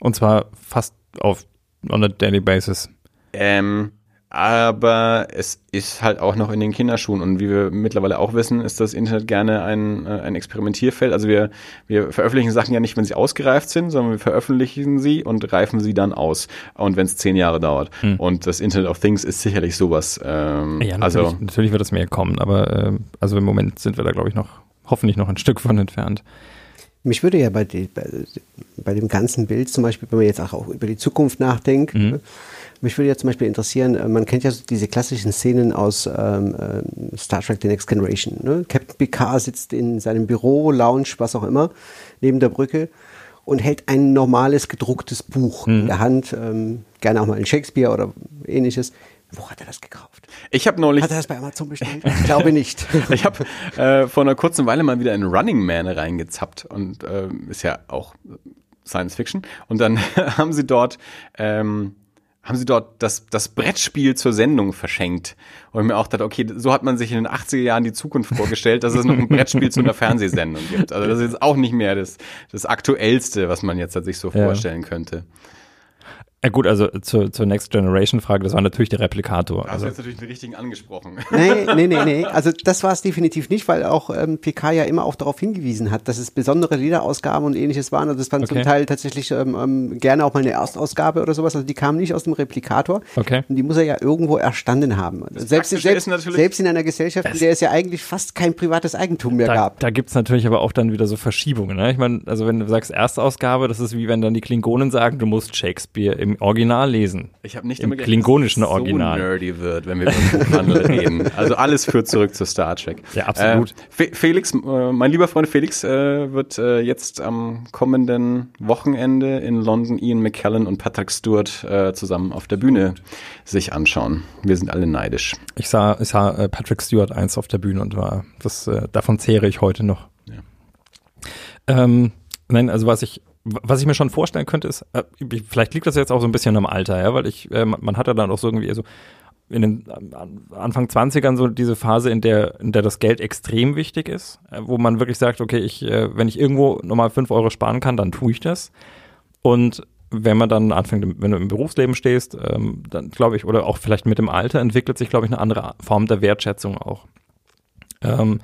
Und zwar fast auf on a daily basis. Ähm, aber es ist halt auch noch in den Kinderschuhen und wie wir mittlerweile auch wissen, ist das Internet gerne ein, äh, ein Experimentierfeld. Also wir, wir veröffentlichen Sachen ja nicht, wenn sie ausgereift sind, sondern wir veröffentlichen sie und reifen sie dann aus. Und wenn es zehn Jahre dauert. Hm. Und das Internet of Things ist sicherlich sowas. Ähm, ja, natürlich, also natürlich wird es mehr kommen, aber äh, also im Moment sind wir da, glaube ich, noch hoffentlich noch ein Stück von entfernt. Mich würde ja bei, die, bei, bei, dem ganzen Bild zum Beispiel, wenn man jetzt auch über die Zukunft nachdenkt, mhm. Mich würde ja zum Beispiel interessieren, äh, man kennt ja so diese klassischen Szenen aus ähm, äh, Star Trek The Next Generation. Ne? Captain Picard sitzt in seinem Büro, Lounge, was auch immer, neben der Brücke und hält ein normales gedrucktes Buch mhm. in der Hand, ähm, gerne auch mal in Shakespeare oder ähnliches. Wo hat er das gekauft? Ich habe neulich. Hat er das bei Amazon bestellt? Ich glaube nicht. ich habe äh, vor einer kurzen Weile mal wieder in Running Man reingezappt und äh, ist ja auch Science Fiction. Und dann haben sie dort ähm, haben sie dort das, das Brettspiel zur Sendung verschenkt. Und ich mir auch dachte, okay, so hat man sich in den 80er Jahren die Zukunft vorgestellt, dass es noch ein Brettspiel zu einer Fernsehsendung gibt. Also das ist jetzt auch nicht mehr das, das Aktuellste, was man jetzt sich so ja. vorstellen könnte. Ja gut, also zur, zur Next Generation Frage, das war natürlich der Replikator. Da hast du jetzt natürlich den richtigen angesprochen. Nee, nee, nee, nee. Also das war es definitiv nicht, weil auch ähm, PK ja immer auch darauf hingewiesen hat, dass es besondere Lederausgaben und ähnliches waren. Und das waren okay. zum Teil tatsächlich ähm, ähm, gerne auch mal eine Erstausgabe oder sowas. Also die kamen nicht aus dem Replikator. Okay. Und die muss er ja irgendwo erstanden haben. Selbst, selbst, selbst in einer Gesellschaft, in der es ja eigentlich fast kein privates Eigentum mehr da, gab. Da gibt's natürlich aber auch dann wieder so Verschiebungen. Ne? Ich meine, also wenn du sagst Erstausgabe, das ist wie wenn dann die Klingonen sagen, du musst Shakespeare im Original lesen. Ich habe nicht im klingonischen gedacht, Original. so nerdy wird, wenn wir über Buchhandel reden. Also alles führt zurück zu Star Trek. Ja, absolut. Äh, Felix, äh, mein lieber Freund Felix, äh, wird äh, jetzt am kommenden Wochenende in London Ian McKellen und Patrick Stewart äh, zusammen auf der Bühne sich anschauen. Wir sind alle neidisch. Ich sah, ich sah äh, Patrick Stewart eins auf der Bühne und war, das, davon zehre ich heute noch. Ja. Ähm, nein, also was ich was ich mir schon vorstellen könnte, ist, äh, vielleicht liegt das jetzt auch so ein bisschen am Alter, ja, weil ich, äh, man hat ja dann auch so irgendwie so in den äh, Anfang 20ern so diese Phase, in der, in der das Geld extrem wichtig ist, äh, wo man wirklich sagt, okay, ich, wenn ich irgendwo nochmal fünf Euro sparen kann, dann tue ich das. Und wenn man dann anfängt, wenn du im Berufsleben stehst, ähm, dann glaube ich, oder auch vielleicht mit dem Alter entwickelt sich, glaube ich, eine andere Form der Wertschätzung auch. Ähm,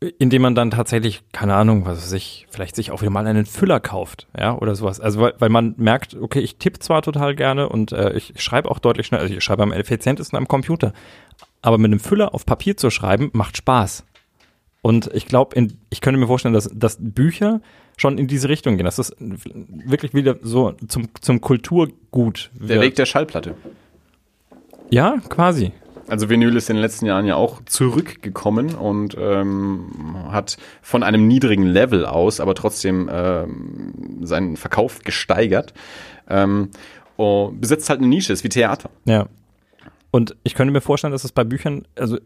indem man dann tatsächlich, keine Ahnung, was weiß ich, vielleicht sich auch wieder mal einen Füller kauft, ja, oder sowas. Also weil, weil man merkt, okay, ich tippe zwar total gerne und äh, ich schreibe auch deutlich schneller, also ich schreibe am effizientesten am Computer, aber mit einem Füller auf Papier zu schreiben, macht Spaß. Und ich glaube, ich könnte mir vorstellen, dass, dass Bücher schon in diese Richtung gehen, dass das wirklich wieder so zum, zum Kulturgut wird. Der Weg der Schallplatte. Ja, quasi. Also Vinyl ist in den letzten Jahren ja auch zurückgekommen und ähm, hat von einem niedrigen Level aus, aber trotzdem ähm, seinen Verkauf gesteigert. Ähm, und besitzt halt eine Nische, ist wie Theater. Ja. Und ich könnte mir vorstellen, dass es bei Büchern, also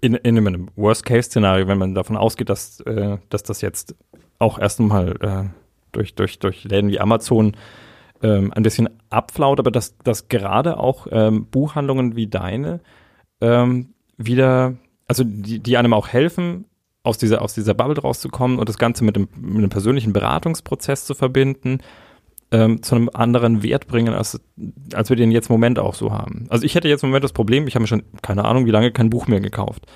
in, in einem Worst-Case-Szenario, wenn man davon ausgeht, dass, äh, dass das jetzt auch erst einmal äh, durch, durch, durch Läden wie Amazon ähm, ein bisschen abflaut, aber dass, dass gerade auch ähm, Buchhandlungen wie deine ähm, wieder, also die, die einem auch helfen, aus dieser, aus dieser Bubble rauszukommen und das Ganze mit dem, mit einem persönlichen Beratungsprozess zu verbinden, ähm, zu einem anderen Wert bringen, als, als wir den jetzt im Moment auch so haben. Also ich hätte jetzt im Moment das Problem, ich habe mir schon, keine Ahnung, wie lange kein Buch mehr gekauft.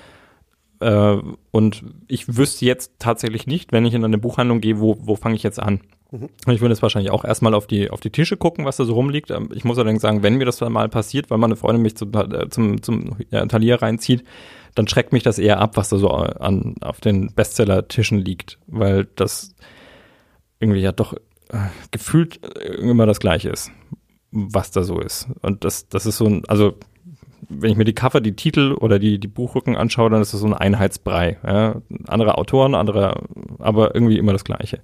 Äh, und ich wüsste jetzt tatsächlich nicht, wenn ich in eine Buchhandlung gehe, wo, wo fange ich jetzt an. Mhm. Ich würde jetzt wahrscheinlich auch erstmal auf die, auf die Tische gucken, was da so rumliegt. Ähm, ich muss allerdings sagen, wenn mir das mal passiert, weil meine Freundin mich zum, äh, zum, zum ja, Talier reinzieht, dann schreckt mich das eher ab, was da so an, auf den Bestseller-Tischen liegt, weil das irgendwie ja doch äh, gefühlt immer das Gleiche ist, was da so ist. Und das, das ist so ein, also wenn ich mir die Cover, die Titel oder die, die Buchrücken anschaue, dann ist das so ein Einheitsbrei. Ja? Andere Autoren, andere, aber irgendwie immer das Gleiche.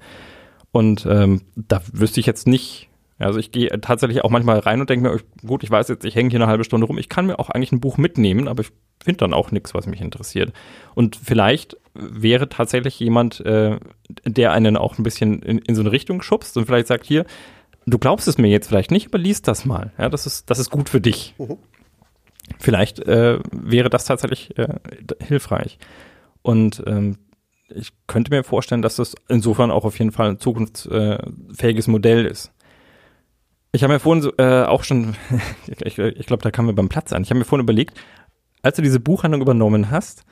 Und ähm, da wüsste ich jetzt nicht, also ich gehe tatsächlich auch manchmal rein und denke mir, gut, ich weiß jetzt, ich hänge hier eine halbe Stunde rum, ich kann mir auch eigentlich ein Buch mitnehmen, aber ich finde dann auch nichts, was mich interessiert. Und vielleicht wäre tatsächlich jemand, äh, der einen auch ein bisschen in, in so eine Richtung schubst und vielleicht sagt, hier, du glaubst es mir jetzt vielleicht nicht, aber liest das mal. Ja, das ist, das ist gut für dich. Mhm. Vielleicht äh, wäre das tatsächlich äh, hilfreich. Und ähm, ich könnte mir vorstellen, dass das insofern auch auf jeden Fall ein zukunftsfähiges Modell ist. Ich habe mir vorhin äh, auch schon, ich, ich glaube, da kamen wir beim Platz an. Ich habe mir vorhin überlegt, als du diese Buchhandlung übernommen hast,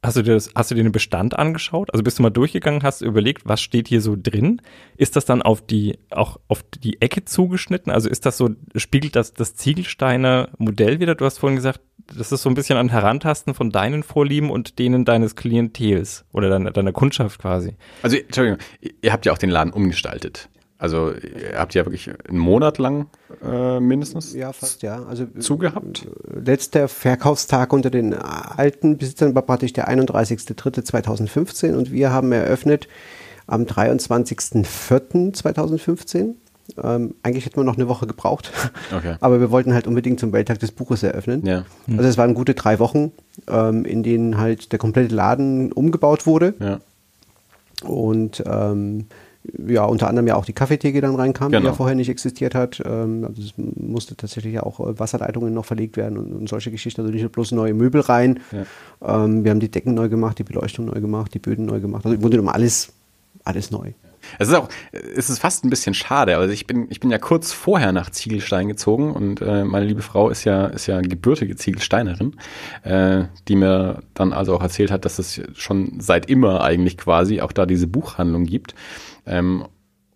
Hast du, dir das, hast du dir den Bestand angeschaut? Also bist du mal durchgegangen, hast überlegt, was steht hier so drin? Ist das dann auf die, auch auf die Ecke zugeschnitten? Also ist das so, spiegelt das das Ziegelsteiner Modell wieder? Du hast vorhin gesagt, das ist so ein bisschen ein Herantasten von deinen Vorlieben und denen deines Klientels oder deiner, deiner Kundschaft quasi. Also, Entschuldigung, ihr habt ja auch den Laden umgestaltet. Also ihr habt ja wirklich einen Monat lang äh, mindestens ja, fast, ja. Also, zugehabt. Letzter Verkaufstag unter den alten Besitzern war praktisch der 31.03.2015 und wir haben eröffnet am 23.04.2015. Ähm, eigentlich hätten wir noch eine Woche gebraucht, okay. aber wir wollten halt unbedingt zum Welttag des Buches eröffnen. Ja. Also es waren gute drei Wochen, ähm, in denen halt der komplette Laden umgebaut wurde. Ja. Und ähm, ja, unter anderem ja auch die Kaffeetheke dann reinkam, genau. die ja vorher nicht existiert hat. Ähm, also es musste tatsächlich ja auch äh, Wasserleitungen noch verlegt werden und, und solche Geschichten. Also nicht bloß neue Möbel rein. Ja. Ähm, wir haben die Decken neu gemacht, die Beleuchtung neu gemacht, die Böden neu gemacht. Also im Grunde genommen alles, alles neu. Es ist auch, es ist fast ein bisschen schade. Also ich bin, ich bin ja kurz vorher nach Ziegelstein gezogen und äh, meine liebe Frau ist ja, ist ja gebürtige Ziegelsteinerin, äh, die mir dann also auch erzählt hat, dass es schon seit immer eigentlich quasi auch da diese Buchhandlung gibt. Ähm,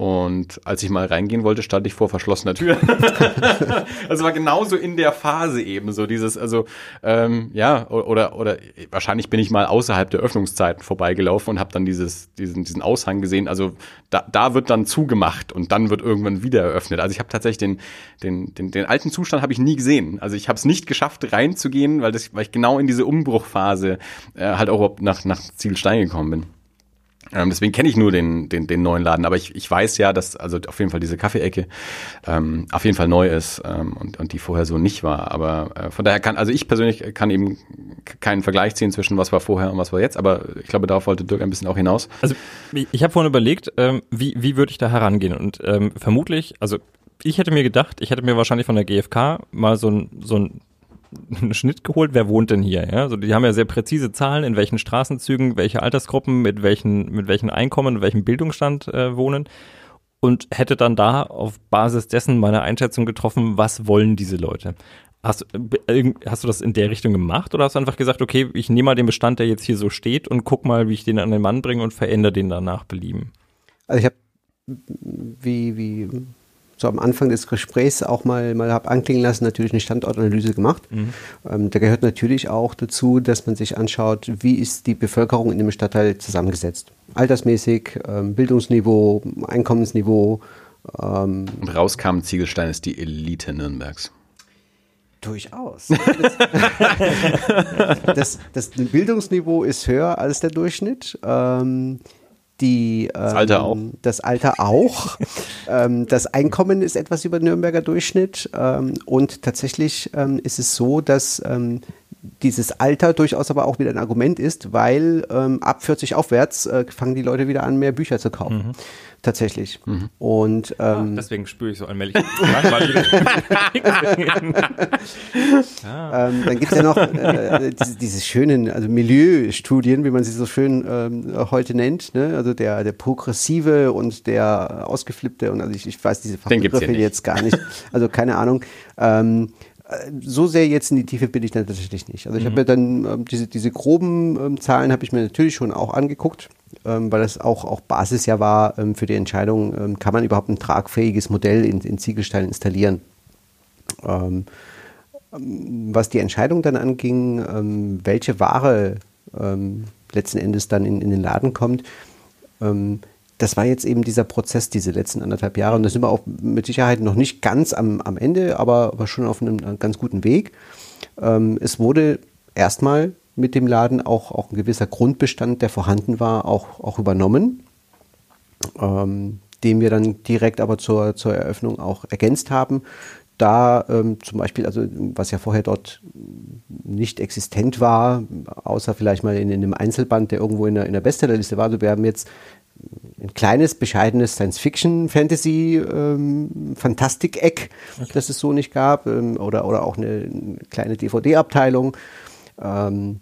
und als ich mal reingehen wollte, stand ich vor verschlossener Tür. also war genauso in der Phase eben so dieses, also ähm, ja, oder, oder wahrscheinlich bin ich mal außerhalb der Öffnungszeiten vorbeigelaufen und habe dann dieses, diesen, diesen Aushang gesehen. Also da, da wird dann zugemacht und dann wird irgendwann wieder eröffnet. Also ich habe tatsächlich den, den, den, den alten Zustand habe ich nie gesehen. Also ich habe es nicht geschafft, reinzugehen, weil, das, weil ich genau in diese Umbruchphase äh, halt auch nach, nach Zielstein gekommen bin. Ähm, deswegen kenne ich nur den, den, den neuen Laden, aber ich, ich weiß ja, dass also auf jeden Fall diese Kaffeeecke ähm, auf jeden Fall neu ist ähm, und, und die vorher so nicht war. Aber äh, von daher kann, also ich persönlich kann eben keinen Vergleich ziehen zwischen was war vorher und was war jetzt, aber ich glaube, darauf wollte Dirk ein bisschen auch hinaus. Also ich habe vorhin überlegt, ähm, wie, wie würde ich da herangehen und ähm, vermutlich, also ich hätte mir gedacht, ich hätte mir wahrscheinlich von der GfK mal so ein, so ein einen Schnitt geholt, wer wohnt denn hier? Ja? Also die haben ja sehr präzise Zahlen, in welchen Straßenzügen, welche Altersgruppen, mit welchen, mit welchen Einkommen, welchem Bildungsstand äh, wohnen und hätte dann da auf Basis dessen meine Einschätzung getroffen, was wollen diese Leute. Hast, äh, hast du das in der Richtung gemacht oder hast du einfach gesagt, okay, ich nehme mal den Bestand, der jetzt hier so steht und guck mal, wie ich den an den Mann bringe und verändere den danach belieben? Also ich habe, wie, wie so am Anfang des Gesprächs auch mal, mal habe anklingen lassen, natürlich eine Standortanalyse gemacht. Mhm. Ähm, da gehört natürlich auch dazu, dass man sich anschaut, wie ist die Bevölkerung in dem Stadtteil zusammengesetzt. Altersmäßig, ähm, Bildungsniveau, Einkommensniveau. Ähm, Und rauskam Ziegelstein ist die Elite Nürnbergs. Durchaus. das, das, das Bildungsniveau ist höher als der Durchschnitt. Ähm, die, ähm, das Alter auch. Das Alter auch. ähm, das Einkommen ist etwas über Nürnberger Durchschnitt. Ähm, und tatsächlich ähm, ist es so, dass ähm, dieses Alter durchaus aber auch wieder ein Argument ist, weil ähm, ab 40 aufwärts äh, fangen die Leute wieder an, mehr Bücher zu kaufen. Mhm tatsächlich. Mhm. Und ähm, ah, deswegen spüre ich so allmählich ja. ähm, Dann gibt es ja noch äh, diese, diese, schönen also Milieustudien, wie man sie so schön ähm, heute nennt. Ne? Also der, der progressive und der ausgeflippte und also ich, ich weiß diese Fachbegriffe jetzt gar nicht. Also keine Ahnung. Ähm, so sehr jetzt in die Tiefe bin ich dann tatsächlich nicht. Also ich mhm. habe mir dann ähm, diese, diese groben ähm, Zahlen habe ich mir natürlich schon auch angeguckt weil das auch, auch Basis ja war ähm, für die Entscheidung, ähm, kann man überhaupt ein tragfähiges Modell in, in Ziegelstein installieren. Ähm, ähm, was die Entscheidung dann anging, ähm, welche Ware letzten Endes dann in, in den Laden kommt, das war jetzt eben dieser Prozess, diese letzten anderthalb Jahre. Und da sind wir auch mit Sicherheit noch nicht ganz am, am Ende, aber, aber schon auf einem, einem ganz guten Weg. Ähm, es wurde erstmal mit dem Laden auch, auch ein gewisser Grundbestand, der vorhanden war, auch, auch übernommen, ähm, den wir dann direkt aber zur, zur Eröffnung auch ergänzt haben. Da ähm, zum Beispiel, also was ja vorher dort nicht existent war, außer vielleicht mal in, in einem Einzelband, der irgendwo in der, in der Bestsellerliste war. Also wir haben jetzt ein kleines, bescheidenes Science-Fiction, Fantasy, ähm, Fantastik-Eck, okay. das es so nicht gab, ähm, oder, oder auch eine, eine kleine DVD-Abteilung. Ähm,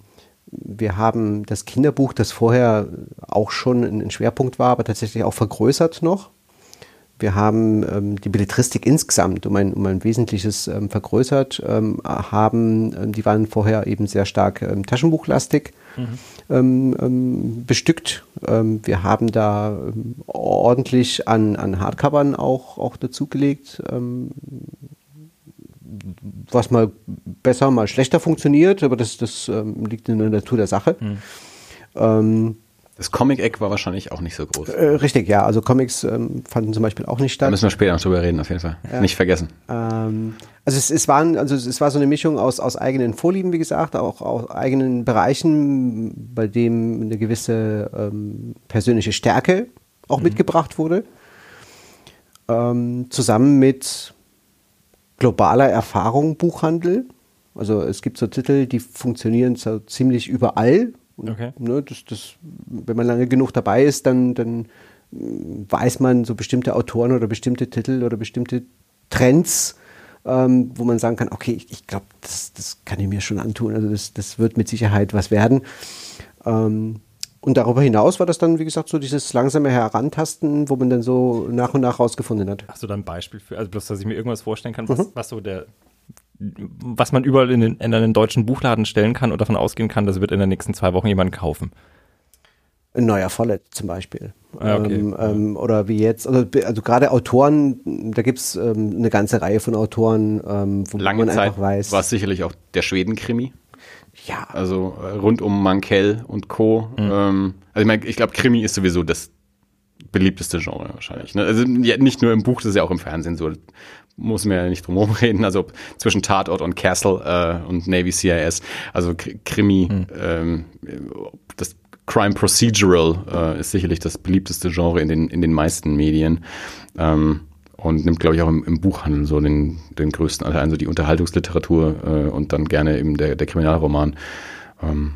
wir haben das Kinderbuch, das vorher auch schon ein Schwerpunkt war, aber tatsächlich auch vergrößert noch. Wir haben ähm, die Belletristik insgesamt um ein, um ein Wesentliches ähm, vergrößert, ähm, haben, ähm, die waren vorher eben sehr stark ähm, taschenbuchlastig mhm. Ähm, bestückt. wir haben da ordentlich an, an Hardcovern auch, auch dazugelegt was mal besser, mal schlechter funktioniert, aber das, das ähm, liegt in der Natur der Sache. Hm. Ähm, das Comic-Eck war wahrscheinlich auch nicht so groß. Äh, richtig, ja. Also Comics ähm, fanden zum Beispiel auch nicht statt. Da müssen wir später noch drüber reden, auf jeden Fall. Ja. Nicht vergessen. Ähm, also es, es, waren, also es war so eine Mischung aus, aus eigenen Vorlieben, wie gesagt, auch aus eigenen Bereichen, bei dem eine gewisse ähm, persönliche Stärke auch mhm. mitgebracht wurde. Ähm, zusammen mit globaler Erfahrung Buchhandel. Also es gibt so Titel, die funktionieren so ziemlich überall. Okay. Ne, das, das, wenn man lange genug dabei ist, dann, dann weiß man so bestimmte Autoren oder bestimmte Titel oder bestimmte Trends, ähm, wo man sagen kann, okay, ich, ich glaube, das, das kann ich mir schon antun. Also das, das wird mit Sicherheit was werden. Ähm, und darüber hinaus war das dann, wie gesagt, so dieses langsame Herantasten, wo man dann so nach und nach rausgefunden hat. Hast du da ein Beispiel für, also bloß, dass ich mir irgendwas vorstellen kann, was, mhm. was so der, was man überall in den, in einen deutschen Buchladen stellen kann und davon ausgehen kann, das wird in den nächsten zwei Wochen jemand kaufen? Ein neuer Follett zum Beispiel. Ah, okay. ähm, ähm, oder wie jetzt, also, also gerade Autoren, da gibt es ähm, eine ganze Reihe von Autoren, ähm, wo Lange man Zeit einfach weiß. War sicherlich auch der Schweden-Krimi? Ja. Also äh, rund um Mankell und Co. Mhm. Ähm, also ich meine, ich glaube, Krimi ist sowieso das beliebteste Genre wahrscheinlich. Ne? Also ja, nicht nur im Buch, das ist ja auch im Fernsehen so. Muss mir ja nicht drum herum reden. Also zwischen Tatort und Castle äh, und Navy CIS. Also Krimi, mhm. ähm, das Crime Procedural äh, ist sicherlich das beliebteste Genre in den, in den meisten Medien. Ähm, und nimmt, glaube ich, auch im, im, Buchhandel so den, den größten Anteil ein, so die Unterhaltungsliteratur äh, und dann gerne eben der, der Kriminalroman. Ähm,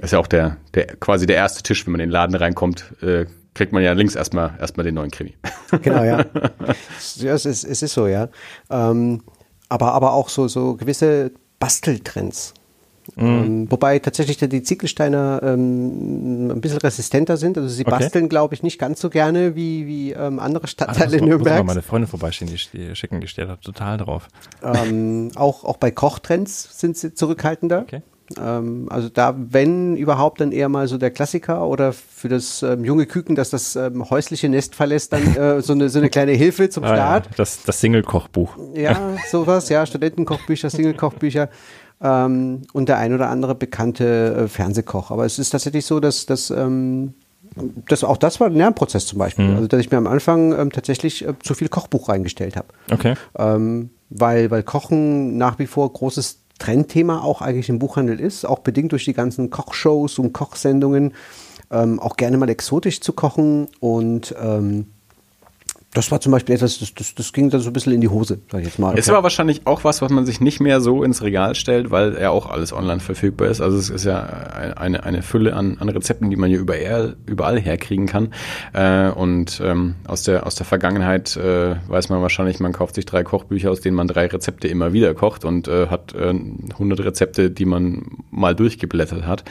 ist ja auch der, der quasi der erste Tisch, wenn man in den Laden reinkommt, äh, kriegt man ja links erstmal erstmal den neuen Krimi. Genau, ja. ja es, ist, es ist so, ja. Ähm, aber, aber auch so, so gewisse Basteltrends. Mhm. Ähm, wobei tatsächlich die Ziegelsteiner ähm, ein bisschen resistenter sind. Also sie okay. basteln, glaube ich, nicht ganz so gerne wie, wie ähm, andere Stadtteile in Nürnberg. Muss mal meine Freunde vorbeischicken, die, die schicken, die da total drauf. Ähm, auch, auch bei Kochtrends sind sie zurückhaltender. Okay. Ähm, also da, wenn überhaupt, dann eher mal so der Klassiker oder für das ähm, junge Küken, das das häusliche Nest verlässt, dann äh, so, eine, so eine kleine Hilfe zum ah, Start. Ja, das das Single-Kochbuch. Ja, sowas, ja, Studentenkochbücher, Single-Kochbücher ähm, und der ein oder andere bekannte äh, Fernsehkoch. Aber es ist tatsächlich so, dass, dass ähm, das, auch das war ein Lernprozess zum Beispiel. Mhm. Also, dass ich mir am Anfang ähm, tatsächlich äh, zu viel Kochbuch reingestellt habe. Okay. Ähm, weil, weil Kochen nach wie vor großes Trendthema auch eigentlich im Buchhandel ist, auch bedingt durch die ganzen Kochshows und Kochsendungen, ähm, auch gerne mal exotisch zu kochen und ähm, das war zum Beispiel etwas, das, das, das ging dann so ein bisschen in die Hose, sag ich jetzt mal. Es war wahrscheinlich auch was, was man sich nicht mehr so ins Regal stellt, weil ja auch alles online verfügbar ist. Also es ist ja eine, eine Fülle an, an Rezepten, die man hier überall, überall herkriegen kann. Äh, und ähm, aus, der, aus der Vergangenheit äh, weiß man wahrscheinlich, man kauft sich drei Kochbücher, aus denen man drei Rezepte immer wieder kocht und äh, hat äh, 100 Rezepte, die man mal durchgeblättert hat.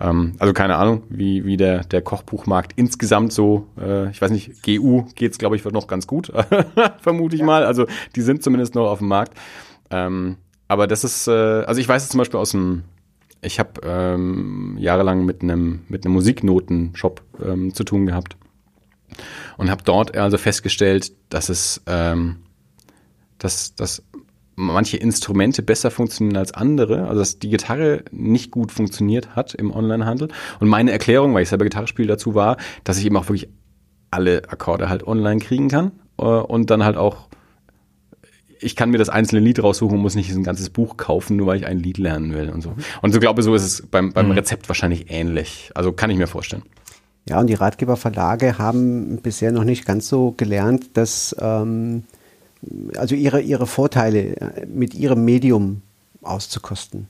Ähm, also keine Ahnung, wie, wie der, der Kochbuchmarkt insgesamt so, äh, ich weiß nicht, GU geht's glaube ich, wird noch ganz gut, vermute ich ja. mal. Also die sind zumindest noch auf dem Markt. Ähm, aber das ist, äh, also ich weiß es zum Beispiel aus dem, ich habe ähm, jahrelang mit einem mit einem Musiknoten-Shop ähm, zu tun gehabt und habe dort also festgestellt, dass es, ähm, dass, dass manche Instrumente besser funktionieren als andere, also dass die Gitarre nicht gut funktioniert hat im Onlinehandel. Und meine Erklärung, weil ich selber Gitarre spiele, dazu war, dass ich eben auch wirklich alle Akkorde halt online kriegen kann äh, und dann halt auch ich kann mir das einzelne Lied raussuchen und muss nicht ein ganzes Buch kaufen, nur weil ich ein Lied lernen will und so. Und so glaube so ist es beim, beim mhm. Rezept wahrscheinlich ähnlich. Also kann ich mir vorstellen. Ja, und die Ratgeberverlage haben bisher noch nicht ganz so gelernt, dass ähm, also ihre, ihre Vorteile äh, mit ihrem Medium auszukosten.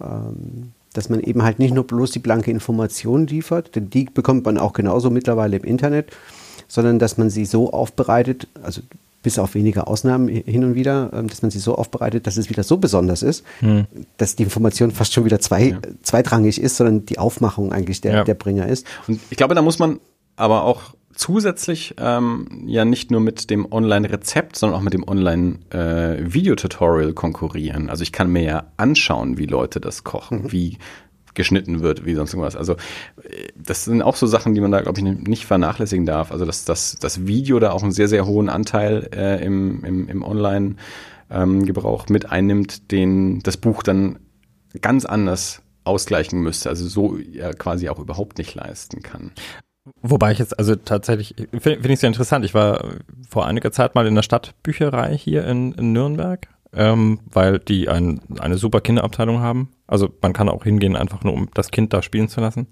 Ähm, dass man eben halt nicht nur bloß die blanke Information liefert, denn die bekommt man auch genauso mittlerweile im Internet, sondern dass man sie so aufbereitet, also bis auf wenige Ausnahmen hin und wieder, ähm, dass man sie so aufbereitet, dass es wieder so besonders ist, hm. dass die Information fast schon wieder zwei, ja. zweitrangig ist, sondern die Aufmachung eigentlich der, ja. der Bringer ist. Und ich glaube, da muss man aber auch zusätzlich ähm, ja nicht nur mit dem Online-Rezept, sondern auch mit dem Online-Videotutorial äh, konkurrieren. Also ich kann mir ja anschauen, wie Leute das kochen, mhm. wie geschnitten wird, wie sonst irgendwas. Also das sind auch so Sachen, die man da, glaube ich, nicht vernachlässigen darf. Also dass das, das Video da auch einen sehr, sehr hohen Anteil äh, im, im, im Online-Gebrauch ähm, mit einnimmt, den das Buch dann ganz anders ausgleichen müsste, also so ja quasi auch überhaupt nicht leisten kann. Wobei ich jetzt, also tatsächlich, finde find ich sehr interessant. Ich war vor einiger Zeit mal in der Stadtbücherei hier in, in Nürnberg ähm, weil die ein, eine super Kinderabteilung haben. Also man kann auch hingehen, einfach nur um das Kind da spielen zu lassen.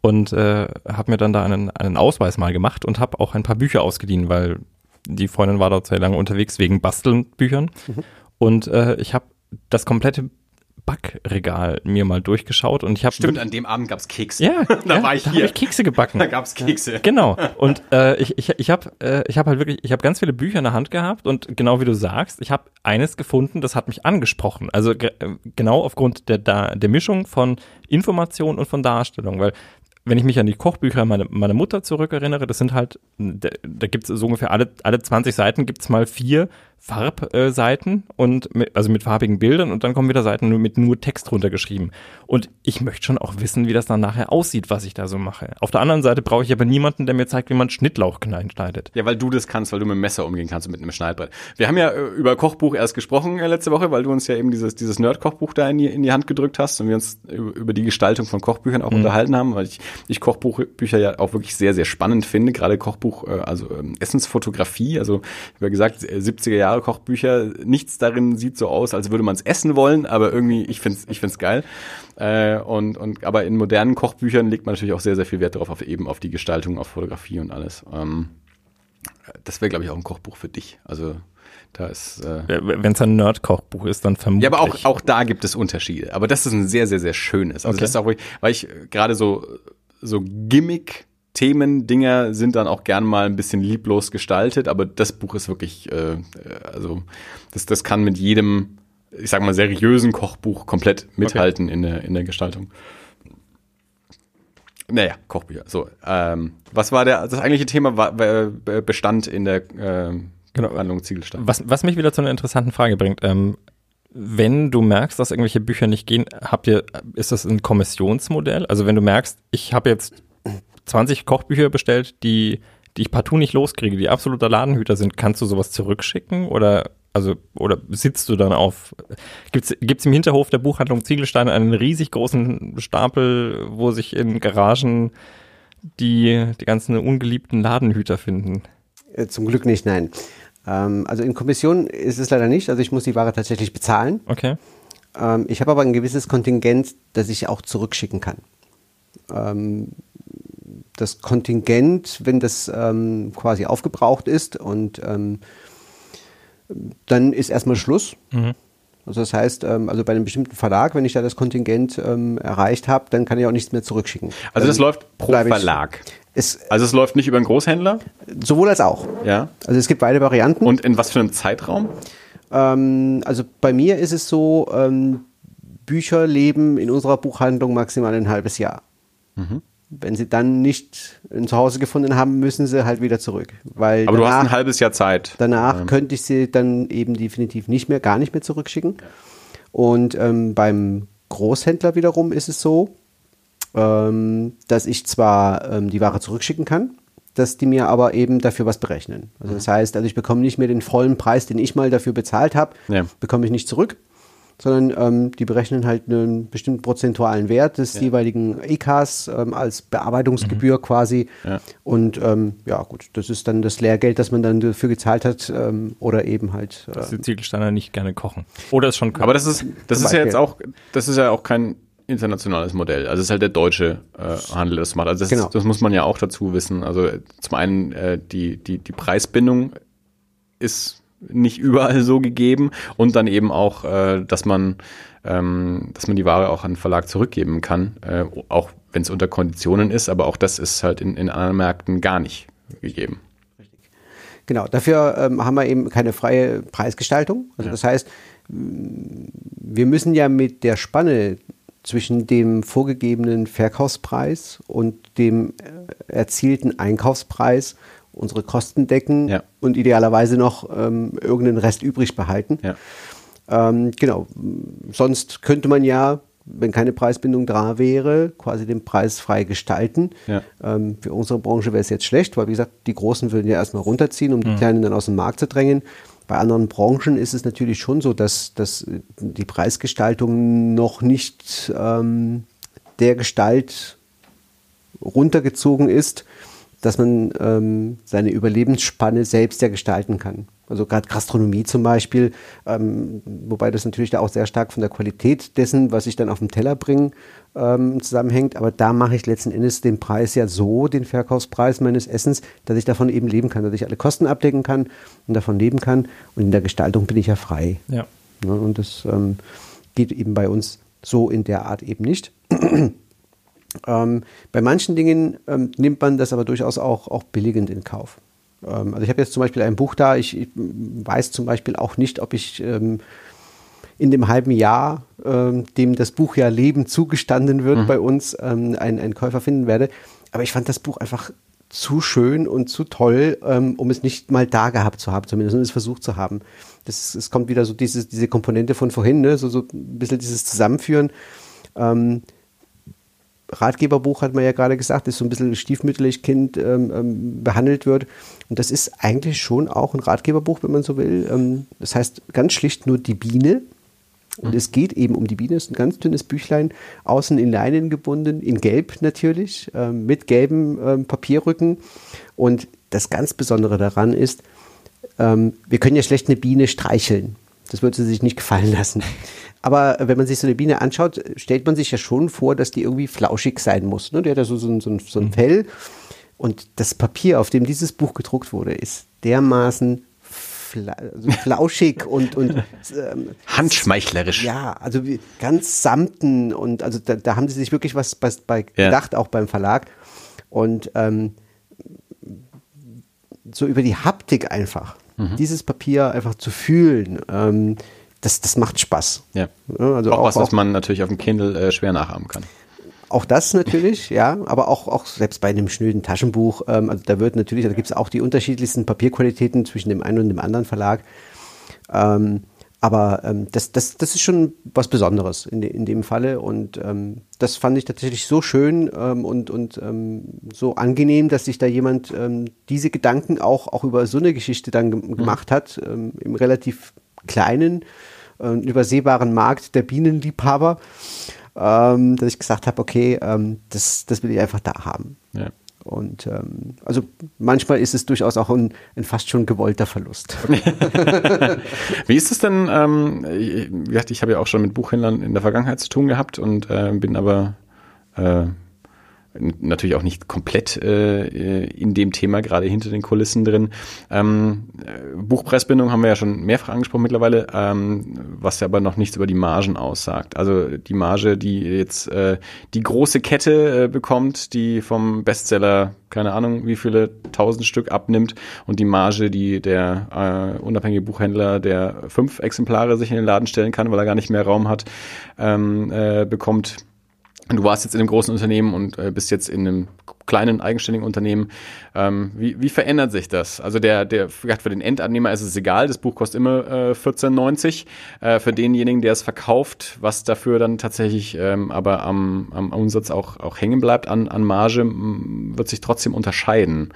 Und äh, habe mir dann da einen, einen Ausweis mal gemacht und habe auch ein paar Bücher ausgeliehen, weil die Freundin war dort sehr lange unterwegs wegen Bastelbüchern. Mhm. Und äh, ich habe das komplette Backregal mir mal durchgeschaut und ich habe stimmt an dem Abend gab's Kekse. Ja da ja, war ich da hier. hab ich Kekse gebacken. Da gab's Kekse. Genau. Und äh, ich ich ich habe äh, ich habe halt wirklich ich habe ganz viele Bücher in der Hand gehabt und genau wie du sagst ich habe eines gefunden das hat mich angesprochen. Also ge genau aufgrund der der Mischung von Information und von Darstellung weil wenn ich mich an die Kochbücher meiner meine Mutter zurückerinnere, das sind halt, da, da gibt es so ungefähr alle, alle 20 Seiten gibt's mal vier Farbseiten und mit, also mit farbigen Bildern und dann kommen wieder Seiten nur mit nur Text runtergeschrieben. Und ich möchte schon auch wissen, wie das dann nachher aussieht, was ich da so mache. Auf der anderen Seite brauche ich aber niemanden, der mir zeigt, wie man Schnittlauch schneidet. Ja, weil du das kannst, weil du mit dem Messer umgehen kannst und mit einem Schneidbrett. Wir haben ja äh, über Kochbuch erst gesprochen äh, letzte Woche, weil du uns ja eben dieses, dieses Nerd-Kochbuch da in die, in die Hand gedrückt hast und wir uns über die Gestaltung von Kochbüchern auch mhm. unterhalten haben, weil ich, ich Kochbuchbücher ja auch wirklich sehr, sehr spannend finde. Gerade Kochbuch, äh, also ähm, Essensfotografie, also ich habe ja gesagt, 70er Jahre Jahre Kochbücher, nichts darin sieht so aus, als würde man es essen wollen, aber irgendwie, ich finde es ich find's geil. Äh, und, und, aber in modernen Kochbüchern legt man natürlich auch sehr, sehr viel Wert darauf, auf eben auf die Gestaltung, auf Fotografie und alles. Ähm, das wäre, glaube ich, auch ein Kochbuch für dich. Also da ist. Äh Wenn es ein Nerd-Kochbuch ist, dann vermutlich. Ja, aber auch, auch da gibt es Unterschiede. Aber das ist ein sehr, sehr, sehr schönes. Also okay. das ist auch, weil ich gerade so, so Gimmick Themen, Dinger sind dann auch gern mal ein bisschen lieblos gestaltet, aber das Buch ist wirklich, äh, also das, das kann mit jedem, ich sag mal, seriösen Kochbuch komplett mithalten okay. in, der, in der Gestaltung. Naja, Kochbücher. So, ähm, was war der, das eigentliche Thema war, äh, bestand in der äh, genau. Handlung Ziegelstein? Was, was mich wieder zu einer interessanten Frage bringt, ähm, wenn du merkst, dass irgendwelche Bücher nicht gehen, habt ihr, ist das ein Kommissionsmodell? Also wenn du merkst, ich habe jetzt 20 Kochbücher bestellt, die, die ich partout nicht loskriege, die absoluter Ladenhüter sind, kannst du sowas zurückschicken oder also oder sitzt du dann auf gibt's gibt's im Hinterhof der Buchhandlung Ziegelstein einen riesig großen Stapel, wo sich in Garagen die die ganzen ungeliebten Ladenhüter finden? Äh, zum Glück nicht, nein. Ähm, also in Kommission ist es leider nicht. Also ich muss die Ware tatsächlich bezahlen. Okay. Ähm, ich habe aber ein gewisses Kontingent, das ich auch zurückschicken kann. Ähm, das Kontingent, wenn das ähm, quasi aufgebraucht ist und ähm, dann ist erstmal Schluss. Mhm. Also das heißt, ähm, also bei einem bestimmten Verlag, wenn ich da das Kontingent ähm, erreicht habe, dann kann ich auch nichts mehr zurückschicken. Also das läuft pro Verlag. Es, also es läuft nicht über einen Großhändler? Sowohl als auch. Ja. Also es gibt beide Varianten. Und in was für einem Zeitraum? Ähm, also bei mir ist es so, ähm, Bücher leben in unserer Buchhandlung maximal ein halbes Jahr. Mhm. Wenn sie dann nicht ein Zuhause gefunden haben, müssen sie halt wieder zurück. Weil Aber danach, du hast ein halbes Jahr Zeit. Danach ähm. könnte ich sie dann eben definitiv nicht mehr, gar nicht mehr zurückschicken. Und ähm, beim Großhändler wiederum ist es so, ähm, dass ich zwar ähm, die Ware zurückschicken kann, dass die mir aber eben dafür was berechnen. Also das heißt, also ich bekomme nicht mehr den vollen Preis, den ich mal dafür bezahlt habe, ja. bekomme ich nicht zurück, sondern ähm, die berechnen halt einen bestimmten prozentualen Wert des Ja. jeweiligen EKs ähm, als Bearbeitungsgebühr quasi. Ja. Und ähm, ja, gut, das ist dann das Lehrgeld, das man dann dafür gezahlt hat oder eben halt. Dass Äh, die Ziegelsteiner nicht gerne kochen. Oder es schon können. Aber das ist, das ist ja jetzt auch, das ist ja auch kein internationales Modell. Also es ist halt der deutsche äh, Handel, das macht. Also das, Genau. das muss man ja auch dazu wissen. Also zum einen äh, die, die, die Preisbindung ist nicht überall so gegeben und dann eben auch, äh, dass man ähm, dass man die Ware auch an den Verlag zurückgeben kann, äh, auch wenn es unter Konditionen ist, aber auch das ist halt in, in anderen Märkten gar nicht gegeben. Genau, dafür ähm, haben wir eben keine freie Preisgestaltung. Also das heißt, wir müssen ja mit der Spanne zwischen dem vorgegebenen Verkaufspreis und dem äh, erzielten Einkaufspreis unsere Kosten decken Ja. und idealerweise noch ähm, irgendeinen Rest übrig behalten. Ja. Ähm, genau. Sonst könnte man ja, wenn keine Preisbindung da wäre, quasi den Preis frei gestalten. Ja. Ähm, für unsere Branche wäre es jetzt schlecht, weil wie gesagt, die Großen würden ja erstmal runterziehen, um die Kleinen dann aus dem Markt zu drängen. Bei anderen Branchen ist es natürlich schon so, dass, dass die Preisgestaltung noch nicht ähm, der Gestalt runtergezogen ist, dass man ähm, seine Überlebensspanne selbst ja gestalten kann. Also gerade Gastronomie zum Beispiel, ähm, wobei das natürlich da auch sehr stark von der Qualität dessen, was ich dann auf dem Teller bringe, ähm, zusammenhängt. Aber da mache ich letzten Endes den Preis ja so, den Verkaufspreis meines Essens, dass ich davon eben leben kann, dass ich alle Kosten abdecken kann und davon leben kann. Und in der Gestaltung bin ich ja frei. ja. Ne, und das ähm, geht eben bei uns so in der Art eben nicht. Ähm, bei manchen Dingen ähm, nimmt man das aber durchaus auch, auch billigend in Kauf. Ähm, also ich habe jetzt zum Beispiel ein Buch da, ich, ich weiß zum Beispiel auch nicht, ob ich ähm, in dem halben Jahr, ähm, dem das Buch ja Leben zugestanden wird bei uns, ähm, einen, einen Käufer finden werde. Aber ich fand das Buch einfach zu schön und zu toll, um es nicht mal da gehabt zu haben, zumindest um es versucht zu haben. Das, es kommt wieder so dieses, diese Komponente von vorhin, ne? so, so ein bisschen dieses Zusammenführen. Ähm, Ratgeberbuch hat man ja gerade gesagt, ist so ein bisschen stiefmütterlich Kind ähm, ähm, behandelt wird. Und das ist eigentlich schon auch ein Ratgeberbuch, wenn man so will. Ähm, das heißt ganz schlicht nur die Biene. Und es geht eben um die Biene. Es ist ein ganz dünnes Büchlein, außen in Leinen gebunden, in Gelb natürlich, ähm, mit gelbem Papierrücken. Und das ganz Besondere daran ist, wir können ja schlecht eine Biene streicheln. Das würde sie sich nicht gefallen lassen. Aber wenn man sich so eine Biene anschaut, stellt man sich ja schon vor, dass die irgendwie flauschig sein muss. Ne? Die hat ja so, so, ein- so, ein- so ein Fell. Und das Papier, auf dem dieses Buch gedruckt wurde, ist dermaßen also flauschig und, und ähm, Handschmeichlerisch. ja, also ganz samten und also da, da haben sie sich wirklich was, bei Ja. gedacht, auch beim Verlag. Und ähm, so über die Haptik einfach, Mhm. dieses Papier einfach zu fühlen, ähm, das, das macht Spaß. Ja. Also auch, auch- was, was auch- man natürlich auf dem Kindle äh, schwer nachahmen kann. Auch das natürlich, ja, aber auch, auch selbst bei einem schnöden Taschenbuch, ähm, also da wird natürlich, da gibt es auch die unterschiedlichsten Papierqualitäten zwischen dem einen und dem anderen Verlag. Ähm, aber ähm, das, das, das ist schon was Besonderes in, de, in dem Falle und ähm, das fand ich tatsächlich so schön ähm, und, und ähm, so angenehm, dass sich da jemand ähm, diese Gedanken auch, auch über so eine Geschichte dann ge gemacht hat, ähm, im relativ kleinen, äh, übersehbaren Markt der Bienenliebhaber, ähm, dass ich gesagt habe, okay, ähm, das, das will ich einfach da haben. Ja. Und ähm, also manchmal ist es durchaus auch ein, ein fast schon gewollter Verlust. Wie ist es denn? Ähm, ich, ich habe ja auch schon mit Buchhändlern in der Vergangenheit zu tun gehabt und äh, bin aber äh, natürlich auch nicht komplett äh, in dem Thema, gerade hinter den Kulissen drin. Ähm, äh, Buchpreisbindung haben wir ja schon mehrfach angesprochen mittlerweile, ähm, was ja aber noch nichts über die Margen aussagt. Also die Marge, die jetzt äh, die große Kette äh, bekommt, die vom Bestseller, keine Ahnung, wie viele tausend Stück abnimmt und die Marge, die der äh, unabhängige Buchhändler, der fünf Exemplare sich in den Laden stellen kann, weil er gar nicht mehr Raum hat, ähm, äh, bekommt Du warst jetzt in einem großen Unternehmen und äh, bist jetzt in einem kleinen eigenständigen Unternehmen. Ähm, wie, wie verändert sich das? Also der, der für den Endabnehmer ist es egal, das Buch kostet immer äh, 14,90. Äh, für denjenigen, der es verkauft, was dafür dann tatsächlich ähm, aber am, am Umsatz auch, auch hängen bleibt an, an Marge, wird sich trotzdem unterscheiden.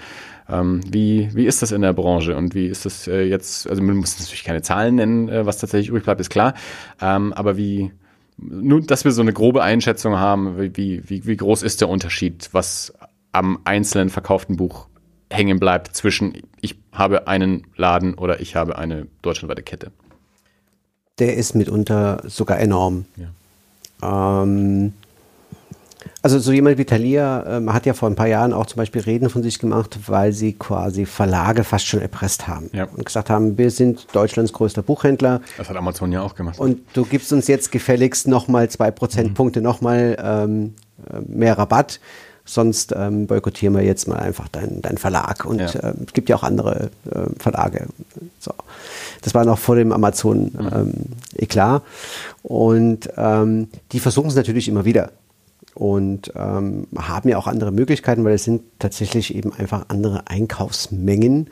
Ähm, wie, wie ist das in der Branche und wie ist das äh, jetzt, also man muss natürlich keine Zahlen nennen, äh, was tatsächlich übrig bleibt, ist klar. Ähm, aber wie, nur, dass wir so eine grobe Einschätzung haben, wie, wie, wie groß ist der Unterschied, was am einzelnen verkauften Buch hängen bleibt zwischen ich habe einen Laden oder ich habe eine deutschlandweite Kette. Der ist mitunter sogar enorm. Ja. Ähm, also so jemand wie Thalia ähm, hat ja vor ein paar Jahren auch zum Beispiel Reden von sich gemacht, weil sie quasi Verlage fast schon erpresst haben ja. und gesagt haben, wir sind Deutschlands größter Buchhändler. Das hat Amazon ja auch gemacht. Und du gibst uns jetzt gefälligst nochmal zwei Prozentpunkte, mhm. nochmal ähm, äh, mehr Rabatt. Sonst ähm, boykottieren wir jetzt mal einfach deinen dein Verlag. Und ja. äh, es gibt ja auch andere äh, Verlage. So. Das war noch vor dem Amazon-Eklat. Mhm. Ähm, und ähm, die versuchen es natürlich immer wieder und ähm, haben ja auch andere Möglichkeiten, weil es sind tatsächlich eben einfach andere Einkaufsmengen.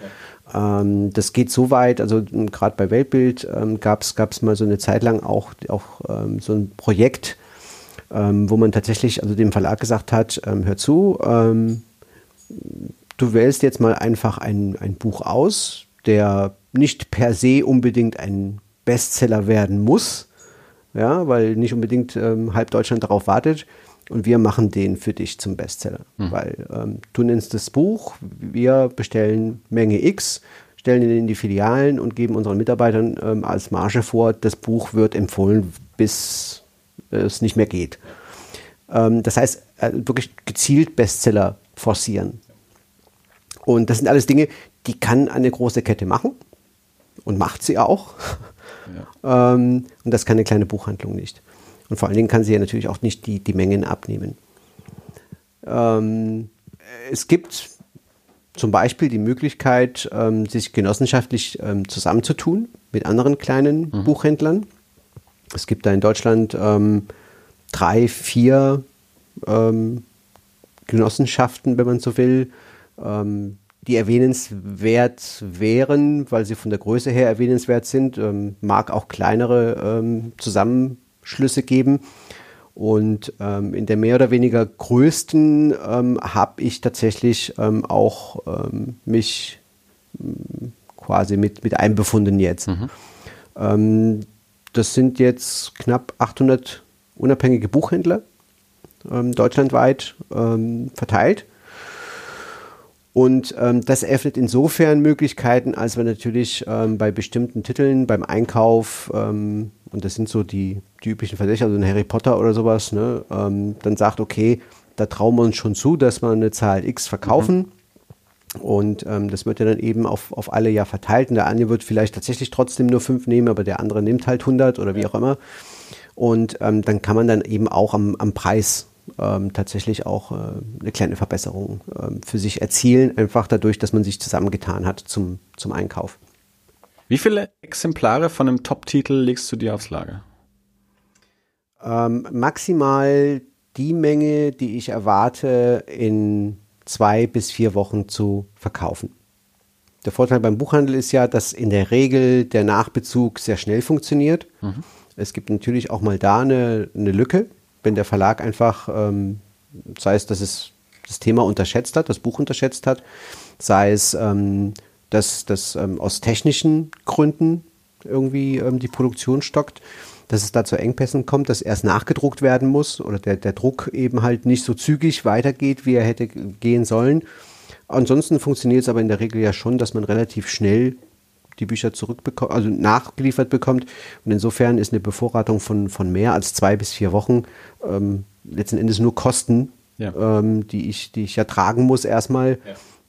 Ja. Ähm, das geht so weit, also gerade bei Weltbild ähm, gab es mal so eine Zeit lang auch, auch ähm, so ein Projekt, ähm, wo man tatsächlich also dem Verlag gesagt hat, ähm, hör zu, ähm, du wählst jetzt mal einfach ein, ein Buch aus, der nicht per se unbedingt ein Bestseller werden muss, ja, weil nicht unbedingt halb Deutschland darauf wartet und wir machen den für dich zum Bestseller. Mhm. Weil ähm, du nennst das Buch, wir bestellen Menge X, stellen ihn in die Filialen und geben unseren Mitarbeitern ähm, als Marge vor, das Buch wird empfohlen, bis es nicht mehr geht. Ähm, das heißt, äh, wirklich gezielt Bestseller forcieren. Und das sind alles Dinge, die kann eine große Kette machen und macht sie auch. Ja. ähm, und das kann eine kleine Buchhandlung nicht. Und vor allen Dingen kann sie ja natürlich auch nicht die, die Mengen abnehmen. Ähm, es gibt zum Beispiel die Möglichkeit, ähm, sich genossenschaftlich ähm, zusammenzutun mit anderen kleinen mhm. Buchhändlern. Es gibt da in Deutschland ähm, drei, vier ähm, Genossenschaften, wenn man so will, ähm, die erwähnenswert wären, weil sie von der Größe her erwähnenswert sind. mag auch kleinere zusammen Schlüsse geben. Und ähm, in der mehr oder weniger größten ähm, habe ich tatsächlich ähm, auch ähm, mich ähm, quasi mit, mit einbefunden jetzt. Mhm. Ähm, das sind jetzt knapp 800 unabhängige Buchhändler deutschlandweit verteilt. Und ähm, das eröffnet insofern Möglichkeiten, als wir natürlich ähm, bei bestimmten Titeln beim Einkauf, ähm, und das sind so die, die üblichen Verdächtigen, also ein Harry Potter oder sowas, ne, ähm, dann sagt, okay, da trauen wir uns schon zu, dass wir eine Zahl X verkaufen. Mhm. Und ähm, das wird ja dann eben auf, auf alle ja verteilt. Und der eine wird vielleicht tatsächlich trotzdem nur fünf nehmen, aber der andere nimmt halt 100 oder wie auch immer. Und ähm, dann kann man dann eben auch am, am Preis ähm, tatsächlich auch äh, eine kleine Verbesserung ähm, für sich erzielen, einfach dadurch, dass man sich zusammengetan hat zum, zum Einkauf. Wie viele Exemplare von einem Top-Titel legst du dir aufs Lager? Ähm, maximal die Menge, die ich erwarte, in zwei bis vier Wochen zu verkaufen. Der Vorteil beim Buchhandel ist ja, dass in der Regel der Nachbezug sehr schnell funktioniert. Mhm. Es gibt natürlich auch mal da eine, eine Lücke, wenn der Verlag einfach, ähm, sei es, dass es das Thema unterschätzt hat, das Buch unterschätzt hat, sei es, ähm, dass das ähm, aus technischen Gründen irgendwie ähm, die Produktion stockt, dass es da zu Engpässen kommt, dass erst nachgedruckt werden muss oder der, der Druck eben halt nicht so zügig weitergeht, wie er hätte gehen sollen. Ansonsten funktioniert es aber in der Regel ja schon, dass man relativ schnell die Bücher zurückbekommt, also nachgeliefert bekommt. Und insofern ist eine Bevorratung von, von mehr als zwei bis vier Wochen ähm, letzten Endes nur Kosten, ja. ähm, die, ich, die ich ja tragen muss erstmal,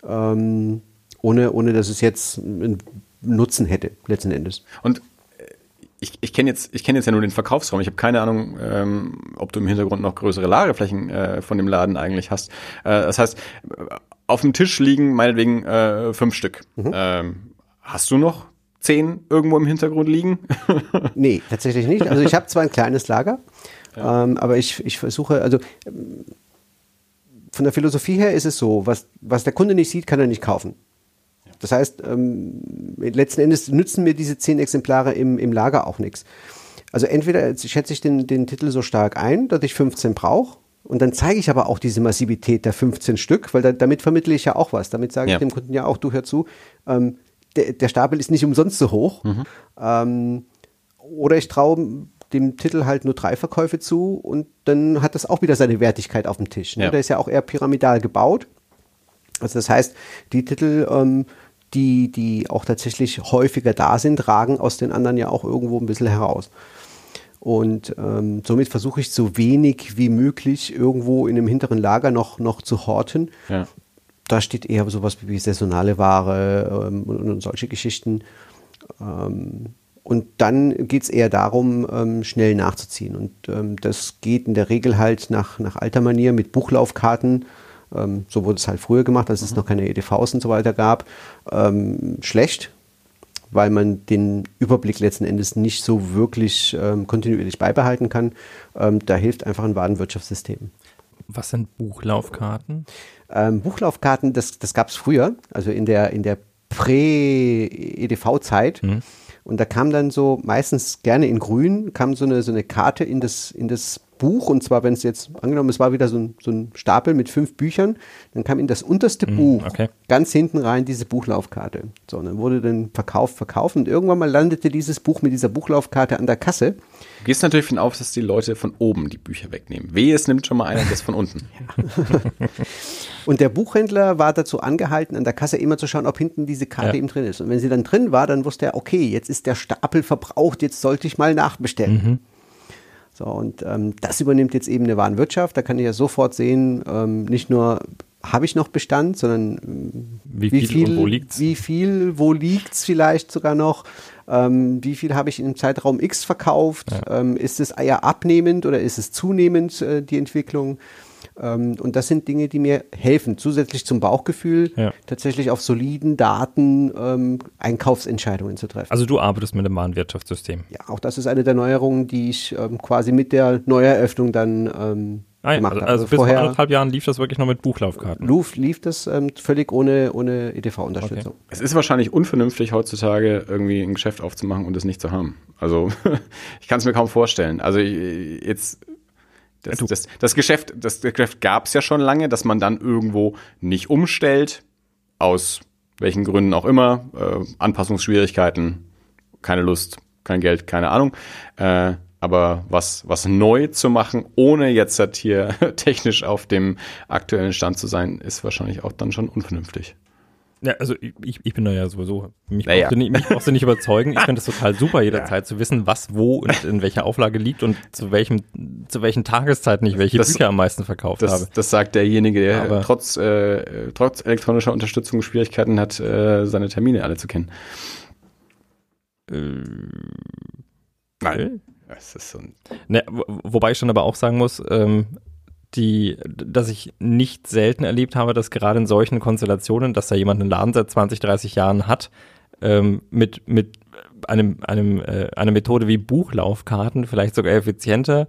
ja. ähm, ohne, ohne dass es jetzt einen Nutzen hätte, letzten Endes. Und äh, ich, ich kenne jetzt, kenn jetzt ja nur den Verkaufsraum. Ich habe keine Ahnung, ähm, ob du im Hintergrund noch größere Lagerflächen äh, von dem Laden eigentlich hast. Äh, das heißt, auf dem Tisch liegen meinetwegen äh, fünf Stück. Mhm. Ähm, Hast du noch zehn irgendwo im Hintergrund liegen? nee, tatsächlich nicht. Also ich habe zwar ein kleines Lager, Ja. Ähm, aber ich, ich versuche, also von der Philosophie her ist es so, was, was der Kunde nicht sieht, kann er nicht kaufen. Das heißt, ähm, letzten Endes nützen mir diese zehn Exemplare im, im Lager auch nichts. Also entweder schätze ich den, den Titel so stark ein, dass ich 15 brauche, und dann zeige ich aber auch diese Massivität der 15 Stück, weil da, damit vermittle ich ja auch was. Damit sage ja. ich dem Kunden ja auch, du hör zu, ähm, der, der, Stapel ist nicht umsonst so hoch. Mhm. Ähm, oder ich traue dem Titel halt nur drei Verkäufe zu und dann hat das auch wieder seine Wertigkeit auf dem Tisch. Ne? Ja. Der ist ja auch eher pyramidal gebaut. Also das heißt, die Titel, ähm, die, die auch tatsächlich häufiger da sind, ragen aus den anderen ja auch irgendwo ein bisschen heraus. Und ähm, somit versuche ich so wenig wie möglich irgendwo in dem hinteren Lager noch, noch zu horten. Ja. Da steht eher sowas wie saisonale Ware ähm, und, und, solche Geschichten. Ähm, und dann geht es eher darum, ähm, schnell nachzuziehen. Und ähm, das geht in der Regel halt nach, nach alter Manier mit Buchlaufkarten. Ähm, so wurde es halt früher gemacht, als mhm. es noch keine EDVs und so weiter gab. schlecht, weil man den Überblick letzten Endes nicht so wirklich ähm, kontinuierlich beibehalten kann. Ähm, da hilft einfach ein Warenwirtschaftssystem. Was sind Buchlaufkarten? Ähm, Buchlaufkarten, das, das gab es früher, also in der, in der Prä-EDV-Zeit. Mhm. Und da kam dann so, meistens gerne in grün, kam so eine, so eine Karte in das, in das Buch, und zwar, wenn es jetzt, angenommen, es war wieder so ein, so ein Stapel mit fünf Büchern, dann kam in das unterste mm, Buch okay. ganz hinten rein diese Buchlaufkarte. So, und dann wurde dann verkauft, verkauft und irgendwann mal landete dieses Buch mit dieser Buchlaufkarte an der Kasse. Du gehst natürlich davon auf, dass die Leute von oben die Bücher wegnehmen. Wehe, es nimmt schon mal einer das von unten. und der Buchhändler war dazu angehalten, an der Kasse immer zu schauen, ob hinten diese Karte ja. ihm drin ist. Und wenn sie dann drin war, dann wusste er, okay, jetzt ist der Stapel verbraucht, jetzt sollte ich mal nachbestellen. Mhm. So, und ähm, das übernimmt jetzt eben eine Warenwirtschaft. Da kann ich ja sofort sehen, ähm, nicht nur habe ich noch Bestand, sondern ähm, wie, wie viel, wo liegt's? Wie viel, wo liegt's vielleicht sogar noch? Ähm, wie viel habe ich im Zeitraum X verkauft? Ja. Ähm, ist es eher abnehmend oder ist es zunehmend äh, die Entwicklung? Ähm, und das sind Dinge, die mir helfen, zusätzlich zum Bauchgefühl, ja. tatsächlich auf soliden Daten ähm, Einkaufsentscheidungen zu treffen. Also du arbeitest mit einem Warenwirtschaftssystem. Ja, auch das ist eine der Neuerungen, die ich ähm, quasi mit der Neueröffnung dann ähm, Ah, gemacht also, also bis vorher, vor anderthalb Jahren lief das wirklich noch mit Buchlaufkarten? Lief, lief das ähm, völlig ohne, ohne EDV-Unterstützung. Okay. Es ist wahrscheinlich unvernünftig heutzutage irgendwie ein Geschäft aufzumachen und es nicht zu haben. Also ich kann es mir kaum vorstellen. Also jetzt das, das, das, Geschäft, das Geschäft gab es ja schon lange, dass man dann irgendwo nicht umstellt, aus welchen Gründen auch immer, äh, Anpassungsschwierigkeiten, keine Lust, kein Geld, keine Ahnung. Äh, aber was, was neu zu machen, ohne jetzt halt hier technisch auf dem aktuellen Stand zu sein, ist wahrscheinlich auch dann schon unvernünftig. Ja, also ich, ich bin da ja sowieso, mich, naja. brauchst, du nicht, mich brauchst du nicht überzeugen. Ich finde es total super, jederzeit ja. zu wissen, was wo und in welcher Auflage liegt und zu welchem, zu welchen Tageszeiten ich welche das, Bücher am meisten verkauft das, habe. Das sagt derjenige, der Aber trotz, äh, trotz elektronischer Unterstützung Schwierigkeiten hat, äh, seine Termine alle zu kennen. Äh, Nein. Es ist so ne, wobei ich schon aber auch sagen muss, ähm, die, dass ich nicht selten erlebt habe, dass gerade in solchen Konstellationen, dass da jemand einen Laden seit 20, 30 Jahren hat, ähm, mit, mit einem, einem, äh, einer Methode wie Buchlaufkarten vielleicht sogar effizienter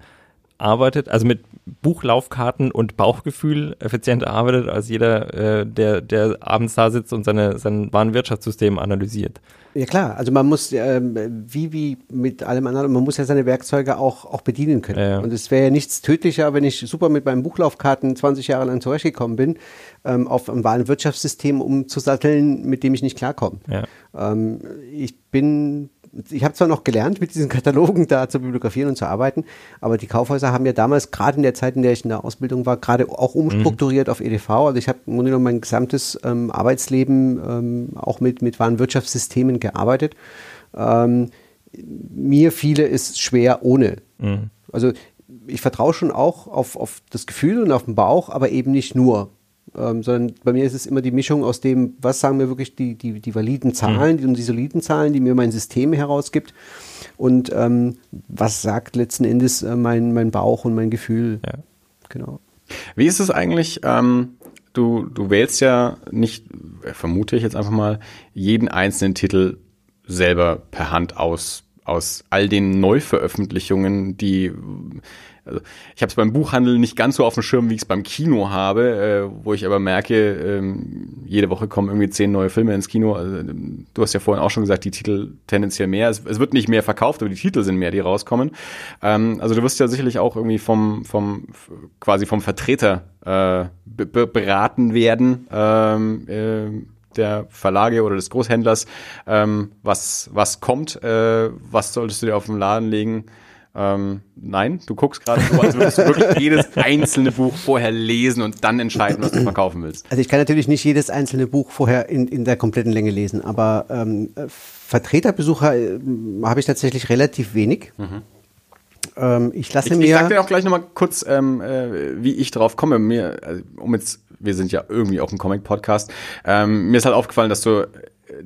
arbeitet, also mit Buchlaufkarten und Bauchgefühl effizienter arbeitet als jeder, äh, der, der abends da sitzt und seine, sein Warenwirtschaftssystem analysiert. Ja klar, also man muss, ähm, wie, wie mit allem anderen, man muss ja seine Werkzeuge auch, auch bedienen können. Ja. Und es wäre ja nichts tödlicher, wenn ich super mit meinen Buchlaufkarten 20 Jahre lang zurechtgekommen bin, ähm, auf ein Warenwirtschaftssystem umzusatteln, mit dem ich nicht klarkomme. Ja. Ähm, ich bin ich habe zwar noch gelernt, mit diesen Katalogen da zu bibliografieren und zu arbeiten, aber die Kaufhäuser haben ja damals, gerade in der Zeit, in der ich in der Ausbildung war, gerade auch umstrukturiert mhm. auf EDV. Also ich habe genommen mein gesamtes ähm, Arbeitsleben ähm, auch mit, mit Warenwirtschaftssystemen gearbeitet. Ähm, mir fiele es schwer ohne. Mhm. Also ich vertraue schon auch auf, auf das Gefühl und auf den Bauch, aber eben nicht nur ähm, sondern bei mir ist es immer die Mischung aus dem, was sagen mir wirklich die, die, die validen Zahlen mhm. und die soliden Zahlen, die mir mein System herausgibt und ähm, was sagt letzten Endes äh, mein, mein Bauch und mein Gefühl. Ja. Genau. Wie ist es eigentlich? Ähm, du, du wählst ja nicht, äh, vermute ich jetzt einfach mal, jeden einzelnen Titel selber per Hand aus aus all den Neuveröffentlichungen, die also ich habe es beim Buchhandel nicht ganz so auf dem Schirm, wie ich es beim Kino habe, äh, wo ich aber merke, ähm, jede Woche kommen irgendwie zehn neue Filme ins Kino. Also, ähm, du hast ja vorhin auch schon gesagt, die Titel tendenziell mehr. Es, es, wird nicht mehr verkauft, aber die Titel sind mehr, die rauskommen. Ähm, also du wirst ja sicherlich auch irgendwie vom, vom quasi vom Vertreter äh, beraten werden. Ähm, äh, der Verlage oder des Großhändlers, ähm, was, was kommt, äh, was solltest du dir auf den Laden legen. Ähm, nein, du guckst gerade so, als würdest du wirklich jedes einzelne Buch vorher lesen und dann entscheiden, was du verkaufen willst. Also ich kann natürlich nicht jedes einzelne Buch vorher in, in der kompletten Länge lesen, aber ähm, Vertreterbesucher äh, habe ich tatsächlich relativ wenig. Mhm. Ähm, ich lasse ich, mir. Ich sag dir auch gleich nochmal kurz, ähm, äh, wie ich drauf komme. Mir, also, um jetzt, wir sind ja irgendwie auch ein Comic-Podcast. Ähm, mir ist halt aufgefallen, dass du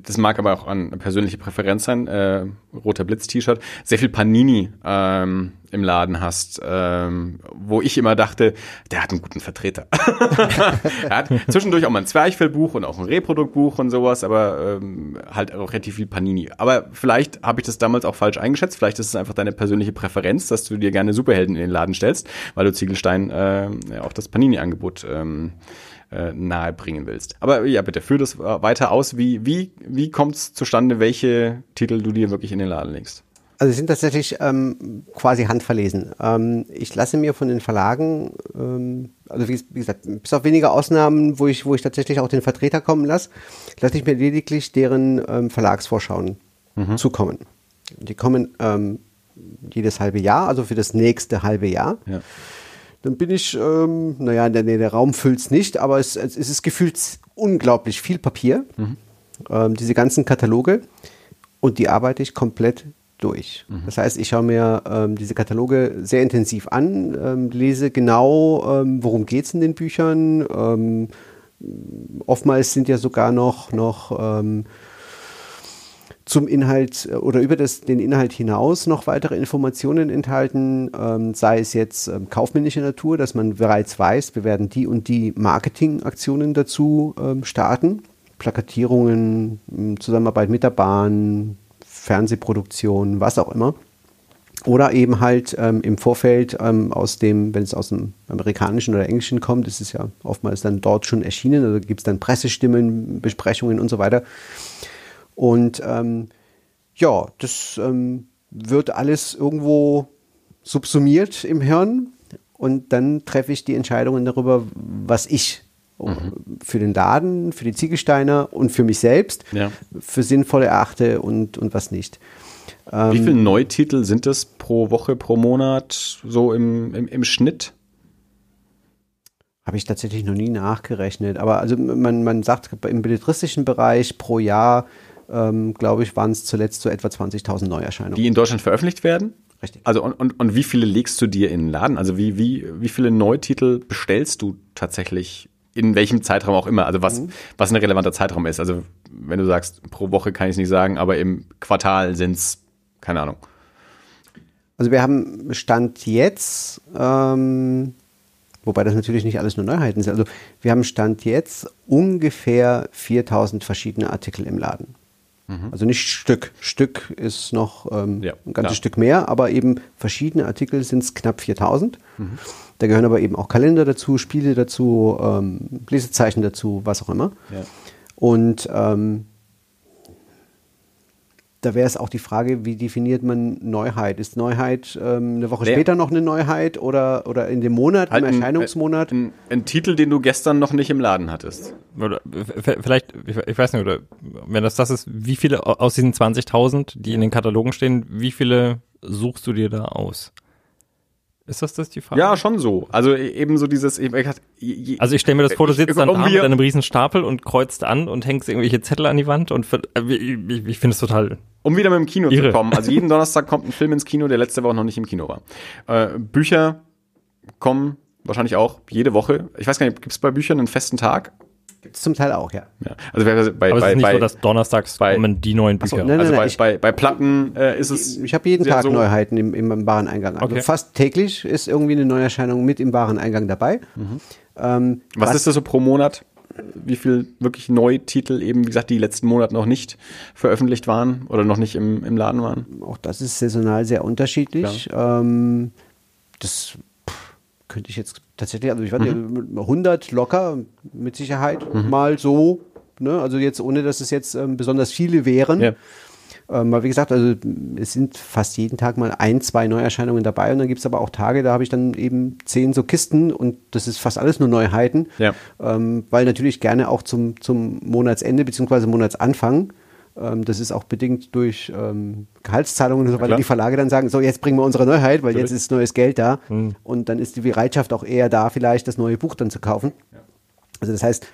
das mag aber auch an persönliche Präferenz sein, äh, roter Blitz-T-Shirt, sehr viel Panini ähm, im Laden hast, ähm, wo ich immer dachte, der hat einen guten Vertreter. er hat zwischendurch auch mal ein Zwerchfellbuch und auch ein Reproduktbuch und sowas, aber ähm, halt auch relativ viel Panini. Aber vielleicht habe ich das damals auch falsch eingeschätzt, vielleicht ist es einfach deine persönliche Präferenz, dass du dir gerne Superhelden in den Laden stellst, weil du Ziegelstein äh, auch das Panini-Angebot ähm, äh, nahe bringen willst. Aber ja, bitte, führ das weiter aus. Wie, wie, wie kommt es zustande, welche Titel du dir wirklich in den Laden legst? Also sie sind tatsächlich ähm, quasi handverlesen. Ähm, ich lasse mir von den Verlagen, ähm, also wie, wie, gesagt, bis auf wenige Ausnahmen, wo ich, wo ich tatsächlich auch den Vertreter kommen lasse, lasse ich mir lediglich deren ähm, Verlagsvorschauen mhm. zukommen. Die kommen ähm, jedes halbe Jahr, also für das nächste halbe Jahr. Ja dann bin ich, ähm, naja, der, der Raum füllt es nicht, aber es, es ist gefühlt unglaublich viel Papier, mhm. ähm, diese ganzen Kataloge und die arbeite ich komplett durch. Mhm. Das heißt, ich schaue mir ähm, diese Kataloge sehr intensiv an, ähm, lese genau, ähm, worum geht es in den Büchern. Ähm, oftmals sind ja sogar noch, noch ähm, zum Inhalt äh, oder über das, den Inhalt hinaus noch weitere Informationen enthalten, ähm, sei es jetzt ähm, kaufmännische Natur, dass man bereits weiß, wir werden die und die Marketingaktionen dazu ähm, starten, Plakatierungen, Zusammenarbeit mit der Bahn, Fernsehproduktion, was auch immer. Oder eben halt ähm, im Vorfeld ähm, aus dem, wenn es aus dem amerikanischen oder englischen kommt, ist es ja oftmals dann dort schon erschienen, also gibt es dann Pressestimmen, Besprechungen und so weiter und ähm, ja, das ähm, wird alles irgendwo subsumiert im Hirn und dann treffe ich die Entscheidungen darüber, was ich mhm. für den Laden, für die Ziegelsteiner und für mich selbst ja. für sinnvoll erachte und, und was nicht. Wie viele ähm, Neutitel sind es pro Woche, pro Monat, so im, im, im Schnitt? Habe ich tatsächlich noch nie nachgerechnet. Aber also man, man sagt im belletristischen Bereich pro Jahr ähm, glaube ich, waren es zuletzt so etwa 20.000 Neuerscheinungen. Die in Deutschland veröffentlicht werden? Richtig. Also und, und, und wie viele legst du dir in den Laden? Also wie, wie, wie viele Neutitel bestellst du tatsächlich in welchem Zeitraum auch immer, also was, mhm. was ein relevanter Zeitraum ist. Also wenn du sagst, pro Woche kann ich es nicht sagen, aber im Quartal sind es, keine Ahnung. Also wir haben Stand jetzt, ähm, wobei das natürlich nicht alles nur Neuheiten sind, also wir haben Stand jetzt ungefähr 4000 verschiedene Artikel im Laden. Mhm. Also nicht Stück. Stück ist noch ähm, ja, ein ganzes klar. Stück mehr, aber eben verschiedene Artikel sind es knapp 4000. Mhm. Da gehören aber eben auch Kalender dazu, Spiele dazu, ähm, Lesezeichen dazu, was auch immer. Ja. Und ähm, da wäre es auch die Frage, wie definiert man Neuheit? Ist Neuheit ähm, eine Woche Wer? später noch eine Neuheit oder, oder in dem Monat, halt im Erscheinungsmonat? Ein, ein, ein, Titel, den du gestern noch nicht im Laden hattest. Oder vielleicht, ich weiß nicht, oder wenn das das ist, wie viele aus diesen 20.000, die in den Katalogen stehen, wie viele suchst du dir da aus? Ist das das die Frage? Ja, schon so. Also e, eben so dieses. Also ich stelle mir das vor, du sitzt dann da mit einem riesen Stapel und kreuzt an und hängst irgendwelche Zettel an die Wand und äh, ich, ich finde es total. Um wieder mit dem Kino irre. zu kommen. Also jeden Donnerstag kommt ein Film ins Kino, der letzte Woche noch nicht im Kino war. Äh, Bücher kommen wahrscheinlich auch jede Woche. Ich weiß gar nicht, gibt es bei Büchern einen festen Tag? Gibt es zum Teil auch, ja. ja. Also bei, bei, Aber es ist nicht bei, so, dass donnerstags bei, kommen die neuen Bücher. So, nein, nein, also bei, ich, bei, bei Platten äh, ist es. Ich, ich habe jeden Tag so Neuheiten im, im Wareneingang. Also okay. fast täglich ist irgendwie eine Neuerscheinung mit im Wareneingang dabei. Mhm. Ähm, was, was, ist das so pro Monat? wie viel wirklich Neutitel eben, wie gesagt, die letzten Monate noch nicht veröffentlicht waren oder noch nicht im, im Laden waren? Auch das ist saisonal sehr unterschiedlich. Ähm, das könnte ich jetzt tatsächlich, also ich weiß nicht, Mhm. 100 locker mit Sicherheit mal so. Ne? Also jetzt ohne, dass es jetzt ähm, besonders viele wären. Ja. Ähm, weil wie gesagt, also es sind fast jeden Tag mal ein, zwei Neuerscheinungen dabei und dann gibt es aber auch Tage, da habe ich dann eben zehn so Kisten und das ist fast alles nur Neuheiten. Ja. Ähm, weil natürlich gerne auch zum, zum Monatsende bzw. Monatsanfang, das ist auch bedingt durch ähm, Gehaltszahlungen und so weiter, die Verlage dann sagen, so jetzt bringen wir unsere Neuheit, weil jetzt Natürlich. ist neues Geld da und dann ist die Bereitschaft auch eher da, vielleicht das neue Buch dann zu kaufen. Also das heißt,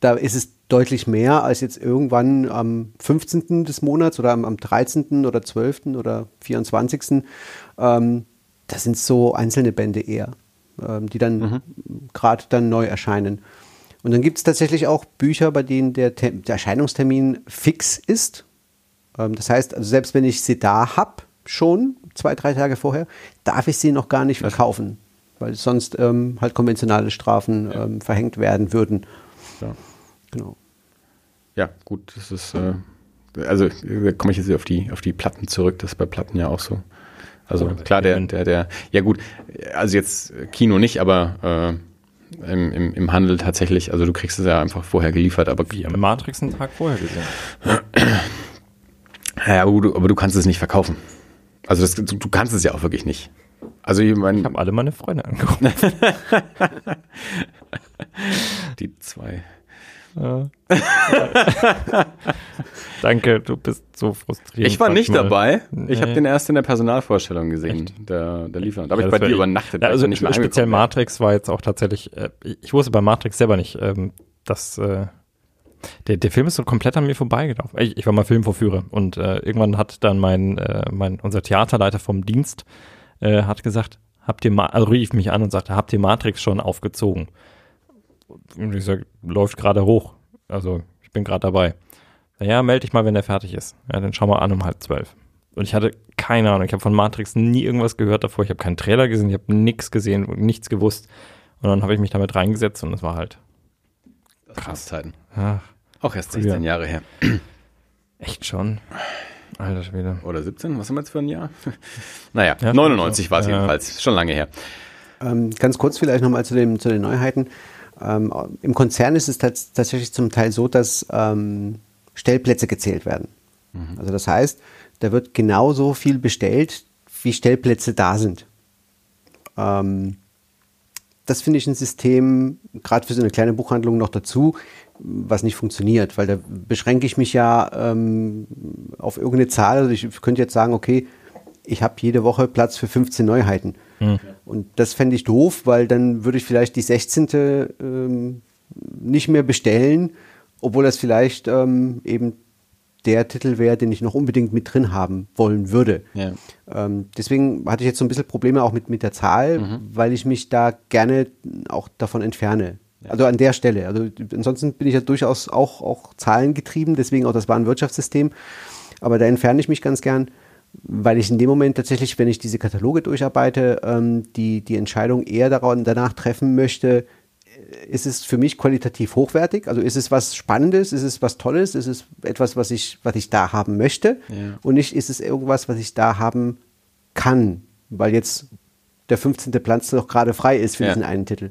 da ist es deutlich mehr als jetzt irgendwann am 15. des Monats oder am, am 13. oder 12. oder 24. Ähm, das sind so einzelne Bände eher, ähm, die dann gerade dann neu erscheinen. Und dann gibt es tatsächlich auch Bücher, bei denen der, Tem- der Erscheinungstermin fix ist. Ähm, das heißt, also selbst wenn ich sie da habe, schon zwei, drei Tage vorher, darf ich sie noch gar nicht verkaufen, weil sonst ähm, halt konventionale Strafen ähm, verhängt werden würden. Ja. Genau. Ja, gut, das ist, äh, also da komme ich jetzt auf die, auf die Platten zurück, das ist bei Platten ja auch so. Also klar, der, der, der, ja gut, also jetzt Kino nicht, aber äh, im, im, im Handel tatsächlich, also du kriegst es ja einfach vorher geliefert, aber Wir haben Matrix einen Tag vorher gesehen. ja, aber, du, aber du kannst es nicht verkaufen. Also das, du, du kannst es ja auch wirklich nicht. Also ich meine, Ich habe alle meine Freunde angerufen. die zwei. Danke, du bist so frustriert. Ich war nicht manchmal. dabei. Ich Nee. habe den erst in der Personalvorstellung gesehen, der, der Lieferant. Da habe Ja, ich bei dir übernachtet. Ja, also ich nicht mehr speziell. Matrix war jetzt auch tatsächlich, äh, ich wusste bei Matrix selber nicht, ähm, dass äh, der, der Film ist so komplett an mir vorbeigelaufen. Ich, ich war mal Filmvorführer und äh, irgendwann hat dann mein, äh, mein unser Theaterleiter vom Dienst äh, hat gesagt, habt ihr Ma also rief mich an und sagte, habt ihr Matrix schon aufgezogen? Und ich sag, läuft gerade hoch. Also ich bin gerade dabei. Ja, melde dich mal, wenn der fertig ist. Ja, dann schau mal an um halb zwölf. Und ich hatte keine Ahnung. Ich habe von Matrix nie irgendwas gehört davor. Ich habe keinen Trailer gesehen, ich habe nichts gesehen, nichts gewusst. Und dann habe ich mich damit reingesetzt und es war halt Krass Zeiten. ach, Auch erst Früher. 16 Jahre her. echt schon. Alter Schwede. Oder 17? Was haben wir jetzt für ein Jahr? naja, Ja, 99 war es ja. jedenfalls. Schon lange her. Ähm, ganz kurz vielleicht nochmal zu, dem, zu den Neuheiten. Ähm, Im Konzern ist es tats tatsächlich zum Teil so, dass ähm, Stellplätze gezählt werden. Also das heißt, da wird genauso viel bestellt, wie Stellplätze da sind. Ähm, das finde ich ein System, gerade für so eine kleine Buchhandlung noch dazu, was nicht funktioniert, weil da beschränke ich mich ja ähm, auf irgendeine Zahl. Also ich könnte jetzt sagen, okay, ich habe jede Woche Platz für 15 Neuheiten. Und das fände ich doof, weil dann würde ich vielleicht die 16. Ähm, nicht mehr bestellen, obwohl das vielleicht ähm, eben der Titel wäre, den ich noch unbedingt mit drin haben wollen würde. Ja. Ähm, deswegen hatte ich jetzt so ein bisschen Probleme auch mit, mit der Zahl, weil ich mich da gerne auch davon entferne. Also an der Stelle. Also ansonsten bin ich ja durchaus auch, auch zahlengetrieben, deswegen auch das Warenwirtschaftssystem. Aber da entferne ich mich ganz gern, weil ich in dem Moment tatsächlich, wenn ich diese Kataloge durcharbeite, ähm, die, die Entscheidung eher daran, danach treffen möchte, äh, ist es für mich qualitativ hochwertig? Also ist es was Spannendes? Ist es was Tolles? Ist es etwas, was ich, was ich da haben möchte? Ja. Und nicht ist es irgendwas, was ich da haben kann, weil jetzt der 15. Platz noch gerade frei ist für Ja. diesen einen Titel.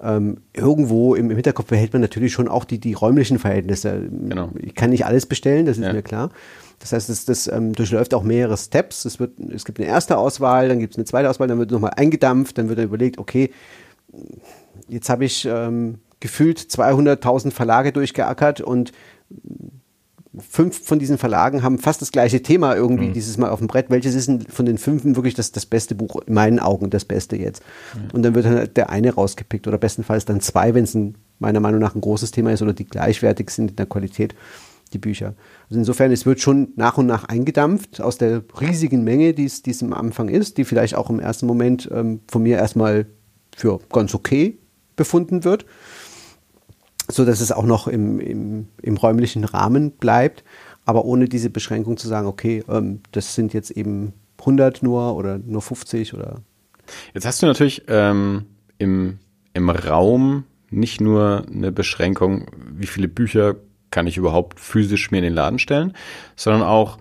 Ähm, irgendwo im, im Hinterkopf behält man natürlich schon auch die, die räumlichen Verhältnisse. Genau. Ich kann nicht alles bestellen, das ist Ja. mir klar. Das heißt, das, das ähm, durchläuft auch mehrere Steps. Es, wird, es gibt eine erste Auswahl, dann gibt es eine zweite Auswahl, dann wird nochmal eingedampft, dann wird überlegt, okay, jetzt habe ich ähm, gefühlt 200.000 Verlage durchgeackert und fünf von diesen Verlagen haben fast das gleiche Thema irgendwie dieses Mal auf dem Brett. Welches ist denn von den fünf wirklich das, das beste Buch? In meinen Augen das Beste jetzt. Und dann wird dann der eine rausgepickt oder bestenfalls dann zwei, wenn es ein, meiner Meinung nach ein großes Thema ist oder die gleichwertig sind in der Qualität, die Bücher. Also insofern, es wird schon nach und nach eingedampft aus der riesigen Menge, die es am Anfang ist, die vielleicht auch im ersten Moment ähm, von mir erstmal für ganz okay befunden wird so dass es auch noch im, im, im räumlichen Rahmen bleibt, aber ohne diese Beschränkung zu sagen, okay, ähm, das sind jetzt eben 100 nur oder nur 50 oder Jetzt hast du natürlich ähm, im, im Raum nicht nur eine Beschränkung, wie viele Bücher kann ich überhaupt physisch mir in den Laden stellen, sondern auch,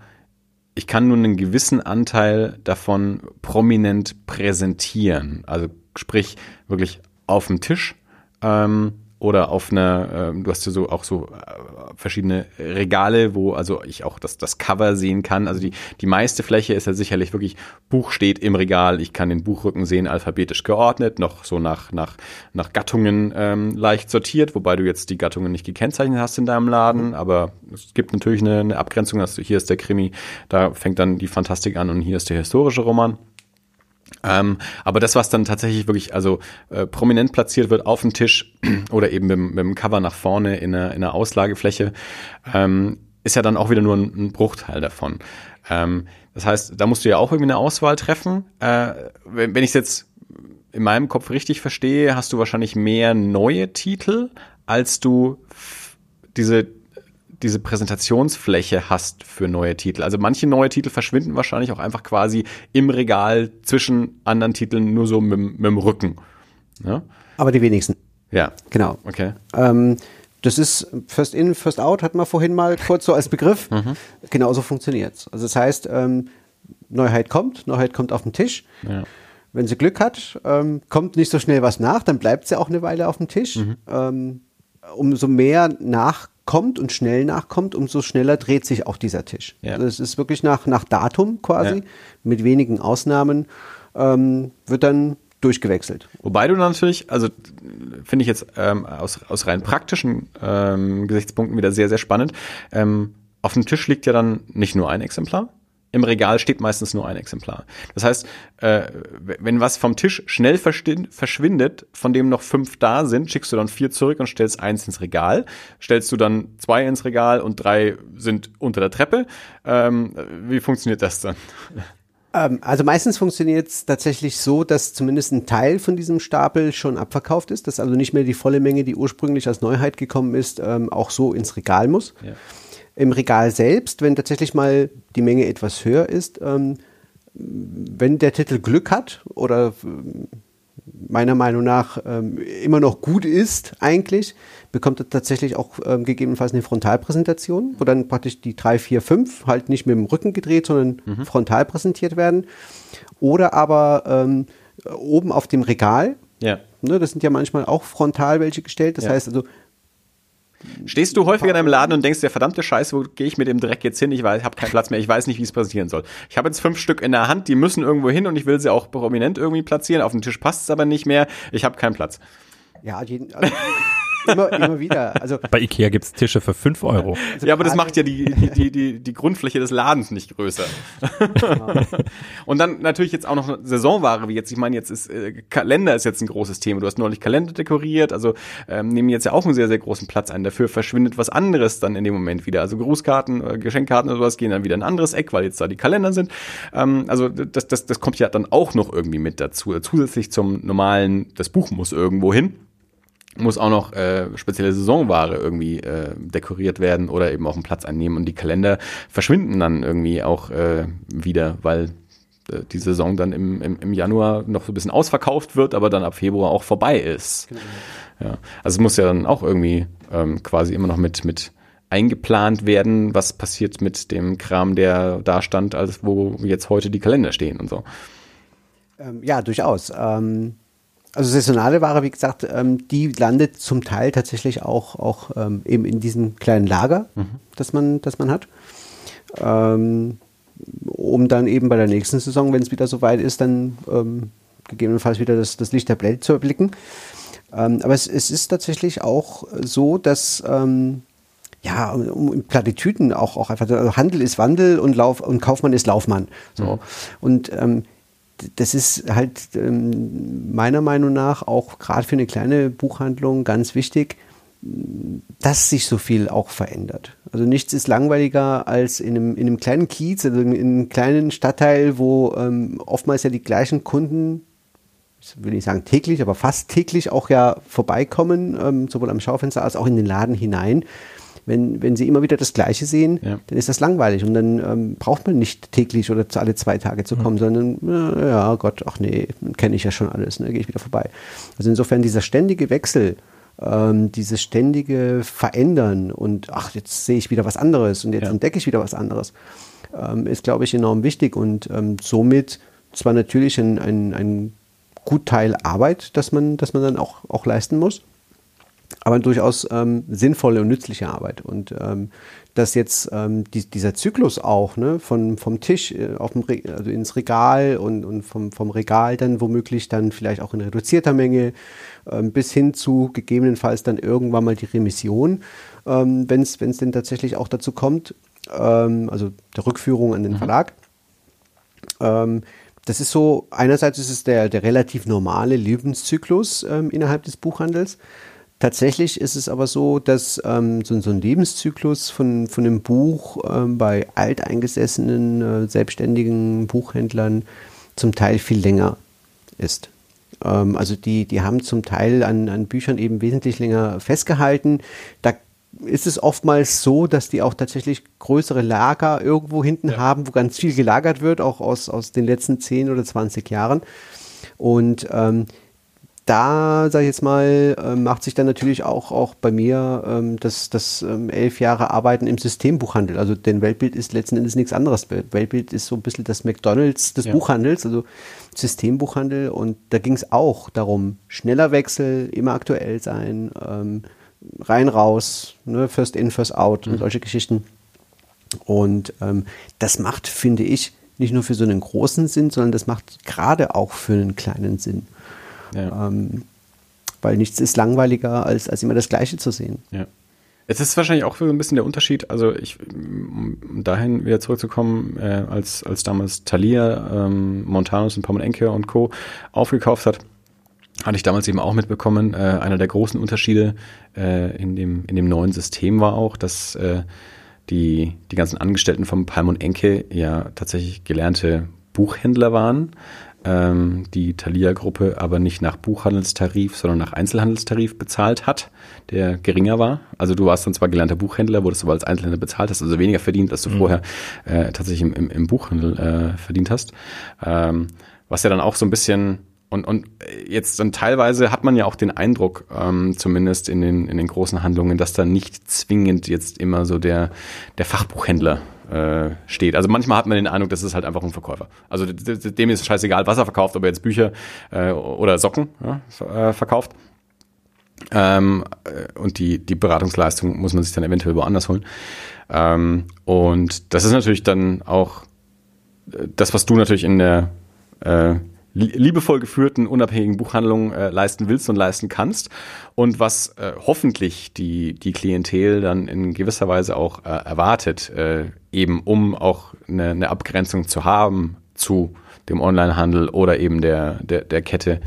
ich kann nur einen gewissen Anteil davon prominent präsentieren. Also sprich wirklich auf dem Tisch ähm, oder auf einer, äh, du hast ja so auch so äh, verschiedene Regale, wo also ich auch das, das Cover sehen kann. Also die, die meiste Fläche ist ja sicherlich wirklich, Buch steht im Regal, ich kann den Buchrücken sehen, alphabetisch geordnet, noch so nach, nach, nach Gattungen ähm, leicht sortiert, wobei du jetzt die Gattungen nicht gekennzeichnet hast in deinem Laden, aber es gibt natürlich eine, eine Abgrenzung, dass du, hier ist der Krimi, da fängt dann die Fantastik an und hier ist der historische Roman. Ähm, aber das, was dann tatsächlich wirklich also äh, prominent platziert wird auf dem Tisch oder eben mit, mit dem Cover nach vorne in einer, in einer Auslagefläche, ähm, ist ja dann auch wieder nur ein, ein Bruchteil davon. Ähm, das heißt, da musst du ja auch irgendwie eine Auswahl treffen. Äh, wenn wenn ich es jetzt in meinem Kopf richtig verstehe, hast du wahrscheinlich mehr neue Titel, als du diese diese Präsentationsfläche hast für neue Titel. Also manche neue Titel verschwinden wahrscheinlich auch einfach quasi im Regal zwischen anderen Titeln nur so mit, mit dem Rücken. Ja? Aber die wenigsten. Ja. Genau. Okay. Ähm, das ist First In, First Out, hatten wir vorhin mal kurz so als Begriff. Mhm. Genauso funktioniert's. Also das heißt, ähm, Neuheit kommt, Neuheit kommt auf den Tisch. Ja. Wenn sie Glück hat, ähm, kommt nicht so schnell was nach, dann bleibt sie auch eine Weile auf dem Tisch. Mhm. Ähm, umso mehr nachkommt und schnell nachkommt, umso schneller dreht sich auch dieser Tisch. Ja. Also es ist wirklich nach, nach Datum quasi, Ja. mit wenigen Ausnahmen, ähm, wird dann durchgewechselt. Wobei du natürlich, also finde ich jetzt ähm, aus, aus rein praktischen ähm, Gesichtspunkten wieder sehr, sehr spannend. Ähm, auf dem Tisch liegt ja dann nicht nur ein Exemplar. Im Regal steht meistens nur ein Exemplar. Das heißt, äh, wenn was vom Tisch schnell verschwin- verschwindet, von dem noch fünf da sind, schickst du dann vier zurück und stellst eins ins Regal. Stellst du dann zwei ins Regal und drei sind unter der Treppe. Ähm, wie funktioniert das dann? Ähm, also meistens funktioniert es tatsächlich so, dass zumindest ein Teil von diesem Stapel schon abverkauft ist, dass also nicht mehr die volle Menge, die ursprünglich als Neuheit gekommen ist, ähm, auch so ins Regal muss. Ja. Im Regal selbst, wenn tatsächlich mal die Menge etwas höher ist, ähm, wenn der Titel Glück hat oder ähm, meiner Meinung nach ähm, immer noch gut ist eigentlich, bekommt er tatsächlich auch ähm, gegebenenfalls eine Frontalpräsentation, wo dann praktisch die 3, 4, 5 halt nicht mit dem Rücken gedreht, sondern frontal präsentiert werden. Oder aber ähm, oben auf dem Regal, Ja. ne, das sind ja manchmal auch frontal welche gestellt, das Ja. heißt also Stehst du häufiger in einem Laden und denkst, der verdammte Scheiß, wo gehe ich mit dem Dreck jetzt hin? Ich ich habe keinen Platz mehr, ich weiß nicht, wie es präsentieren soll. Ich habe jetzt fünf Stück in der Hand, die müssen irgendwo hin und ich will sie auch prominent irgendwie platzieren. Auf dem Tisch passt es aber nicht mehr. Ich habe keinen Platz. ja, jeden, also, immer, immer wieder. Also Bei Ikea gibt's Tische für 5 Euro. Also ja, aber das macht ja die, die, die, die, die Grundfläche des Ladens nicht größer. und dann natürlich jetzt auch noch Saisonware, wie jetzt, ich meine, jetzt ist äh, Kalender ist jetzt ein großes Thema. Du hast neulich Kalender dekoriert, also ähm, nehmen jetzt ja auch einen sehr, sehr großen Platz ein. Dafür verschwindet was anderes dann in dem Moment wieder. Also Grußkarten, äh, Geschenkkarten oder sowas gehen dann wieder in ein anderes Eck, weil jetzt da die Kalender sind. Ähm, also das, das, das kommt ja dann auch noch irgendwie mit dazu. Zusätzlich zum normalen, das Buch muss irgendwo hin muss auch noch äh, spezielle Saisonware irgendwie äh, dekoriert werden oder eben auch einen Platz einnehmen und die Kalender verschwinden dann irgendwie auch äh, wieder, weil äh, die Saison dann im, im, im Januar noch so ein bisschen ausverkauft wird, aber dann ab Februar auch vorbei ist. Ja. Also es muss ja dann auch irgendwie ähm, quasi immer noch mit, mit eingeplant werden, was passiert mit dem Kram, der da stand, als wo jetzt heute die Kalender stehen und so. Ähm, ja, durchaus. Ähm, also saisonale Ware, wie gesagt, ähm, die landet zum Teil tatsächlich auch, auch ähm, eben in diesem kleinen Lager, das, man, das man hat. Ähm, um dann eben bei der nächsten Saison, wenn es wieder soweit ist, dann ähm, gegebenenfalls wieder das, das Licht der Welt zu erblicken. Ähm, aber es, es ist tatsächlich auch so, dass ähm, ja, um, Plattitüden auch, auch einfach, also Handel ist Wandel und, Lauf, und Kaufmann ist Laufmann. So. Und ähm, das ist halt ähm, meiner Meinung nach auch gerade für eine kleine Buchhandlung ganz wichtig, dass sich so viel auch verändert. Also nichts ist langweiliger als in einem, in einem kleinen Kiez, also in einem kleinen Stadtteil, wo ähm, oftmals ja die gleichen Kunden ich will nicht sagen täglich, aber fast täglich auch ja vorbeikommen, ähm, sowohl am Schaufenster als auch in den Laden hinein. Wenn, wenn sie immer wieder das Gleiche sehen, Ja. dann ist das langweilig und dann ähm, braucht man nicht täglich oder zu alle zwei Tage zu kommen, sondern äh, ja Gott, ach nee, kenne ich ja schon alles, ne, gehe ich wieder vorbei. Also insofern dieser ständige Wechsel ähm, dieses ständige Verändern und ach, jetzt sehe ich wieder was anderes und jetzt Ja. entdecke ich wieder was anderes, ähm, ist, glaube ich, enorm wichtig und ähm, somit zwar natürlich ein, ein, ein Gutteil Arbeit, das man, das man dann auch, auch leisten muss, aber durchaus ähm, sinnvolle und nützliche Arbeit. Und ähm, dass jetzt ähm, die, dieser Zyklus auch ne, von, vom Tisch äh, auf dem Re also ins Regal und, und vom, vom Regal dann womöglich dann vielleicht auch in reduzierter Menge ähm, bis hin zu gegebenenfalls dann irgendwann mal die Remission, ähm, wenn es denn tatsächlich auch dazu kommt, ähm, also der Rückführung an den Verlag. Ähm, das ist so, einerseits ist es der, der relativ normale Lebenszyklus ähm, innerhalb des Buchhandels. Tatsächlich ist es aber so, dass ähm, so, so ein Lebenszyklus von, von einem Buch ähm, bei alteingesessenen, äh, selbstständigen Buchhändlern zum Teil viel länger ist. Ähm, also die, die haben zum Teil an, an Büchern eben wesentlich länger festgehalten. Da ist es oftmals so, dass die auch tatsächlich größere Lager irgendwo hinten haben, wo ganz viel gelagert wird, auch aus, aus den letzten 10 oder 20 Jahren. Und ähm, da, sage ich jetzt mal, ähm, macht sich dann natürlich auch, auch bei mir ähm, das, das ähm, elf Jahre Arbeiten im Systembuchhandel. Also denn Weltbild ist letzten Endes nichts anderes. Weltbild ist so ein bisschen das McDonalds des Ja. Buchhandels, also Systembuchhandel. Und da ging es auch darum, schneller Wechsel, immer aktuell sein, ähm, rein, raus, ne, first in, first out und solche Geschichten. Und ähm, das macht, finde ich, nicht nur für so einen großen Sinn, sondern das macht gerade auch für einen kleinen Sinn. Ja. Ähm, weil nichts ist langweiliger, als, als immer das Gleiche zu sehen. Ja. Es ist wahrscheinlich auch so ein bisschen der Unterschied, also ich, um dahin wieder zurückzukommen, äh, als, als damals Thalia, ähm, Montanus und Paul Enke und Co. aufgekauft hat, hatte ich damals eben auch mitbekommen, äh, einer der großen Unterschiede äh, in, dem, in dem neuen System war auch, dass äh, die, die ganzen Angestellten vom Palm Enke ja tatsächlich gelernte Buchhändler waren, ähm, die Thalia-Gruppe aber nicht nach Buchhandelstarif, sondern nach Einzelhandelstarif bezahlt hat, der geringer war. Also du warst dann zwar gelernter Buchhändler, wurdest aber als Einzelhändler bezahlt, hast also weniger verdient, als du vorher äh, tatsächlich im, im, im Buchhandel äh, verdient hast. Ähm, was ja dann auch so ein bisschen und, und jetzt dann teilweise hat man ja auch den Eindruck, ähm, zumindest in den, in den großen Handlungen, dass da nicht zwingend jetzt immer so der, der Fachbuchhändler äh, steht. Also manchmal hat man den Eindruck, das ist halt einfach ein Verkäufer. Also dem ist scheißegal, was er verkauft, ob er jetzt Bücher äh, oder Socken ja, äh, verkauft. Ähm, äh, und die, die Beratungsleistung muss man sich dann eventuell woanders holen. Ähm, und das ist natürlich dann auch das, was du natürlich in der äh, liebevoll geführten, unabhängigen Buchhandlung äh, leisten willst und leisten kannst. Und was äh, hoffentlich die, die Klientel dann in gewisser Weise auch äh, erwartet, äh, eben um auch eine, eine Abgrenzung zu haben zu dem Onlinehandel oder eben der, der, der Kette,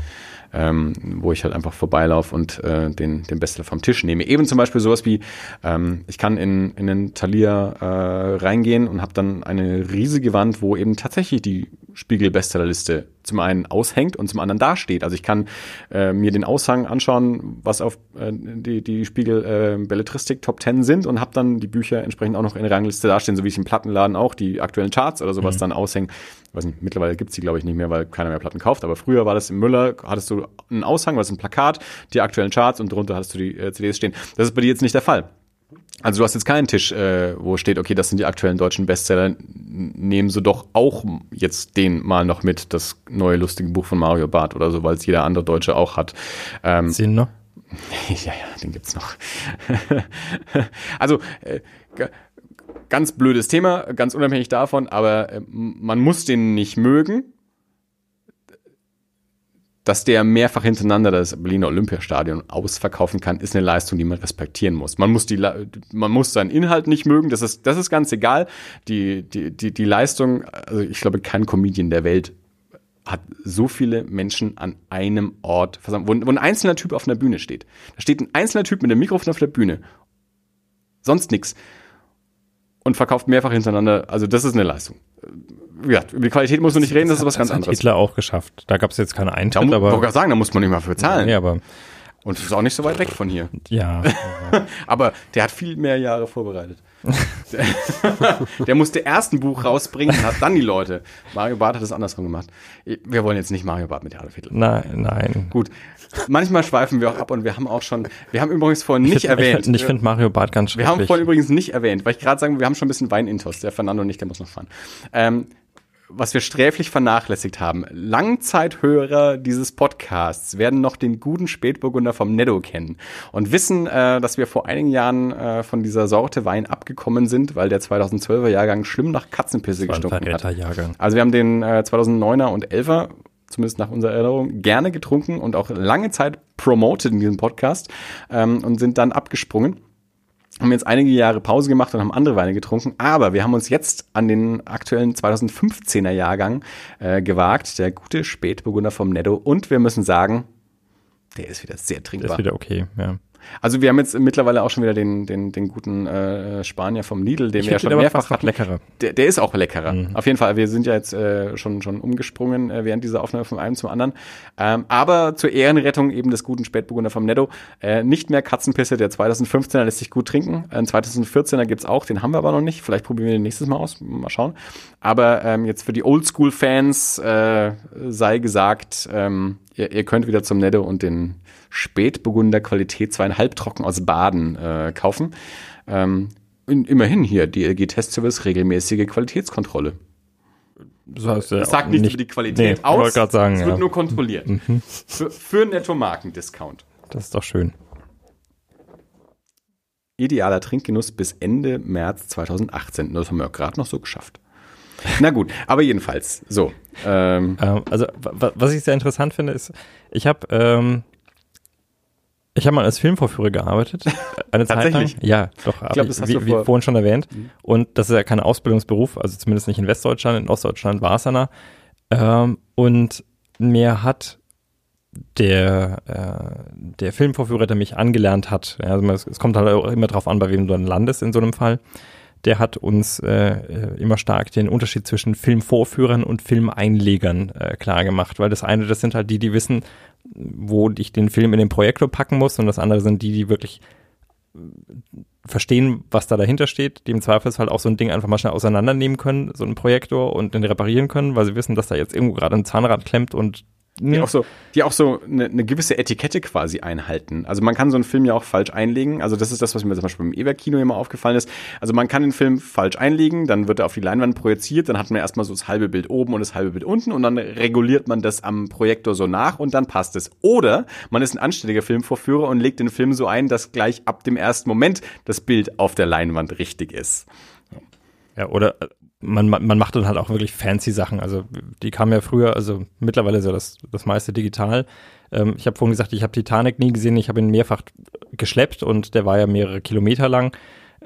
ähm, wo ich halt einfach vorbeilaufe und äh, den, den Bestseller vom Tisch nehme. Eben zum Beispiel sowas wie, ähm, ich kann in, in den Thalia äh, reingehen und habe dann eine riesige Wand, wo eben tatsächlich die Spiegel-Bestsellerliste zum einen aushängt und zum anderen dasteht. Also ich kann äh, mir den Aushang anschauen, was auf äh, die, die Spiegel äh, Belletristik Top 10 sind und habe dann die Bücher entsprechend auch noch in der Rangliste dastehen, so wie ich im Plattenladen auch die aktuellen Charts oder sowas dann aushängen. Weiß nicht, mittlerweile gibt's die, glaube ich, nicht mehr, weil keiner mehr Platten kauft, aber früher war das im Müller, hattest du einen Aushang, was ein Plakat, die aktuellen Charts und drunter hattest du die äh, CDs stehen. Das ist bei dir jetzt nicht der Fall. Also du hast jetzt keinen Tisch, äh, wo steht, okay, das sind die aktuellen deutschen Bestseller, nehmen sie doch auch jetzt den mal noch mit, das neue lustige Buch von Mario Barth oder so, weil es jeder andere Deutsche auch hat. Ähm, Sinn noch? ja, ja, den gibt's noch. also äh, ganz blödes Thema, ganz unabhängig davon, aber äh, man muss den nicht mögen. Dass der mehrfach hintereinander das Berliner Olympiastadion ausverkaufen kann, ist eine Leistung, die man respektieren muss. Man muss die, man muss seinen Inhalt nicht mögen, das ist, das ist ganz egal. Die, die, die, die Leistung, also ich glaube, kein Comedian der Welt hat so viele Menschen an einem Ort versammelt, wo, wo ein einzelner Typ auf einer Bühne steht. Da steht ein einzelner Typ mit einem Mikrofon auf der Bühne. Sonst nix. Und verkauft mehrfach hintereinander. Also das ist eine Leistung. Ja, über die Qualität muss man nicht reden, das ist was ganz hat anderes. Hitler auch geschafft. Da gab es jetzt keine Da Eintritt, mu- aber wollte gerade sagen, da muss man nicht mal für zahlen. ja, aber Und ist auch nicht so weit weg von hier. Ja. Aber der hat viel mehr Jahre vorbereitet. der, musste erst ein Buch rausbringen und hat dann die Leute. Mario Barth hat das andersrum gemacht. Wir wollen jetzt nicht Mario Barth mit Viertel. Nein, nein. Gut. Manchmal schweifen wir auch ab und wir haben auch schon, wir haben übrigens vorhin nicht ich, erwähnt. Ich, ich finde Mario Barth ganz schrecklich. Wir haben vorhin übrigens nicht erwähnt, weil ich gerade sagen, wir haben schon ein bisschen Weinintos. Der Fernando nicht, der muss noch fahren. Ähm, was wir sträflich vernachlässigt haben. Langzeithörer dieses Podcasts werden noch den guten Spätburgunder vom Netto kennen und wissen, äh, dass wir vor einigen Jahren äh, von dieser Sorte Wein abgekommen sind, weil der 2012er Jahrgang schlimm nach Katzenpisse gestunken hat. Jahrgang. Also wir haben den äh, 2009er und 11er zumindest nach unserer Erinnerung, gerne getrunken und auch lange Zeit promoted in diesem Podcast ähm, und sind dann abgesprungen haben jetzt einige Jahre Pause gemacht und haben andere Weine getrunken, aber wir haben uns jetzt an den aktuellen 2015er Jahrgang äh, gewagt, der gute Spätburgunder vom Netto und wir müssen sagen, der ist wieder sehr trinkbar. Der ist wieder okay, ja. Also wir haben jetzt mittlerweile auch schon wieder den, den, den guten äh, Spanier vom Lidl, den ich wir ja schon mehrfach hatten. leckerer. Der, der ist auch leckerer. Mhm. Auf jeden Fall. Wir sind ja jetzt äh, schon, schon umgesprungen äh, während dieser Aufnahme von einem zum anderen. Ähm, aber zur Ehrenrettung eben des guten Spätburgunder vom Netto. Äh, nicht mehr Katzenpisse, der 2015er lässt sich gut trinken. Ein 2014er gibt's auch, den haben wir aber noch nicht. Vielleicht probieren wir den nächstes Mal aus. Mal schauen. Aber ähm, jetzt für die Oldschool-Fans äh, sei gesagt, ähm, ihr, ihr könnt wieder zum Netto und den Spätburgunder Qualität zweieinhalb trocken aus Baden äh, kaufen. Ähm, immerhin hier, DLG Testservice, regelmäßige Qualitätskontrolle. Das, heißt ja das sagt nichts nicht, über die Qualität nee, aus. Ich sagen, es ja. wird nur kontrolliert. Mhm. Für, für Netto-Marken-Discount. Das ist doch schön. Idealer Trinkgenuss bis Ende März 2018. Das haben wir gerade noch so geschafft. Na gut, aber jedenfalls, so. Ähm, Ähm, also, wa- was ich sehr interessant finde, ist, ich habe ähm, ich habe mal als Filmvorführer gearbeitet. Eine Zeit lang. Ja, doch. ich, das hast wie, du wie vor- Mhm. vorhin schon erwähnt. Und das ist ja kein Ausbildungsberuf, also zumindest nicht in Westdeutschland. In Ostdeutschland war es einer. Ähm, und mir hat der, äh, der Filmvorführer, der mich angelernt hat, ja, also es, es kommt halt auch immer drauf an, bei wem du dann landest in so einem Fall, der hat uns äh, äh, immer stark den Unterschied zwischen Filmvorführern und Filmeinlegern äh, klar gemacht, weil das eine, das sind halt die, die wissen, wo ich den Film in den Projektor packen muss. Und das andere sind die, die wirklich äh, verstehen, was da dahinter steht, die im Zweifelsfall auch so ein Ding einfach mal schnell auseinandernehmen können, so einen Projektor und den reparieren können, weil sie wissen, dass da jetzt irgendwo gerade ein Zahnrad klemmt und die auch so, die auch so eine, eine gewisse Etikette quasi einhalten. Also man kann so einen Film ja auch falsch einlegen. Also das ist das, was mir zum Beispiel beim Eber-Kino immer aufgefallen ist. Also man kann den Film falsch einlegen, dann wird er auf die Leinwand projiziert, dann hat man erstmal so das halbe Bild oben und das halbe Bild unten und dann reguliert man das am Projektor so nach und dann passt es. Oder man ist ein anständiger Filmvorführer und legt den Film so ein, dass gleich ab dem ersten Moment das Bild auf der Leinwand richtig ist. Ja, oder man, man macht dann halt auch wirklich fancy Sachen. Also die kamen ja früher, also mittlerweile ist ja das, das meiste digital. Ähm, ich habe vorhin gesagt, ich habe Titanic nie gesehen, ich habe ihn mehrfach geschleppt und der war ja mehrere Kilometer lang,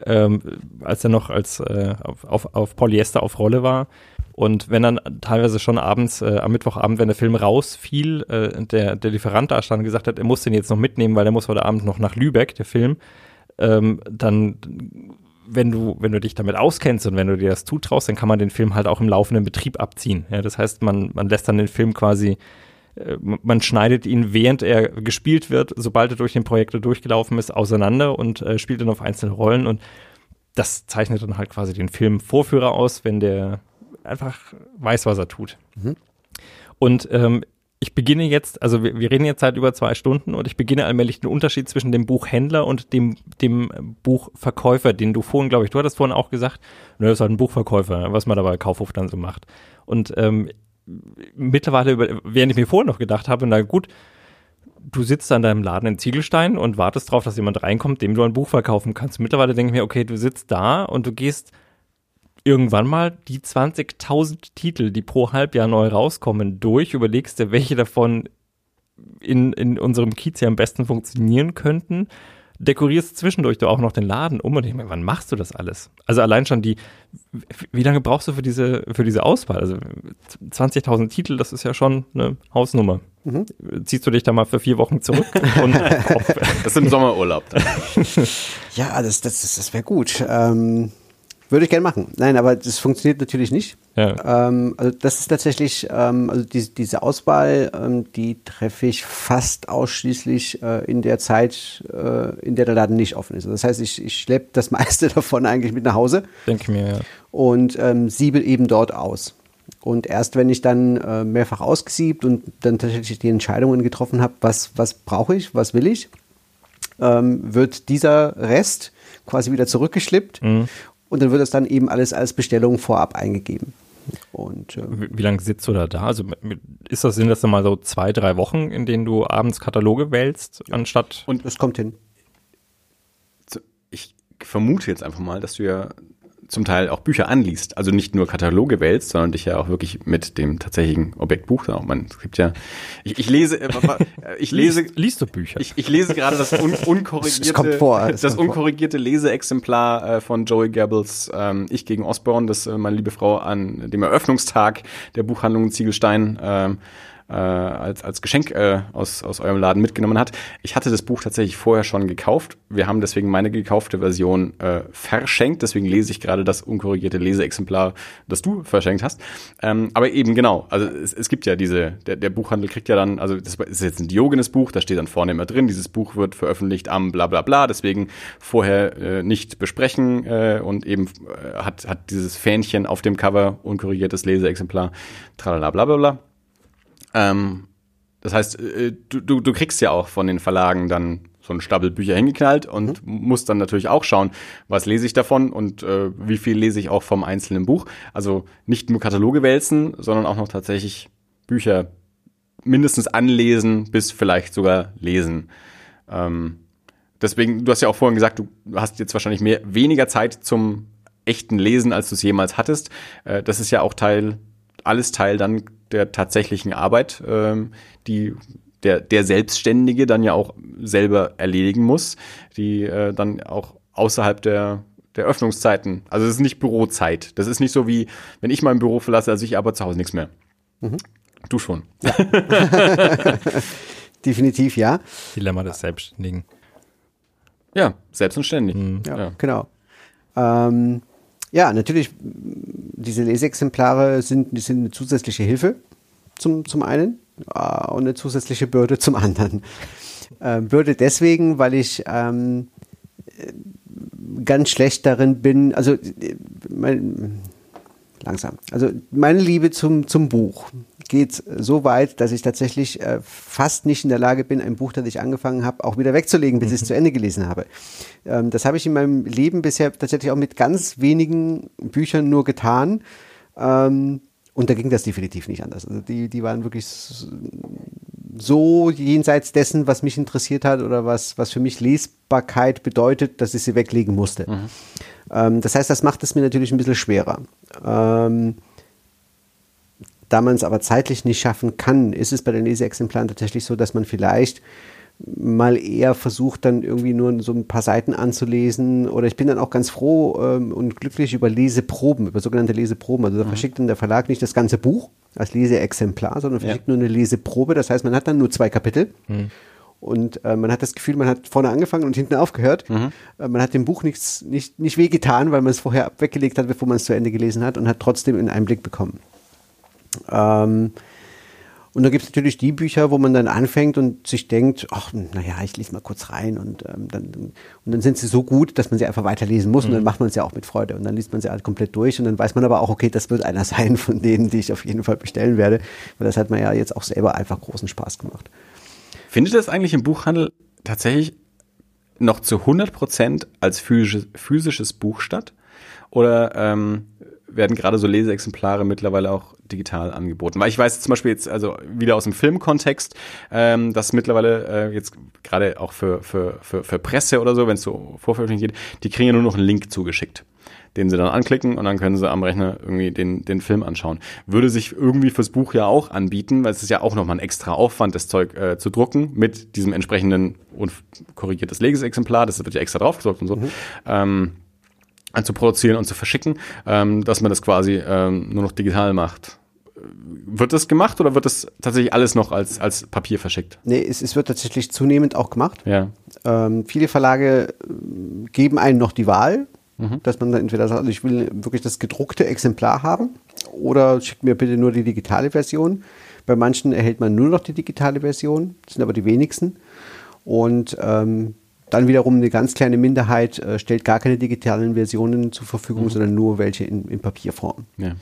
ähm, als er noch als äh, auf, auf, Polyester auf Rolle war. Und wenn dann teilweise schon abends, äh, am Mittwochabend, wenn der Film rausfiel, äh, der, der Lieferant da stand und gesagt hat, er muss den jetzt noch mitnehmen, weil er muss heute Abend noch nach Lübeck, der Film, ähm, dann wenn du, wenn du dich damit auskennst und wenn du dir das zutraust, dann kann man den Film halt auch im laufenden Betrieb abziehen. Ja, das heißt, man, man lässt dann den Film quasi, äh, man schneidet ihn, während er gespielt wird, sobald er durch den Projektor durchgelaufen ist, auseinander und äh, spielt dann auf einzelne Rollen und das zeichnet dann halt quasi den Filmvorführer aus, wenn der einfach weiß, was er tut. Und ähm, ich beginne jetzt, also wir, wir reden jetzt seit über zwei Stunden und ich beginne allmählich den Unterschied zwischen dem Buchhändler und dem, dem Buchverkäufer, den du vorhin, glaube ich, du hattest vorhin auch gesagt, ne, das ist halt ein Buchverkäufer, was man da bei Kaufhof dann so macht. Und ähm, mittlerweile, über, während ich mir vorhin noch gedacht habe, na gut, du sitzt an deinem Laden in Ziegelstein und wartest drauf, dass jemand reinkommt, dem du ein Buch verkaufen kannst. Mittlerweile denke ich mir, okay, du sitzt da und du gehst irgendwann mal die 20.000 Titel, die pro Halbjahr neu rauskommen, durch, überlegst dir, welche davon in, in unserem Kiez hier am besten funktionieren könnten, dekorierst zwischendurch du auch noch den Laden um und ich meine, wann machst du das alles? Also allein schon die, wie lange brauchst du für diese, für diese Auswahl? Also 20.000 Titel, das ist ja schon eine Hausnummer. Ziehst du dich da mal für vier Wochen zurück und Das ist im Sommerurlaub. Dann. Ja, das, das, das, das wäre gut. Ähm, Würde ich gerne machen. Nein, aber das funktioniert natürlich nicht. Ja. Ähm, also das ist tatsächlich, ähm, also die, diese Auswahl, ähm, die treffe ich fast ausschließlich äh, in der Zeit, äh, in der der Laden nicht offen ist. Also das heißt, ich, ich schleppe das meiste davon eigentlich mit nach Hause Denke ich mir, ja. und ähm, siebel eben dort aus. Und erst wenn ich dann äh, mehrfach ausgesiebt und dann tatsächlich die Entscheidungen getroffen habe, was, was brauche ich, was will ich, ähm, wird dieser Rest quasi wieder zurückgeschlippt und dann wird es dann eben alles als Bestellung vorab eingegeben. Und äh, Wie, wie lange sitzt du da da? Also ist das, sind das dann mal so zwei, drei Wochen, in denen du abends Kataloge wählst, anstatt Und das kommt hin. ich vermute jetzt einfach mal, dass du ja zum Teil auch Bücher anliest. Also nicht nur Kataloge wählst, sondern dich ja auch wirklich mit dem tatsächlichen Objekt Buch. Auch man, es gibt ja, ich, ich lese, äh, ich lese, liest, liest du Bücher? ich, ich lese gerade das un, unkorrigierte, vor, das unkorrigierte Leseexemplar äh, von Joey Goebbels ähm, Ich gegen Osborne, das äh, meine liebe Frau an dem Eröffnungstag der Buchhandlung Ziegelstein ähm, äh, als, als Geschenk äh, aus, aus eurem Laden mitgenommen hat. Ich hatte das Buch tatsächlich vorher schon gekauft. Wir haben deswegen meine gekaufte Version äh, verschenkt. Deswegen lese ich gerade das unkorrigierte Leseexemplar, das du verschenkt hast. Ähm, aber eben genau, also es, es gibt ja diese, der, der Buchhandel kriegt ja dann, also das ist jetzt ein Diogenes-Buch, da steht dann vorne immer drin, dieses Buch wird veröffentlicht am bla bla bla, deswegen vorher äh, nicht besprechen äh, und eben äh, hat, hat dieses Fähnchen auf dem Cover, unkorrigiertes Leseexemplar, tralala bla bla bla. Ähm, das heißt, äh, du, du, du kriegst ja auch von den Verlagen dann so einen Stapel Bücher hingeknallt und musst dann natürlich auch schauen, was lese ich davon und äh, wie viel lese ich auch vom einzelnen Buch. Also nicht nur Kataloge wälzen, sondern auch noch tatsächlich Bücher mindestens anlesen bis vielleicht sogar lesen. Ähm, deswegen, du hast ja auch vorhin gesagt, du hast jetzt wahrscheinlich mehr, weniger Zeit zum echten Lesen, als du es jemals hattest. Äh, das ist ja auch Teil, alles Teil dann der tatsächlichen Arbeit, ähm, die der, der Selbstständige dann ja auch selber erledigen muss, die äh, dann auch außerhalb der, der Öffnungszeiten, also es ist nicht Bürozeit. Das ist nicht so wie, wenn ich mein Büro verlasse, also ich aber zu Hause nichts mehr. Du schon. Definitiv ja. Dilemma des Selbstständigen. Ja, selbst und ständig. Ja, Ja. genau. Ähm, ja, natürlich, diese Leseexemplare sind, sind eine zusätzliche Hilfe zum, zum einen äh, und eine zusätzliche Bürde zum anderen. Ähm, Bürde deswegen, weil ich ähm, äh, ganz schlecht darin bin, also äh, mein, langsam. Also meine Liebe zum, zum Buch geht so weit, dass ich tatsächlich äh, fast nicht in der Lage bin, ein Buch, das ich angefangen habe, auch wieder wegzulegen, bis ich es zu Ende gelesen habe. Ähm, das habe ich in meinem Leben bisher tatsächlich auch mit ganz wenigen Büchern nur getan. Ähm, und da ging das definitiv nicht anders. Also die, die waren wirklich so jenseits dessen, was mich interessiert hat oder was, was für mich Lesbarkeit bedeutet, dass ich sie weglegen musste. Ähm, das heißt, das macht es mir natürlich ein bisschen schwerer. Ähm, da man es aber zeitlich nicht schaffen kann, ist es bei den Leseexemplaren tatsächlich so, dass man vielleicht mal eher versucht, dann irgendwie nur so ein paar Seiten anzulesen. Oder ich bin dann auch ganz froh ähm, und glücklich über Leseproben, über sogenannte Leseproben. Also da verschickt dann der Verlag nicht das ganze Buch als Leseexemplar, sondern verschickt nur eine Leseprobe. Das heißt, man hat dann nur zwei Kapitel. Und äh, man hat das Gefühl, man hat vorne angefangen und hinten aufgehört. Äh, man hat dem Buch nichts, nicht, nicht wehgetan, weil man es vorher weggelegt hat, bevor man es zu Ende gelesen hat und hat trotzdem einen Einblick bekommen. Ähm, und da gibt es natürlich die Bücher, wo man dann anfängt und sich denkt, ach, naja, ich lese mal kurz rein und, ähm, dann, und dann sind sie so gut, dass man sie einfach weiterlesen muss und dann macht man es ja auch mit Freude und dann liest man sie halt komplett durch und dann weiß man aber auch, okay, das wird einer sein von denen, die ich auf jeden Fall bestellen werde, weil das hat mir ja jetzt auch selber einfach großen Spaß gemacht. Findet das eigentlich im Buchhandel tatsächlich noch zu 100% als physisches, physisches Buch statt? Oder ähm, werden gerade so Leseexemplare mittlerweile auch digital angeboten? Weil ich weiß zum Beispiel jetzt, also wieder aus dem Filmkontext, ähm, dass mittlerweile äh, jetzt gerade auch für, für, für, für Presse oder so, wenn es so Vorveröffentlichung geht, die kriegen ja nur noch einen Link zugeschickt den sie dann anklicken und dann können sie am Rechner irgendwie den, den Film anschauen. Würde sich irgendwie fürs Buch ja auch anbieten, weil es ist ja auch nochmal ein extra Aufwand, das Zeug äh, zu drucken mit diesem entsprechenden und korrigiertes Legesexemplar, das wird ja extra draufgedruckt und so, ähm, zu produzieren und zu verschicken, ähm, dass man das quasi ähm, nur noch digital macht. Wird das gemacht oder wird das tatsächlich alles noch als, als Papier verschickt? Nee, es, es wird tatsächlich zunehmend auch gemacht. Ja. Ähm, viele Verlage äh, geben einem noch die Wahl. mhm. dass man dann entweder sagt, also ich will wirklich das gedruckte Exemplar haben oder schickt mir bitte nur die digitale Version. Bei manchen erhält man nur noch die digitale Version, das sind aber die wenigsten. Und ähm, dann wiederum eine ganz kleine Minderheit äh, stellt gar keine digitalen Versionen zur Verfügung, mhm. sondern nur welche in, in Papierform. Ja.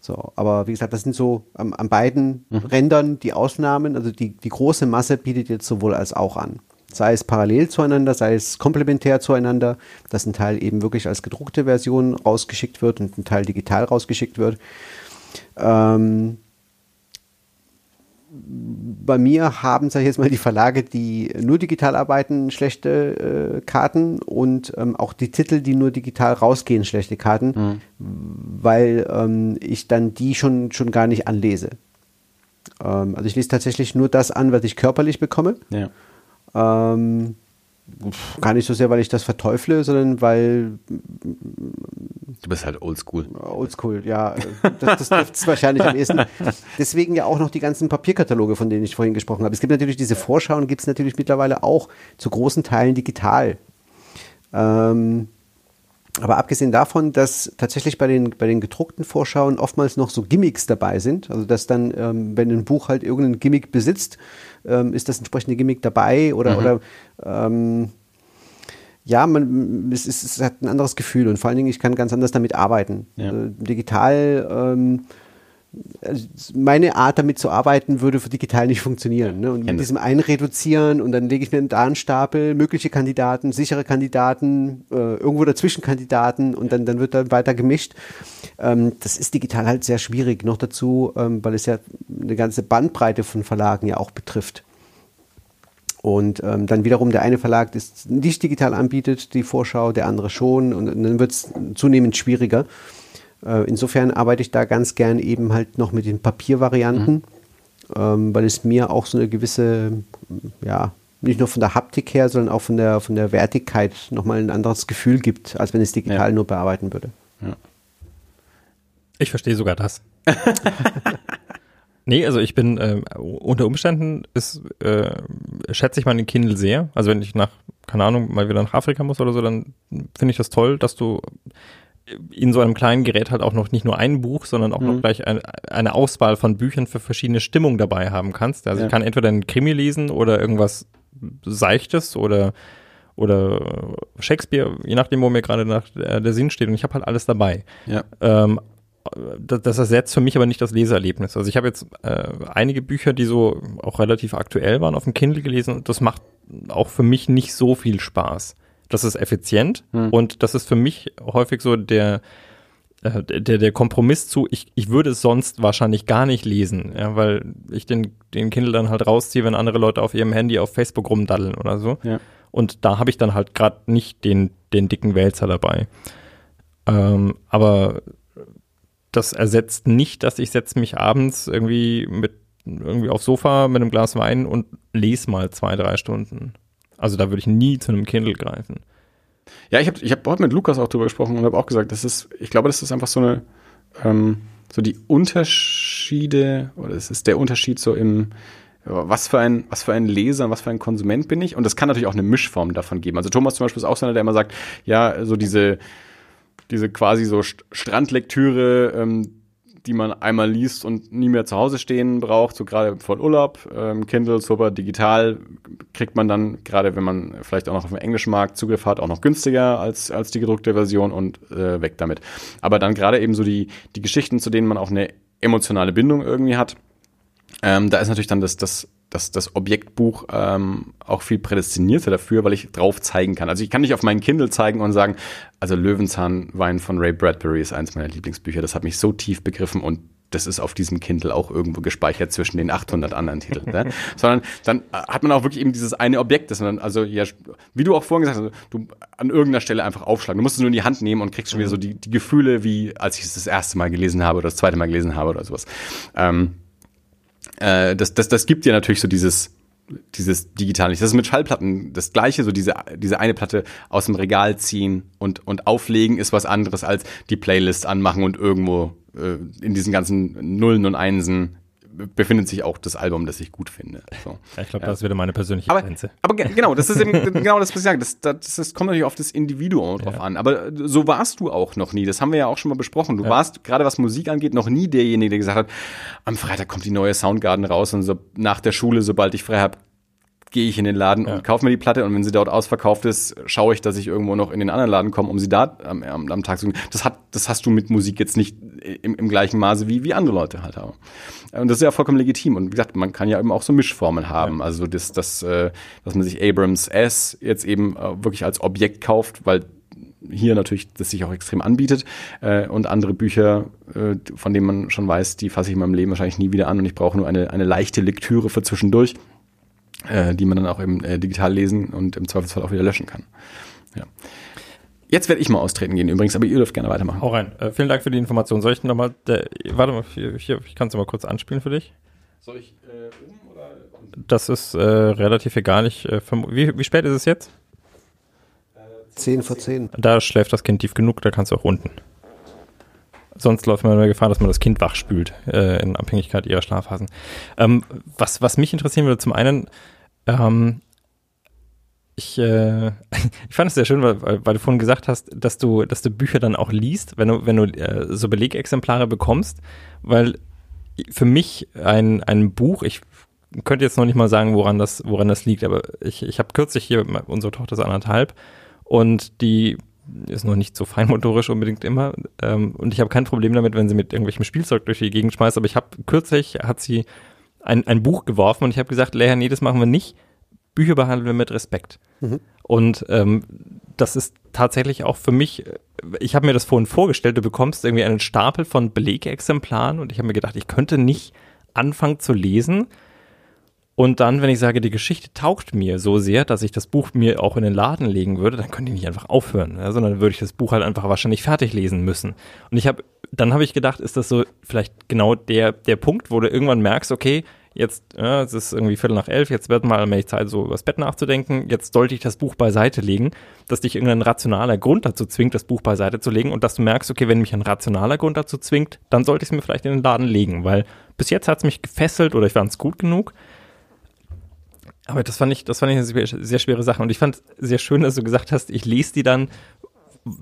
So, aber wie gesagt, das sind so am, an beiden mhm. Rändern die Ausnahmen. Also die, die große Masse bietet jetzt sowohl als auch an. Sei es parallel zueinander, sei es komplementär zueinander, dass ein Teil eben wirklich als gedruckte Version rausgeschickt wird und ein Teil digital rausgeschickt wird. Ähm, bei mir haben, sag ich jetzt mal, die Verlage, die nur digital arbeiten, schlechte äh, Karten und ähm, auch die Titel, die nur digital rausgehen, schlechte Karten, mhm. weil ähm, ich dann die schon, schon gar nicht anlese. Ähm, also ich lese tatsächlich nur das an, was ich körperlich bekomme. Ja. Ähm, Gar nicht so sehr, weil ich das verteufle, sondern weil. Du bist halt oldschool. Oldschool, ja. Das, das trifft es wahrscheinlich am ehesten. Deswegen ja auch noch die ganzen Papierkataloge, von denen ich vorhin gesprochen habe. Es gibt natürlich diese Vorschauen, gibt es natürlich mittlerweile auch zu großen Teilen digital. Ähm, aber abgesehen davon, dass tatsächlich bei den, bei den gedruckten Vorschauen oftmals noch so Gimmicks dabei sind, also dass dann, ähm, wenn ein Buch halt irgendein Gimmick besitzt, ähm, ist das entsprechende Gimmick dabei oder, mhm. oder ähm, ja, man, es, ist, es hat ein anderes Gefühl und vor allen Dingen, ich kann ganz anders damit arbeiten. Ja. Also digital ähm, meine Art damit zu arbeiten würde für digital nicht funktionieren. Ne? Und mit diesem Einreduzieren und dann lege ich mir da einen Stapel, mögliche Kandidaten, sichere Kandidaten, äh, irgendwo dazwischen Kandidaten und dann, dann wird dann weiter gemischt. Ähm, das ist digital halt sehr schwierig. Noch dazu, ähm, weil es ja eine ganze Bandbreite von Verlagen ja auch betrifft. Und ähm, dann wiederum der eine Verlag das nicht digital anbietet, die Vorschau, der andere schon. Und, und dann wird es zunehmend schwieriger. Äh, insofern arbeite ich da ganz gern eben halt noch mit den Papiervarianten, mhm. ähm, weil es mir auch so eine gewisse, ja, nicht nur von der Haptik her, sondern auch von der, von der Wertigkeit nochmal ein anderes Gefühl gibt, als wenn es digital ja. nur bearbeiten würde. Ja. Ich verstehe sogar das. nee, also ich bin äh, unter Umständen ist, äh, schätze ich meinen Kindle sehr. Also wenn ich nach, keine Ahnung, mal wieder nach Afrika muss oder so, dann finde ich das toll, dass du in so einem kleinen Gerät halt auch noch nicht nur ein Buch, sondern auch mhm. noch gleich ein, eine Auswahl von Büchern für verschiedene Stimmungen dabei haben kannst. Also ja. ich kann entweder einen Krimi lesen oder irgendwas Seichtes oder oder Shakespeare, je nachdem, wo mir gerade nach der, Sinn steht. Und ich habe halt alles dabei. Ja. Ähm, das, das ersetzt für mich aber nicht das Leseerlebnis. Also ich habe jetzt äh, einige Bücher, die so auch relativ aktuell waren, auf dem Kindle gelesen und das macht auch für mich nicht so viel Spaß das ist effizient hm. und das ist für mich häufig so der, äh, der, der Kompromiss zu, ich, ich würde es sonst wahrscheinlich gar nicht lesen, ja, weil ich den, den Kindle dann halt rausziehe, wenn andere Leute auf ihrem Handy auf Facebook rumdaddeln oder so. Ja. Und da habe ich dann halt gerade nicht den, den dicken Wälzer dabei. Ähm, aber das ersetzt nicht, dass ich setze mich abends irgendwie mit irgendwie aufs Sofa mit einem Glas Wein und lese mal zwei, drei Stunden. Also da würde ich nie zu einem Kindle greifen. Ja, ich habe ich hab heute mit Lukas auch drüber gesprochen und habe auch gesagt, das ist, ich glaube, das ist einfach so eine, ähm, so die Unterschiede, oder es ist der Unterschied so im, was für ein, was für ein Leser, was für ein Konsument bin ich? Und das kann natürlich auch eine Mischform davon geben. Also Thomas zum Beispiel ist auch so einer, der immer sagt, ja, so diese, diese quasi so Strandlektüre, ähm, die man einmal liest und nie mehr zu Hause stehen braucht, so gerade vor Urlaub. Ähm, Kindle, super, digital kriegt man dann, gerade wenn man vielleicht auch noch auf dem englischen Markt Zugriff hat, auch noch günstiger als, als die gedruckte Version und äh, weg damit. Aber dann gerade eben so die, die Geschichten, zu denen man auch eine emotionale Bindung irgendwie hat, ähm, da ist natürlich dann das, das das, das Objektbuch ähm, auch viel prädestinierter dafür, weil ich drauf zeigen kann. Also ich kann nicht auf meinen Kindle zeigen und sagen, also Löwenzahnwein von Ray Bradbury ist eins meiner Lieblingsbücher. Das hat mich so tief begriffen und das ist auf diesem Kindle auch irgendwo gespeichert zwischen den 800 anderen Titeln. ne? Sondern dann äh, hat man auch wirklich eben dieses eine Objekt, das man also ja, wie du auch vorhin gesagt hast, du an irgendeiner Stelle einfach aufschlagen. Du musst es nur in die Hand nehmen und kriegst schon wieder so die, die Gefühle, wie als ich es das erste Mal gelesen habe oder das zweite Mal gelesen habe oder sowas. Ähm, äh, das, das, das gibt dir natürlich so dieses, dieses digital nicht. Das ist mit Schallplatten das gleiche, so diese, diese eine Platte aus dem Regal ziehen und, und auflegen ist was anderes als die Playlist anmachen und irgendwo äh, in diesen ganzen Nullen und Einsen befindet sich auch das Album, das ich gut finde. So. Ja, ich glaube, das wieder meine persönliche Aber, Grenze. aber ge- genau, das ist eben, genau das, was ich sage. Das, das, das kommt natürlich auf das Individuum drauf Ja. an. Aber so warst du auch noch nie. Das haben wir ja auch schon mal besprochen. Du warst, gerade was Musik angeht, noch nie derjenige, der gesagt hat, am Freitag kommt die neue Soundgarden raus und so nach der Schule, sobald ich frei habe, gehe ich in den Laden Ja. und kaufe mir die Platte und wenn sie dort ausverkauft ist, schaue ich, dass ich irgendwo noch in den anderen Laden komme, um sie da am, am, Tag zu Das hat, das hast du mit Musik jetzt nicht im, im gleichen Maße wie, wie andere Leute halt haben. Und das ist ja vollkommen legitim. Und wie gesagt, man kann ja eben auch so Mischformen haben. Also das, das, äh, dass man sich Abrams S jetzt eben äh, wirklich als Objekt kauft, weil hier natürlich das sich auch extrem anbietet äh, und andere Bücher, äh, von denen man schon weiß, die fasse ich in meinem Leben wahrscheinlich nie wieder an und ich brauche nur eine, eine leichte Lektüre für zwischendurch äh, die man dann auch eben äh, digital lesen und im Zweifelsfall auch wieder löschen kann. Ja. Jetzt werde ich mal austreten gehen übrigens, aber ihr dürft gerne weitermachen. Hau rein. Äh, vielen Dank für die Information. Soll ich nochmal, warte mal, hier, hier, ich kann es mal kurz anspielen für dich. Soll ich äh, oben oder unten? Das ist äh, relativ egal. Ich, äh, wie, wie spät ist es jetzt? 10 vor 10. Da schläft das Kind tief genug, da kannst du auch unten. Sonst läuft man immer Gefahr, dass man das Kind wachspült, äh, in Abhängigkeit ihrer Schlafphasen. Ähm, was, was mich interessieren würde, zum einen, ähm, ich, äh, ich fand es sehr schön, weil, weil, du vorhin gesagt hast, dass du, dass du Bücher dann auch liest, wenn du, wenn du äh, so Belegexemplare bekommst, weil für mich ein, ein Buch, ich könnte jetzt noch nicht mal sagen, woran das, woran das liegt, aber ich, ich habe kürzlich hier, unsere Tochter ist anderthalb und die ist noch nicht so feinmotorisch unbedingt immer. Ähm, und ich habe kein Problem damit, wenn sie mit irgendwelchem Spielzeug durch die Gegend schmeißt. Aber ich habe kürzlich hat sie ein, ein Buch geworfen und ich habe gesagt, Lea, nee, das machen wir nicht. Bücher behandeln wir mit Respekt. Und ähm, das ist tatsächlich auch für mich, äh, ich habe mir das vorhin vorgestellt, du bekommst irgendwie einen Stapel von Belegexemplaren und ich habe mir gedacht, ich könnte nicht anfangen zu lesen und dann, wenn ich sage, die Geschichte taugt mir so sehr, dass ich das Buch mir auch in den Laden legen würde, dann könnte ich nicht einfach aufhören, ja, sondern würde ich das Buch halt einfach wahrscheinlich fertig lesen müssen. Und ich habe, dann habe ich gedacht, ist das so vielleicht genau der, der Punkt, wo du irgendwann merkst, okay, jetzt, ja, es ist irgendwie Viertel nach elf, jetzt wird mal allmählich Zeit, so übers Bett nachzudenken, jetzt sollte ich das Buch beiseite legen, dass dich irgendein rationaler Grund dazu zwingt, das Buch beiseite zu legen und dass du merkst, okay, wenn mich ein rationaler Grund dazu zwingt, dann sollte ich es mir vielleicht in den Laden legen, weil bis jetzt hat es mich gefesselt oder ich fand es gut genug. Aber das fand ich, das fand ich eine sehr, sehr schwere Sache. Und ich fand sehr schön, dass du gesagt hast, ich lese die dann,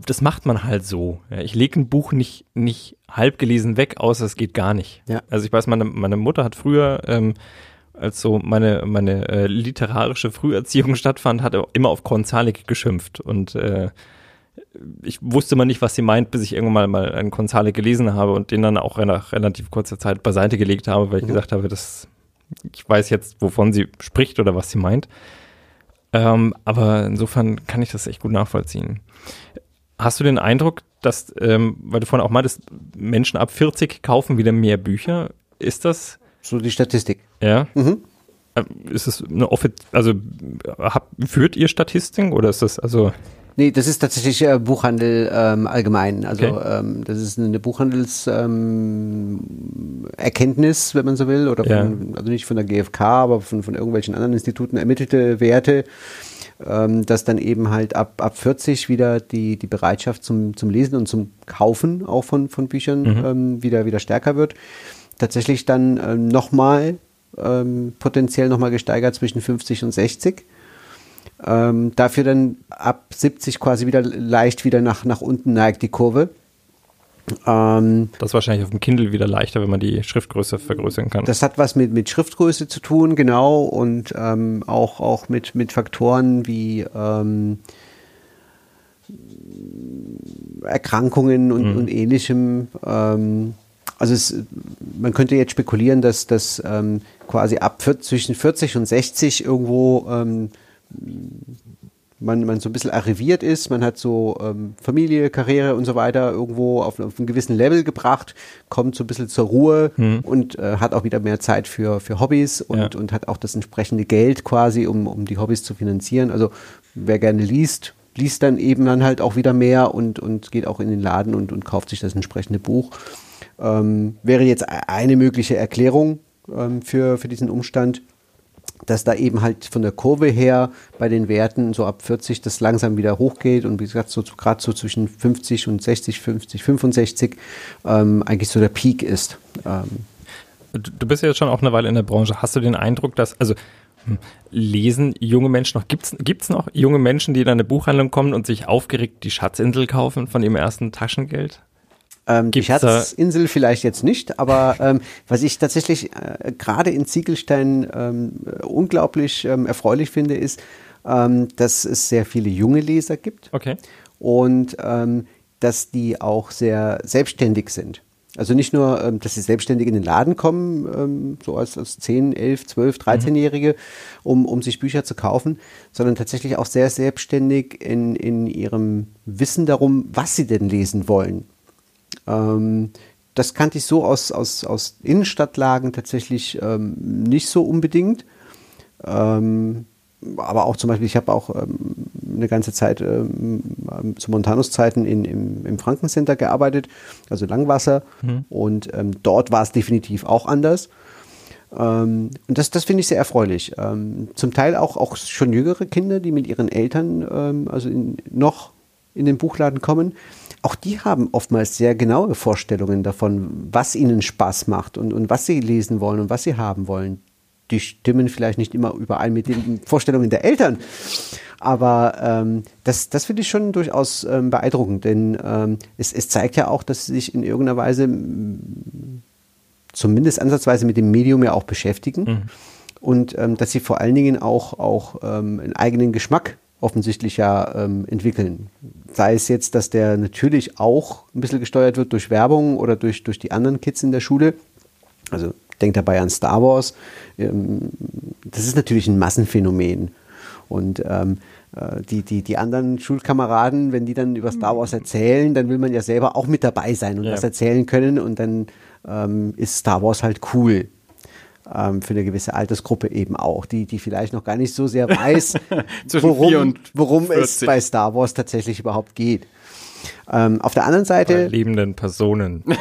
das macht man halt so. Ich lege ein Buch nicht, nicht halb gelesen weg, außer es geht gar nicht. Ja. Also ich weiß, meine, meine Mutter hat früher, ähm, als so meine, meine äh, literarische Früherziehung stattfand, hat er immer auf Konzalik geschimpft. Und äh, ich wusste mal nicht, was sie meint, bis ich irgendwann mal, mal einen Konzalik gelesen habe und den dann auch nach relativ kurzer Zeit beiseite gelegt habe, weil ich gesagt habe, das, ich weiß jetzt, wovon sie spricht oder was sie meint. Ähm, aber insofern kann ich das echt gut nachvollziehen. Hast du den Eindruck, dass, ähm, weil du vorhin auch meintest, Menschen ab 40 kaufen wieder mehr Bücher? Ist das, So die Statistik. ja? Mhm. Ähm, Ist es eine offiz also hab, führt ihr Statistiken oder ist das, also Nee, das ist tatsächlich äh, Buchhandel ähm, allgemein. Also Okay. ähm, das ist eine Buchhandelserkenntnis, ähm, wenn man so will, oder von, also nicht von der GfK, aber von, von irgendwelchen anderen Instituten ermittelte Werte, ähm, dass dann eben halt ab, ab 40 wieder die, die Bereitschaft zum, zum Lesen und zum Kaufen auch von, von Büchern ähm, wieder, wieder stärker wird. Tatsächlich dann ähm, nochmal ähm, potenziell nochmal gesteigert zwischen 50 und 60. Ähm, dafür dann ab 70 quasi wieder leicht wieder nach, nach unten neigt die Kurve. Ähm, das ist wahrscheinlich auf dem Kindle wieder leichter, wenn man die Schriftgröße vergrößern kann. das hat was mit, mit Schriftgröße zu tun, genau, und ähm, auch, auch mit, mit Faktoren wie ähm, Erkrankungen und, und ähnlichem. Ähm, also es, man könnte jetzt spekulieren, dass das ähm, quasi ab 40, zwischen 40 und 60 irgendwo ähm, man, man so ein bisschen arriviert ist, man hat so ähm, Familie, Karriere und so weiter irgendwo auf, auf einen gewissen Level gebracht, kommt so ein bisschen zur Ruhe und äh, hat auch wieder mehr Zeit für, für Hobbys und, Ja. und hat auch das entsprechende Geld quasi, um, um die Hobbys zu finanzieren. Also wer gerne liest, liest dann eben dann halt auch wieder mehr und, und geht auch in den Laden und, und kauft sich das entsprechende Buch. Ähm, wäre jetzt e- eine mögliche Erklärung ähm, für, für diesen Umstand dass da eben halt von der Kurve her bei den Werten so ab 40 das langsam wieder hochgeht und wie gesagt, so gerade so zwischen 50 und 60, 50, 65 ähm, eigentlich so der Peak ist. Ähm, du bist ja jetzt schon auch eine Weile in der Branche. Hast du den Eindruck, dass, also hm, lesen junge Menschen noch, gibt's gibt's noch junge Menschen, die in eine Buchhandlung kommen und sich aufgeregt die Schatzinsel kaufen von ihrem ersten Taschengeld? Ähm, die Schatzinsel vielleicht jetzt nicht, aber ähm, was ich tatsächlich äh, gerade in Ziegelstein ähm, unglaublich ähm, erfreulich finde, ist, ähm, dass es sehr viele junge Leser gibt. Okay. Und ähm, dass die auch sehr selbstständig sind. Also nicht nur, ähm, dass sie selbstständig in den Laden kommen, ähm, so als, als 10, 11, 12, 13-Jährige, um, um sich Bücher zu kaufen, sondern tatsächlich auch sehr selbstständig in, in ihrem Wissen darum, was sie denn lesen wollen. Ähm, das kannte ich so aus, aus, aus Innenstadtlagen tatsächlich ähm, nicht so unbedingt. Ähm, aber auch zum Beispiel, ich habe auch ähm, eine ganze Zeit ähm, zu Montanus-Zeiten im, im Frankencenter gearbeitet, also Langwasser. Mhm. Und ähm, dort war es definitiv auch anders. Ähm, und das, das finde ich sehr erfreulich. Ähm, zum Teil auch, auch schon jüngere Kinder, die mit ihren Eltern ähm, also in, noch in den Buchladen kommen. Auch die haben oftmals sehr genaue Vorstellungen davon, was ihnen Spaß macht und, und was sie lesen wollen und was sie haben wollen die stimmen vielleicht nicht immer überein mit den Vorstellungen der Eltern. Aber ähm, das, das finde ich schon durchaus ähm, beeindruckend, denn ähm, es, es zeigt ja auch, dass sie sich in irgendeiner Weise zumindest ansatzweise mit dem Medium ja auch beschäftigen mhm. und ähm, dass sie vor allen Dingen auch, auch ähm, einen eigenen Geschmack offensichtlich ja ähm, entwickeln. Sei es jetzt, dass der natürlich auch ein bisschen gesteuert wird durch Werbung oder durch, durch die anderen Kids in der Schule. Also denkt dabei an Star Wars. Ähm, das ist natürlich ein Massenphänomen. Und ähm, äh, die, die, die anderen Schulkameraden, wenn die dann über Star Wars erzählen, dann will man ja selber auch mit dabei sein und ja. was erzählen können. Und dann ähm, ist Star Wars halt cool. Ähm, für eine gewisse Altersgruppe eben auch, die, die vielleicht noch gar nicht so sehr weiß, worum, worum es bei Star Wars tatsächlich überhaupt geht. Ähm, auf der anderen Seite. Bei liebenden Personen.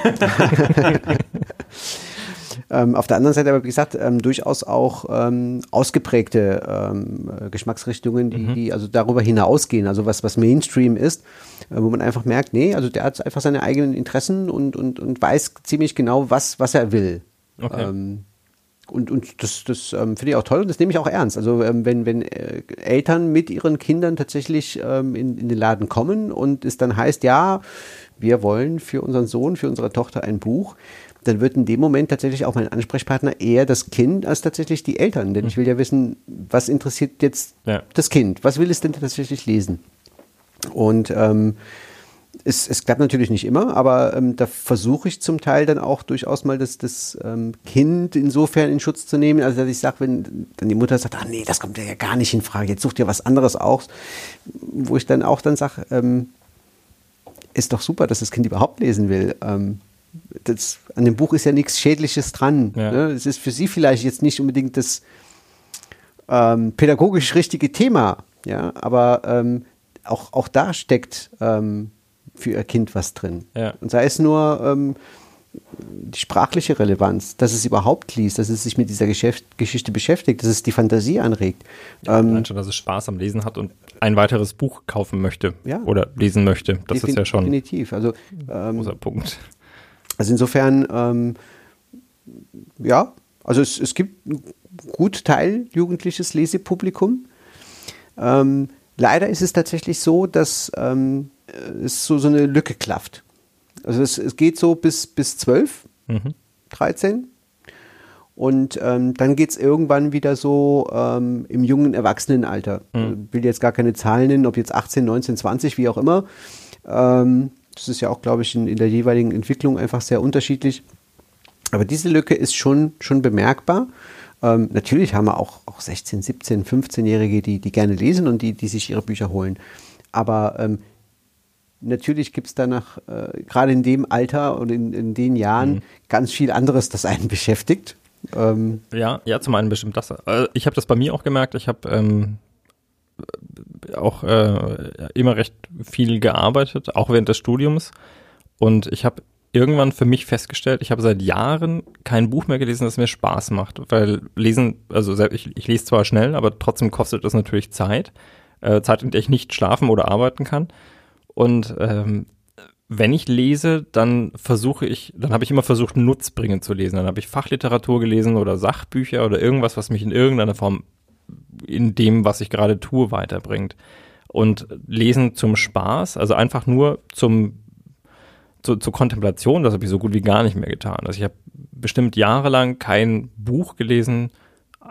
Ähm, auf der anderen Seite aber, wie gesagt, ähm, durchaus auch ähm, ausgeprägte ähm, Geschmacksrichtungen, die, mhm. die also darüber hinausgehen, also was, was Mainstream ist, äh, wo man einfach merkt, nee, also der hat einfach seine eigenen Interessen und, und, und weiß ziemlich genau, was, was er will. Okay. Und, und das, das ähm, finde ich auch toll und das nehme ich auch ernst. Also ähm, wenn, wenn äh, Eltern mit ihren Kindern tatsächlich ähm, in, in den Laden kommen und es dann heißt, ja, wir wollen für unseren Sohn, für unsere Tochter ein Buch, dann wird in dem Moment tatsächlich auch mein Ansprechpartner eher das Kind als tatsächlich die Eltern. Denn ich will ja wissen, was interessiert jetzt ja. das Kind? Was will es denn tatsächlich lesen? Und ähm, es, es klappt natürlich nicht immer, aber ähm, da versuche ich zum Teil dann auch durchaus mal das, das ähm, Kind insofern in Schutz zu nehmen. Also dass ich sage, wenn dann die Mutter sagt, ah nee, das kommt ja gar nicht in Frage, jetzt sucht ihr was anderes auch, wo ich dann auch dann sage, ähm, ist doch super, dass das Kind überhaupt lesen will. Ähm, das, an dem Buch ist ja nichts Schädliches dran. Ja. Ne? Es ist für sie vielleicht jetzt nicht unbedingt das ähm, pädagogisch richtige Thema, ja, aber ähm, auch, auch da steckt ähm, für ihr Kind was drin. Ja. Und sei es nur ähm, die sprachliche Relevanz, dass es überhaupt liest, dass es sich mit dieser Geschäft, Geschichte beschäftigt, dass es die Fantasie anregt. Ja, ähm, schon, dass es Spaß am Lesen hat und ein weiteres Buch kaufen möchte ja. oder lesen möchte. Das Defin ist ja schon definitiv. Also, ähm, großer Punkt. Also insofern, ähm, ja, also es, es gibt ein gut Teil jugendliches Lesepublikum. Ähm, leider ist es tatsächlich so, dass ähm, es so, so eine Lücke klafft. Also es, es geht so bis, bis 12, mhm. 13. Und ähm, dann geht es irgendwann wieder so ähm, im jungen Erwachsenenalter. Mhm. Ich will jetzt gar keine Zahlen nennen, ob jetzt 18, 19, 20, wie auch immer. Ähm, das ist ja auch, glaube ich, in, in der jeweiligen Entwicklung einfach sehr unterschiedlich. Aber diese Lücke ist schon, schon bemerkbar. Ähm, natürlich haben wir auch, auch 16, 17, 15-Jährige, die, die gerne lesen und die, die sich ihre Bücher holen. Aber ähm, natürlich gibt es danach, äh, gerade in dem Alter und in, in den Jahren, mhm. ganz viel anderes, das einen beschäftigt. Ähm, ja, ja, zum einen bestimmt das. Äh, ich habe das bei mir auch gemerkt. Ich habe ähm, auch äh, immer recht viel gearbeitet, auch während des Studiums. Und ich habe irgendwann für mich festgestellt, ich habe seit Jahren kein Buch mehr gelesen, das mir Spaß macht. Weil lesen, also ich, ich lese zwar schnell, aber trotzdem kostet das natürlich Zeit. Äh, Zeit, in der ich nicht schlafen oder arbeiten kann. Und ähm, wenn ich lese, dann versuche ich, dann habe ich immer versucht, nutzbringend zu lesen. Dann habe ich Fachliteratur gelesen oder Sachbücher oder irgendwas, was mich in irgendeiner Form in dem, was ich gerade tue, weiterbringt. Und Lesen zum Spaß, also einfach nur zum zu, zur Kontemplation, das habe ich so gut wie gar nicht mehr getan. Also ich habe bestimmt jahrelang kein Buch gelesen,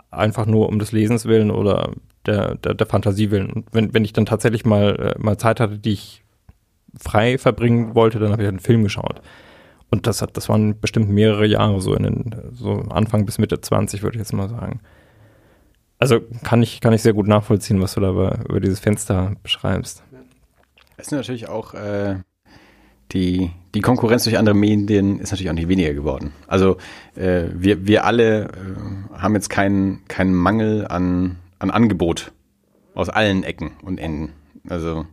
einfach nur um des Lesens willen oder der, der, der Fantasie willen. Und wenn, wenn ich dann tatsächlich mal, äh, mal Zeit hatte, die ich frei verbringen wollte, dann habe ich halt einen Film geschaut. Und das hat, das waren bestimmt mehrere Jahre, so in den, so Anfang bis Mitte 20, würde ich jetzt mal sagen. Also kann ich, kann ich sehr gut nachvollziehen, was du da über, über dieses Fenster beschreibst. Es ist natürlich auch äh, die, die Konkurrenz durch andere Medien ist natürlich auch nicht weniger geworden. Also äh, wir, wir alle äh, haben jetzt keinen, keinen Mangel an, an Angebot aus allen Ecken und Enden. Also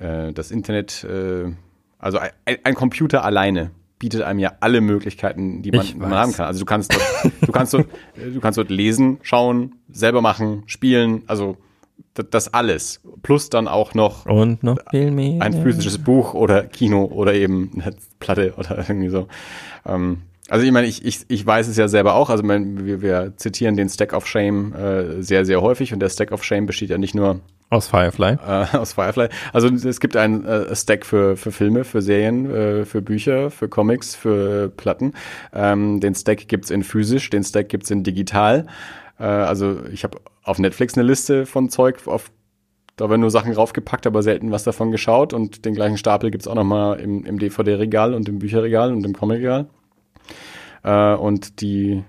äh, das Internet, äh, also ein, ein, Computer alleine bietet einem ja alle Möglichkeiten, die man, man haben kann. Also du kannst dort, du kannst dort, du kannst dort lesen, schauen, selber machen, spielen, also das alles. Plus dann auch noch, und noch ein physisches Buch oder Kino oder eben eine Platte oder irgendwie so. Ähm, also ich meine, ich, ich, ich weiß es ja selber auch. Also wir, wir zitieren den Stack of Shame äh, sehr, sehr häufig und der Stack of Shame besteht ja nicht nur aus Firefly. Äh, aus Firefly. Also es gibt einen äh, Stack für, für Filme, für Serien, äh, für Bücher, für Comics, für Platten. Ähm, den Stack gibt's in physisch, den Stack gibt's in digital. Äh, also ich habe auf Netflix eine Liste von Zeug, auf da werden nur Sachen raufgepackt, aber selten was davon geschaut. Und den gleichen Stapel gibt's auch nochmal im, im DVD-Regal und im Bücherregal und im Comic-Regal. Äh, und die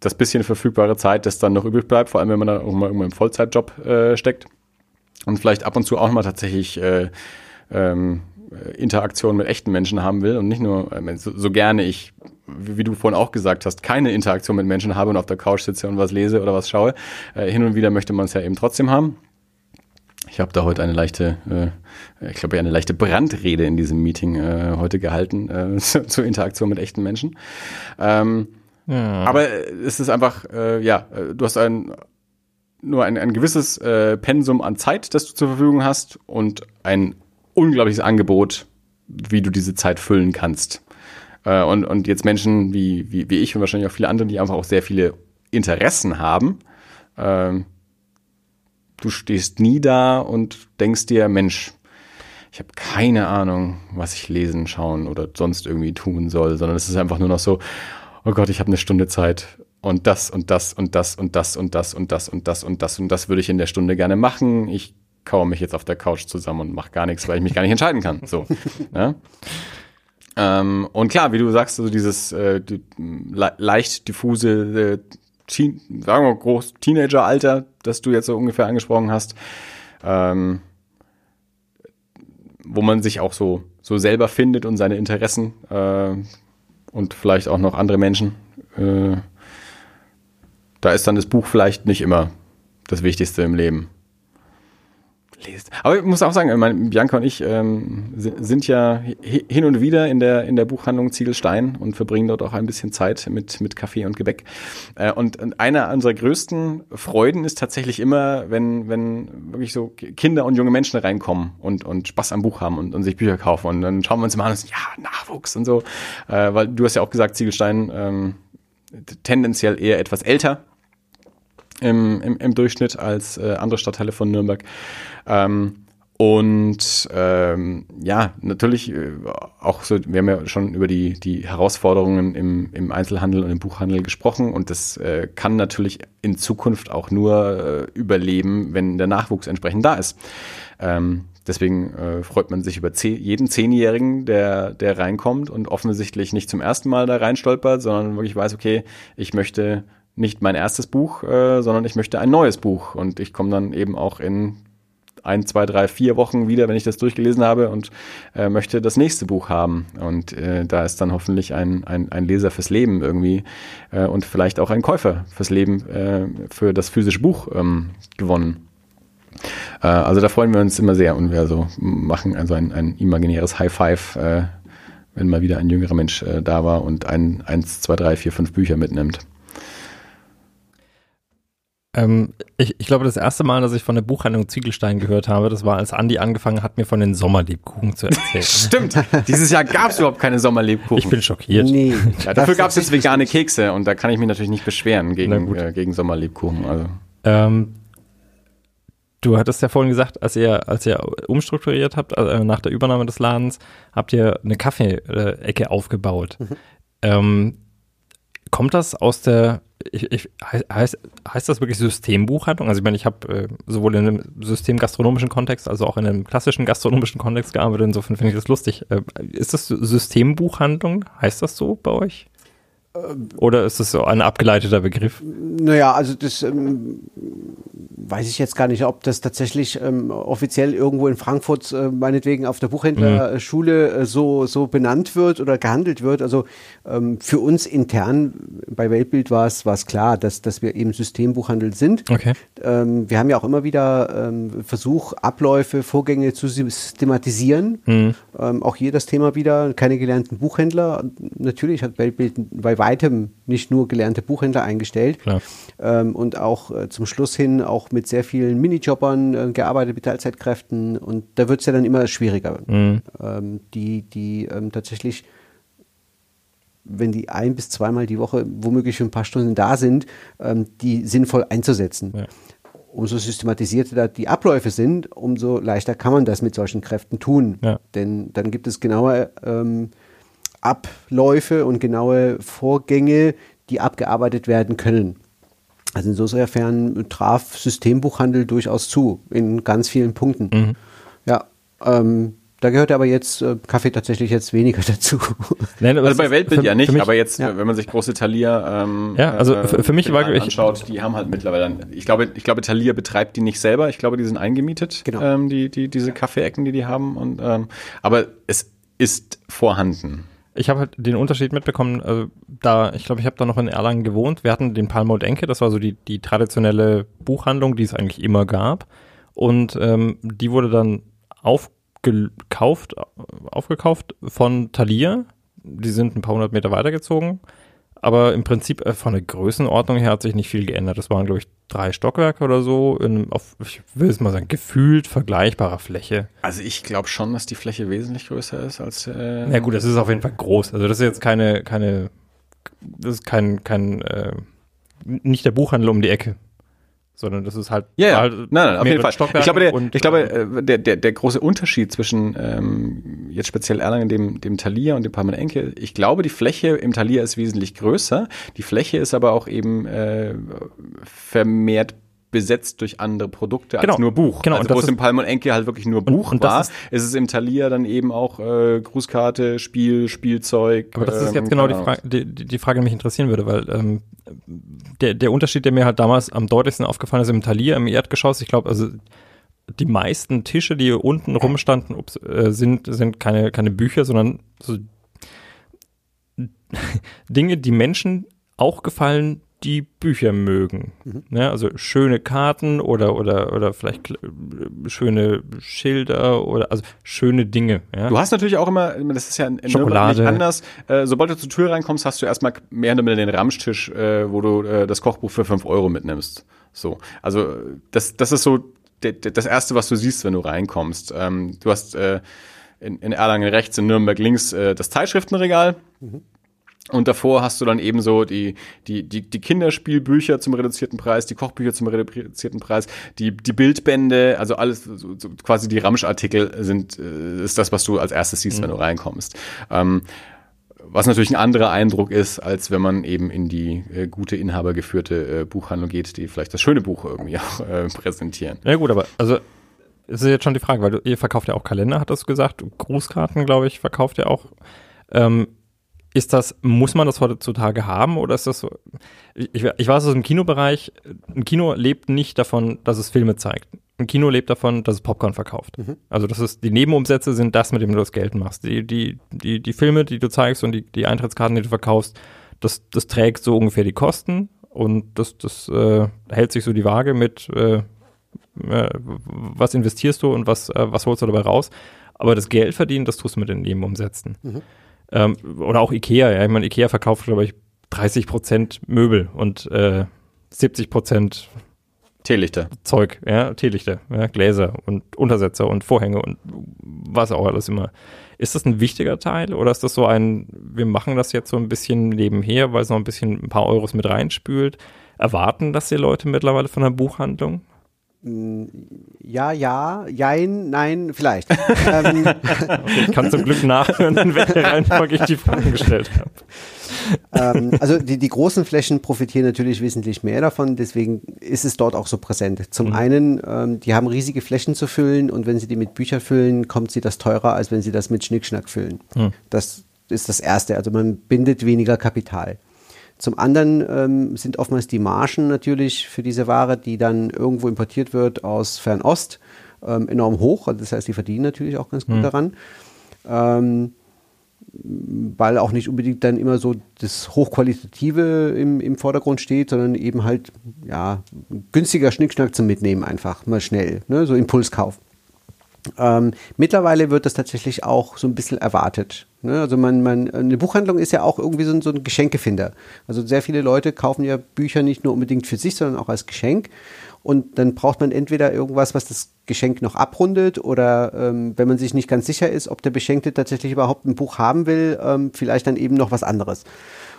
das bisschen verfügbare Zeit, das dann noch übrig bleibt, vor allem wenn man da irgendwann im Vollzeitjob äh, steckt, und vielleicht ab und zu auch mal tatsächlich äh, ähm, Interaktion mit echten Menschen haben will und nicht nur äh, so, so gerne ich, wie, wie, du vorhin auch gesagt hast, keine Interaktion mit Menschen habe und auf der Couch sitze und was lese oder was schaue. Äh, hin und wieder möchte man es ja eben trotzdem haben. Ich habe da heute eine leichte, äh, ich glaube, eine leichte Brandrede in diesem Meeting äh, heute gehalten äh, zur Interaktion mit echten Menschen. Ähm, ja. Aber es ist einfach, äh, ja, äh, du hast ein nur ein, ein gewisses äh, Pensum an Zeit, das du zur Verfügung hast und ein unglaubliches Angebot, wie du diese Zeit füllen kannst. Äh, und, und jetzt Menschen wie, wie, wie ich und wahrscheinlich auch viele andere, die einfach auch sehr viele Interessen haben, äh, du stehst nie da und denkst dir, Mensch, ich habe keine Ahnung, was ich lesen, schauen oder sonst irgendwie tun soll, sondern es ist einfach nur noch so, oh Gott, ich habe eine Stunde Zeit und das und das und das und das und das und das und das und das und das würde ich in der Stunde gerne machen. Ich kaue mich jetzt auf der Couch zusammen und mache gar nichts, weil ich mich gar nicht entscheiden kann. So. Ja? Ähm, und klar, wie du sagst, also dieses äh, leicht diffuse, äh, teen, sagen wir groß Teenageralter, das du jetzt so ungefähr angesprochen hast, ähm, wo man sich auch so so selber findet und seine Interessen äh, und vielleicht auch noch andere Menschen. Äh, da ist dann das Buch vielleicht nicht immer das Wichtigste im Leben. Lest. Aber ich muss auch sagen, meine, Bianca und ich ähm, sind ja hin und wieder in der, in der Buchhandlung Ziegelstein und verbringen dort auch ein bisschen Zeit mit, mit Kaffee und Gebäck. Äh, und einer unserer größten Freuden ist tatsächlich immer, wenn, wenn wirklich so Kinder und junge Menschen reinkommen und, und Spaß am Buch haben und, und sich Bücher kaufen. Und dann schauen wir uns immer an und sagen, ja, Nachwuchs und so. Äh, weil du hast ja auch gesagt, Ziegelstein ähm, tendenziell eher etwas älter im, im, im Durchschnitt als äh, andere Stadtteile von Nürnberg. Ähm, und ähm, ja, natürlich äh, auch so, wir haben ja schon über die, die Herausforderungen im, im Einzelhandel und im Buchhandel gesprochen und das äh, kann natürlich in Zukunft auch nur äh, überleben, wenn der Nachwuchs entsprechend da ist. Ähm, deswegen äh, freut man sich über zehn, jeden Zehnjährigen, der, der reinkommt und offensichtlich nicht zum ersten Mal da reinstolpert, sondern wirklich weiß, okay, ich möchte nicht mein erstes Buch, äh, sondern ich möchte ein neues Buch. Und ich komme dann eben auch in ein, zwei, drei, vier Wochen wieder, wenn ich das durchgelesen habe und äh, möchte das nächste Buch haben. Und äh, da ist dann hoffentlich ein, ein, ein Leser fürs Leben irgendwie äh, und vielleicht auch ein Käufer fürs Leben äh, für das physische Buch ähm, gewonnen. Äh, also da freuen wir uns immer sehr und wir also machen also ein, ein imaginäres High Five, äh, wenn mal wieder ein jüngerer Mensch da war und ein, eins, zwei, drei, vier, fünf Bücher mitnimmt. Ähm, ich, ich glaube, das erste Mal, dass ich von der Buchhandlung Ziegelstein gehört habe, das war, als Andi angefangen hat, mir von den Sommerlebkuchen zu erzählen. Stimmt. Dieses Jahr gab es überhaupt keine Sommerlebkuchen. ich bin schockiert. Nee. ja, dafür gab es jetzt vegane Kekse und da kann ich mich natürlich nicht beschweren gegen, äh, gegen Sommerlebkuchen. Also. Ähm, du hattest ja vorhin gesagt, als ihr, als ihr umstrukturiert habt, äh, nach der Übernahme des Ladens, habt ihr eine Kaffee-Ecke aufgebaut. Ähm, kommt das aus der, ich, ich, hei- heißt, heißt das wirklich Systembuchhaltung? Also ich meine, ich habe äh, sowohl in einem systemgastronomischen Kontext als auch in einem klassischen gastronomischen Kontext gearbeitet, insofern finde ich das lustig. Äh, ist das Systembuchhandlung? Heißt das so bei euch? Oder ist das so ein abgeleiteter Begriff? Naja, also das ähm, weiß ich jetzt gar nicht, ob das tatsächlich ähm, offiziell irgendwo in Frankfurt äh, meinetwegen auf der Buchhändlerschule äh, so, so benannt wird oder gehandelt wird. Also ähm, für uns intern bei Weltbild war es war es klar, dass, dass wir eben Systembuchhandel sind. Okay. Ähm, wir haben ja auch immer wieder ähm, Versuch, Abläufe, Vorgänge zu systematisieren. Mhm. Ähm, auch hier das Thema wieder, keine gelernten Buchhändler. Natürlich hat Weltbild bei weitem nicht nur gelernte Buchhändler eingestellt. Ähm, und auch äh, zum Schluss hin auch mit sehr vielen Minijobbern äh, gearbeitet, mit Teilzeitkräften. Und da wird es ja dann immer schwieriger. Mhm. Ähm, die, die ähm, tatsächlich wenn die ein bis zweimal die Woche womöglich für ein paar Stunden da sind, ähm, die sinnvoll einzusetzen. Ja. Umso systematisierter da die Abläufe sind, umso leichter kann man das mit solchen Kräften tun. Ja. Denn dann gibt es genaue ähm, Abläufe und genaue Vorgänge, die abgearbeitet werden können. Also insofern traf Systembuchhandel durchaus zu in ganz vielen Punkten. Mhm. Ja, ähm, da gehört aber jetzt äh, Kaffee tatsächlich jetzt weniger dazu. Nein, aber Also bei Weltbild für- ja nicht, mich- aber jetzt, ja. wenn man sich große Thalia ähm, Ja, also für- für mich war ich- anschaut, die haben halt mittlerweile, dann- ich glaube, ich glaube, Thalia betreibt die nicht selber. Ich glaube, die sind eingemietet, Genau. ähm, die, die, diese Kaffeeecken, die die haben. Und, ähm, aber es ist vorhanden. Ich habe halt den Unterschied mitbekommen, also da, ich glaube, ich habe da noch in Erlangen gewohnt. Wir hatten den Palmold Enke, das war so die, die traditionelle Buchhandlung, die es eigentlich immer gab. Und ähm, die wurde dann aufgekauft, aufgekauft von Thalia. Die sind ein paar hundert Meter weitergezogen. Aber im Prinzip äh, von der Größenordnung her hat sich nicht viel geändert. Das waren, glaube ich, drei Stockwerke oder so, in, auf, ich will es mal sagen, gefühlt vergleichbarer Fläche. Also ich glaube schon, dass die Fläche wesentlich größer ist als. Äh, Na gut, das ist auf jeden Fall groß. Also das ist jetzt keine, keine, das ist kein, kein, äh, nicht der Buchhandel um die Ecke, sondern das ist halt, Ja, ja. halt nein, nein, auf jeden Fall. Ich Stockwerke glaube, der, und, ich glaube äh, der, der, der große Unterschied zwischen ähm, jetzt speziell Erlangen, dem, dem Thalia und dem Parmen Enke, ich glaube, die Fläche im Thalia ist wesentlich größer. Die Fläche ist aber auch eben äh, vermehrt besetzt durch andere Produkte Genau. als nur Buch. Genau, Also und wo es im Palm und Enke halt wirklich nur Buch und das war, ist- ist es im Thalia dann eben auch äh, Grußkarte, Spiel, Spielzeug. aber das ist ähm, jetzt genau die Frage, die, die Frage, die mich interessieren würde, weil ähm, der, der Unterschied, der mir halt damals am deutlichsten aufgefallen ist im Talier, im Erdgeschoss, ich glaube, also die meisten Tische, die unten rumstanden, ups, äh, sind, sind keine, keine Bücher, sondern so Dinge, die Menschen auch gefallen, die Bücher mögen. Ne? Also schöne Karten oder, oder, oder vielleicht schöne Schilder oder also schöne Dinge. Ja? Du hast natürlich auch immer, das ist ja in Schokolade. Nürnberg nicht anders. Äh, sobald du zur Tür reinkommst, hast du erstmal mehr oder weniger den Ramschtisch, äh, wo du äh, das Kochbuch für 5 Euro mitnimmst. So. Also das, das ist so de, de, das Erste, was du siehst, wenn du reinkommst. Ähm, du hast äh, in, in Erlangen rechts, in Nürnberg links äh, das Zeitschriftenregal. Und davor hast du dann eben so die, die, die, die Kinderspielbücher zum reduzierten Preis, die Kochbücher zum reduzierten Preis, die, die Bildbände, also alles, so, so quasi die Ramschartikel sind, äh, ist das, was du als erstes siehst, wenn du reinkommst. Ähm, was natürlich ein anderer Eindruck ist, als wenn man eben in die äh, gute inhabergeführte äh, Buchhandlung geht, die vielleicht das schöne Buch irgendwie auch äh, präsentieren. Ja gut, aber also es ist jetzt schon die Frage, weil du, ihr verkauft ja auch Kalender, hattest du gesagt, Grußkarten, glaube ich, verkauft ihr auch. Ähm, ist das, muss man das heutzutage haben oder ist das so? Ich, ich weiß aus dem Kinobereich, ein Kino lebt nicht davon, dass es Filme zeigt. Ein Kino lebt davon, dass es Popcorn verkauft. Also das ist, die Nebenumsätze sind das, mit dem du das Geld machst. Die, die, die, die Filme, die du zeigst und die, die Eintrittskarten, die du verkaufst, das, das trägt so ungefähr die Kosten und das, das äh, hält sich so die Waage mit, äh, äh, was investierst du und was, äh, was holst du dabei raus. Aber das Geld verdienen, das tust du mit den Nebenumsätzen. Ähm, oder auch Ikea, ja. Ich meine, Ikea verkauft, glaube ich, 30 Prozent Möbel und äh, 70 Prozent Teelichter. Zeug, ja, Teelichter, ja, Gläser und Untersetzer und Vorhänge und was auch alles immer. Ist das ein wichtiger Teil oder ist das so ein, wir machen das jetzt so ein bisschen nebenher, weil es noch ein bisschen ein paar Euros mit reinspült? Erwarten das die Leute mittlerweile von der Buchhandlung? Ja, ja, jein, nein, vielleicht. ähm, okay, ich kann zum Glück nachhören, in welcher Reihenfolge ich die Fragen gestellt habe. ähm, also die, die großen Flächen profitieren natürlich wesentlich mehr davon, deswegen ist es dort auch so präsent. Zum mhm. einen, ähm, die haben riesige Flächen zu füllen und wenn sie die mit Büchern füllen, kommt sie das teurer, als wenn sie das mit Schnickschnack füllen. Mhm. Das ist das Erste. Also man bindet weniger Kapital. Zum anderen ähm, sind oftmals die Margen natürlich für diese Ware, die dann irgendwo importiert wird aus Fernost, ähm, enorm hoch. Also das heißt, die verdienen natürlich auch ganz gut mhm. daran. Ähm, weil auch nicht unbedingt dann immer so das Hochqualitative im, im Vordergrund steht, sondern eben halt, ja, günstiger Schnickschnack zum Mitnehmen einfach, mal schnell, ne? so Impulskauf. Ähm, mittlerweile wird das tatsächlich auch so ein bisschen erwartet. Ne? Also man, man, eine Buchhandlung ist ja auch irgendwie so ein, so ein Geschenkefinder. Also sehr viele Leute kaufen ja Bücher nicht nur unbedingt für sich, sondern auch als Geschenk. Und dann braucht man entweder irgendwas, was das Geschenk noch abrundet, oder ähm, wenn man sich nicht ganz sicher ist, ob der Beschenkte tatsächlich überhaupt ein Buch haben will, ähm, vielleicht dann eben noch was anderes.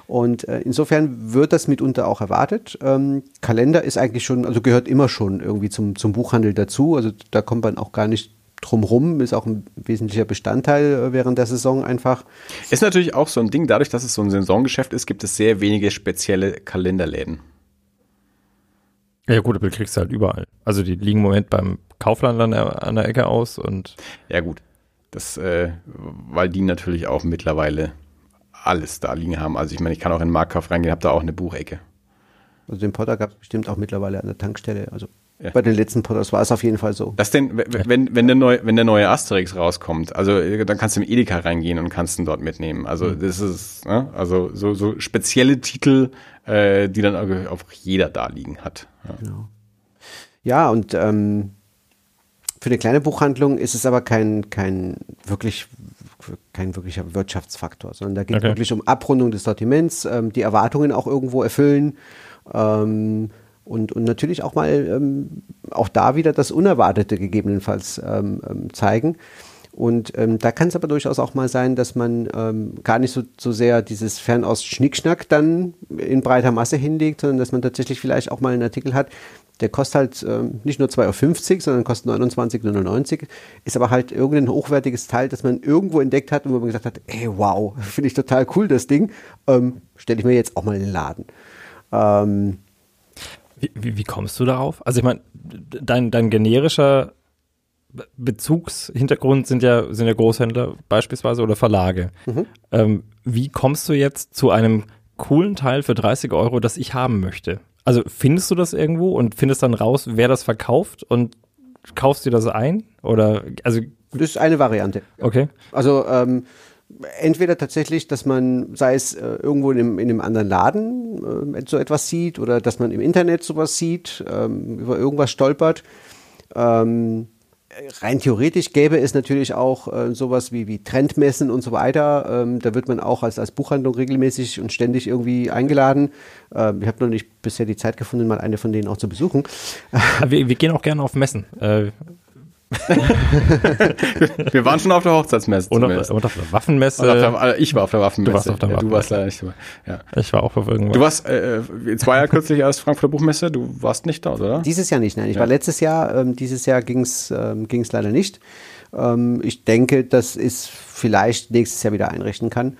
Und äh, insofern wird das mitunter auch erwartet. Ähm, Kalender ist eigentlich schon, also gehört immer schon irgendwie zum, zum Buchhandel dazu. Also da kommt man auch gar nicht drumherum ist auch ein wesentlicher Bestandteil äh, während der Saison einfach. Ist natürlich auch so ein Ding, dadurch, dass es so ein Saisongeschäft ist, gibt es sehr wenige spezielle Kalenderläden. Ja gut, aber du kriegst du halt überall. Also die liegen im Moment beim Kaufland an der, an der Ecke aus und. Ja gut, das, äh, weil die natürlich auch mittlerweile alles da liegen haben. Also ich meine, ich kann auch in den Marktkauf reingehen, habe da auch eine Buchecke. Also den Potter gab es bestimmt auch mittlerweile an der Tankstelle. Also ja. Bei den letzten Podcasts war es auf jeden Fall so. Das denn, wenn, wenn, der neue, wenn der neue Asterix rauskommt, also äh, dann kannst du im Edeka reingehen und kannst ihn dort mitnehmen. Also mhm. das ist, ne? also so, so spezielle Titel, äh, die dann auch jeder da liegen hat. Ja, genau. ja und ähm, für eine kleine Buchhandlung ist es aber kein, kein wirklich kein wirklicher Wirtschaftsfaktor, sondern da geht es okay. wirklich um Abrundung des Sortiments, ähm, die Erwartungen auch irgendwo erfüllen. Ähm, und, und natürlich auch mal ähm, auch da wieder das Unerwartete gegebenenfalls ähm, ähm, zeigen. Und ähm, da kann es aber durchaus auch mal sein, dass man ähm, gar nicht so, so sehr dieses Fernost-Schnickschnack dann in breiter Masse hinlegt, sondern dass man tatsächlich vielleicht auch mal einen Artikel hat, der kostet halt ähm, nicht nur 2,50 Euro, sondern kostet 29,99, ist aber halt irgendein hochwertiges Teil, das man irgendwo entdeckt hat und wo man gesagt hat, ey, wow, finde ich total cool, das Ding, ähm, stelle ich mir jetzt auch mal in den Laden. Ähm, wie, wie, wie kommst du darauf? Also ich meine, dein, dein generischer Bezugshintergrund sind ja, sind ja Großhändler beispielsweise oder Verlage. Mhm. Ähm, wie kommst du jetzt zu einem coolen Teil für 30 Euro, das ich haben möchte? Also findest du das irgendwo und findest dann raus, wer das verkauft und kaufst dir das ein? Oder also das ist eine Variante. Okay. Also ähm, entweder tatsächlich, dass man, sei es äh, irgendwo in einem, in einem, anderen Laden äh, so etwas sieht oder dass man im Internet sowas sieht, ähm, über irgendwas stolpert. Ähm, rein theoretisch gäbe es natürlich auch äh, sowas wie, wie Trendmessen und so weiter. Ähm, da wird man auch als, als Buchhandlung regelmäßig und ständig irgendwie eingeladen. Ähm, ich habe noch nicht bisher die Zeit gefunden, mal eine von denen auch zu besuchen. Wir, wir gehen auch gerne auf Messen. Äh, wir waren schon auf der Hochzeitsmesse. Und auf, und auf der Waffenmesse. Auf der, äh, ich war auf der Waffenmesse. Du warst auf der Waffenmesse. Ja, du warst leider nicht dabei. Ja. Ich war auch auf irgendwas. Du warst, äh, es war ja kürzlich erst Frankfurter Buchmesse, du warst nicht da, oder? Dieses Jahr nicht, nein. Ich ja. war letztes Jahr, ähm, dieses Jahr ging es ähm, ging's leider nicht. Ähm, ich denke, dass es vielleicht nächstes Jahr wieder einrichten kann.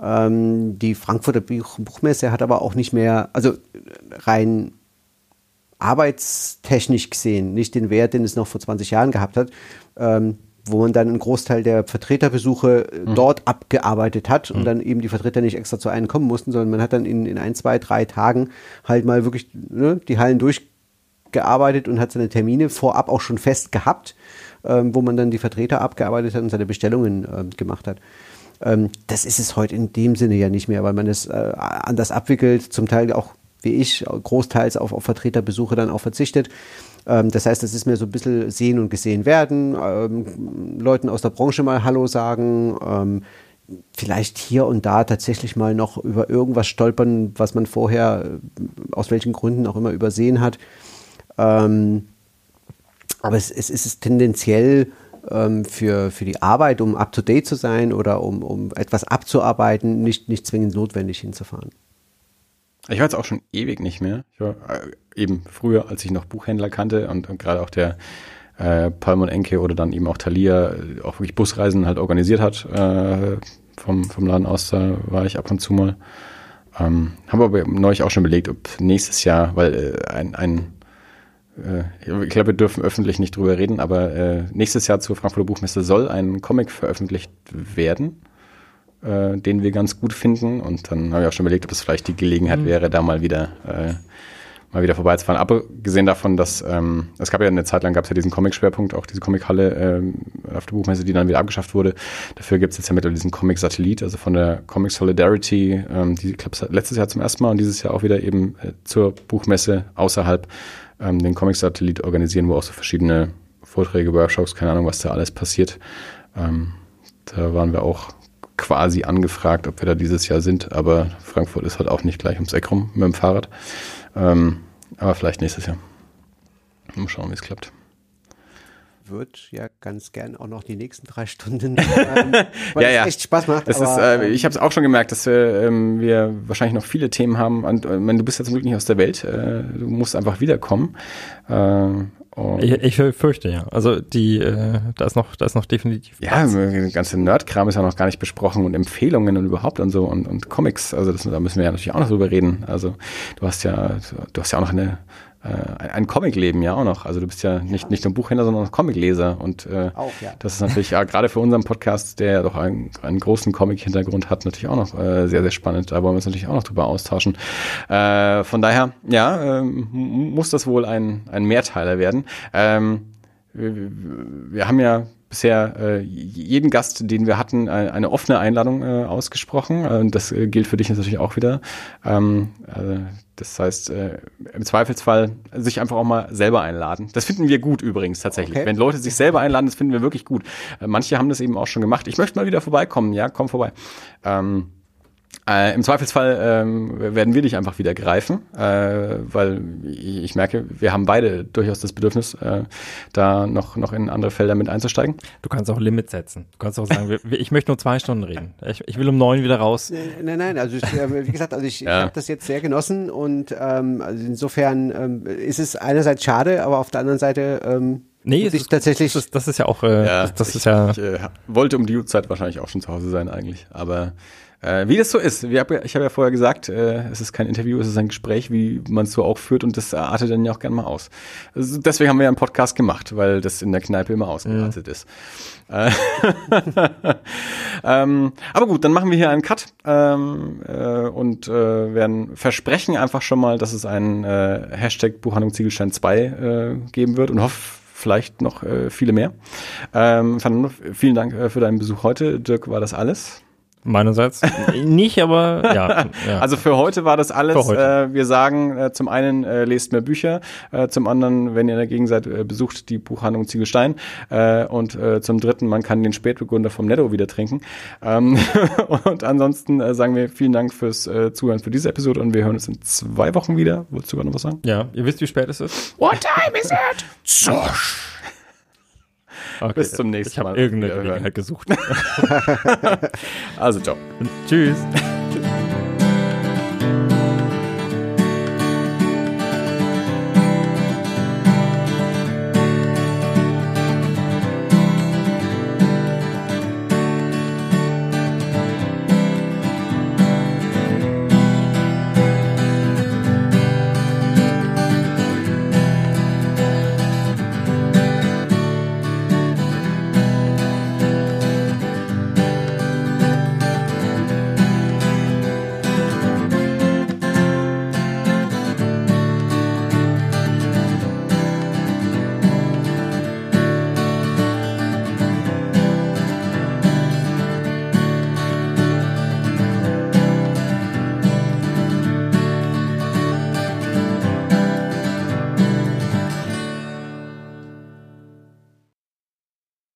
Ähm, die Frankfurter Buch Buchmesse hat aber auch nicht mehr, also rein arbeitstechnisch gesehen nicht den Wert, den es noch vor 20 Jahren gehabt hat, ähm, wo man dann einen Großteil der Vertreterbesuche äh, mhm. dort abgearbeitet hat und mhm. dann eben die Vertreter nicht extra zu einem kommen mussten, sondern man hat dann in, in ein, zwei, drei Tagen halt mal wirklich ne, die Hallen durchgearbeitet und hat seine Termine vorab auch schon fest gehabt, ähm, wo man dann die Vertreter abgearbeitet hat und seine Bestellungen äh, gemacht hat ähm, das ist es heute in dem Sinne ja nicht mehr, weil man es äh, anders abwickelt, zum Teil auch wie ich, großteils auf, auf Vertreterbesuche dann auch verzichtet. Ähm, das heißt, das ist mir so ein bisschen sehen und gesehen werden, ähm, Leuten aus der Branche mal Hallo sagen, ähm, vielleicht hier und da tatsächlich mal noch über irgendwas stolpern, was man vorher, äh, aus welchen Gründen auch immer, übersehen hat. Ähm, aber es, es ist tendenziell ähm, für, für die Arbeit, um up-to-date zu sein oder um, um etwas abzuarbeiten, nicht, nicht zwingend notwendig hinzufahren. Ich war jetzt auch schon ewig nicht mehr. Ich war äh, eben früher, als ich noch Buchhändler kannte und, und gerade auch der äh, Palm und Enke oder dann eben auch Thalia äh, auch wirklich Busreisen halt organisiert hat. Äh, vom, vom Laden aus, da war ich ab und zu mal. Ähm, haben aber neulich auch schon belegt, ob nächstes Jahr, weil äh, ein, ein äh, ich glaube, wir dürfen öffentlich nicht drüber reden, aber nächstes Jahr zur Frankfurter Buchmesse soll ein Comic veröffentlicht werden, äh, den wir ganz gut finden. Und dann habe ich auch schon überlegt, ob es vielleicht die Gelegenheit mhm. wäre, da mal wieder äh, mal wieder vorbeizufahren. Abgesehen davon, dass ähm, es gab ja eine Zeit lang gab es ja diesen Comic-Schwerpunkt, auch diese Comic-Halle ähm, auf der Buchmesse, die dann wieder abgeschafft wurde. Dafür gibt es jetzt ja mittlerweile diesen Comic-Satellit, also von der Comic Solidarity, ähm, die ich letztes Jahr zum ersten Mal und dieses Jahr auch wieder eben äh, zur Buchmesse außerhalb ähm, den Comic-Satellit organisieren, wo auch so verschiedene Vorträge, Workshops, keine Ahnung, was da alles passiert. Ähm, da waren wir auch quasi angefragt, ob wir da dieses Jahr sind, aber Frankfurt ist halt auch nicht gleich ums Eck rum mit dem Fahrrad. Ähm, aber vielleicht nächstes Jahr. Mal schauen, wie es klappt würde ja ganz gern auch noch die nächsten drei Stunden, ähm, weil ja, ja. echt Spaß macht. Aber, ist, äh, ich habe es auch schon gemerkt, dass wir, ähm, wir wahrscheinlich noch viele Themen haben. Und äh, du bist ja zum Glück nicht aus der Welt. Äh, du musst einfach wiederkommen. Ich, ich, fürchte ja. Also die, äh, da ist noch, da ist noch definitiv. Ja, der ganze Nerdkram ist ja noch gar nicht besprochen und Empfehlungen und überhaupt und so und, und Comics. Also das, da müssen wir ja natürlich auch noch drüber reden. Also du hast ja, du hast ja auch noch eine äh, ein Comic-Leben ja auch noch. Also du bist ja nicht, nicht nur Buchhändler, sondern auch Comicleser. Und äh, auch, ja. das ist natürlich ja, gerade für unseren Podcast, der ja doch einen, einen großen Comic-Hintergrund hat, natürlich auch noch äh, sehr, sehr spannend. Da wollen wir uns natürlich auch noch drüber austauschen. Äh, von daher, ja, äh, muss das wohl ein, ein Mehrteiler werden. Ähm, wir, wir haben ja bisher äh, jeden Gast, den wir hatten, eine, eine offene Einladung äh, ausgesprochen. Äh, das äh, gilt für dich natürlich auch wieder. Ähm, äh, das heißt, äh, im Zweifelsfall sich einfach auch mal selber einladen. Das finden wir gut übrigens tatsächlich. Okay. Wenn Leute sich selber einladen, das finden wir wirklich gut. Äh, manche haben das eben auch schon gemacht. Ich möchte mal wieder vorbeikommen. Ja, komm vorbei. Ähm, äh, Im Zweifelsfall ähm, werden wir dich einfach wieder greifen, äh, weil ich, ich, merke, wir haben beide durchaus das Bedürfnis, äh, da noch, noch in andere Felder mit einzusteigen. Du kannst auch Limit setzen. Du kannst auch sagen, wir, ich möchte nur zwei Stunden reden. Ich, ich will um neun wieder raus. Nein, nein, also ich, äh, wie gesagt, also ich, ja. ich habe das jetzt sehr genossen und ähm, also insofern ähm, ist es einerseits schade, aber auf der anderen Seite ähm, Nee, es ist, tatsächlich. Das ist, das ist ja auch. Äh, ja, das, das ich, ist ja. Ich äh, wollte um die Zeit wahrscheinlich auch schon zu Hause sein eigentlich, aber äh, wie das so ist, ich habe ja vorher gesagt, äh, es ist kein Interview, es ist ein Gespräch, wie man es so auch führt und das artet dann ja auch gerne mal aus. Also deswegen haben wir ja einen Podcast gemacht, weil das in der Kneipe immer ausgeartet ja. ist. Äh, ähm, aber gut, dann machen wir hier einen Cut ähm, äh, und äh, werden versprechen einfach schon mal, dass es einen äh, Hashtag Buchhandlung Ziegelstein 2 äh, geben wird und hoffe, vielleicht noch äh, viele mehr. Ähm, Fernando, vielen Dank äh, für deinen Besuch heute. Dirk, war das alles? Meinerseits nicht, aber ja, ja, Also für heute war das alles. Äh, wir sagen äh, zum einen äh, lest mehr Bücher, äh, zum anderen, wenn ihr dagegen seid, äh, besucht die Buchhandlung Ziegelstein äh, und zum dritten, man kann den Spätburgunder vom Netto wieder trinken. Ähm, und ansonsten sagen wir vielen Dank fürs Zuhören für diese Episode und wir hören uns in zwei Wochen wieder. Wolltest du sogar noch was sagen? Ja, ihr wisst, wie spät es ist. What time is it? Zosch. Okay, Bis zum nächsten ich Mal. Ich habe irgendeine Gelegenheit gesucht. also, ciao. Und tschüss.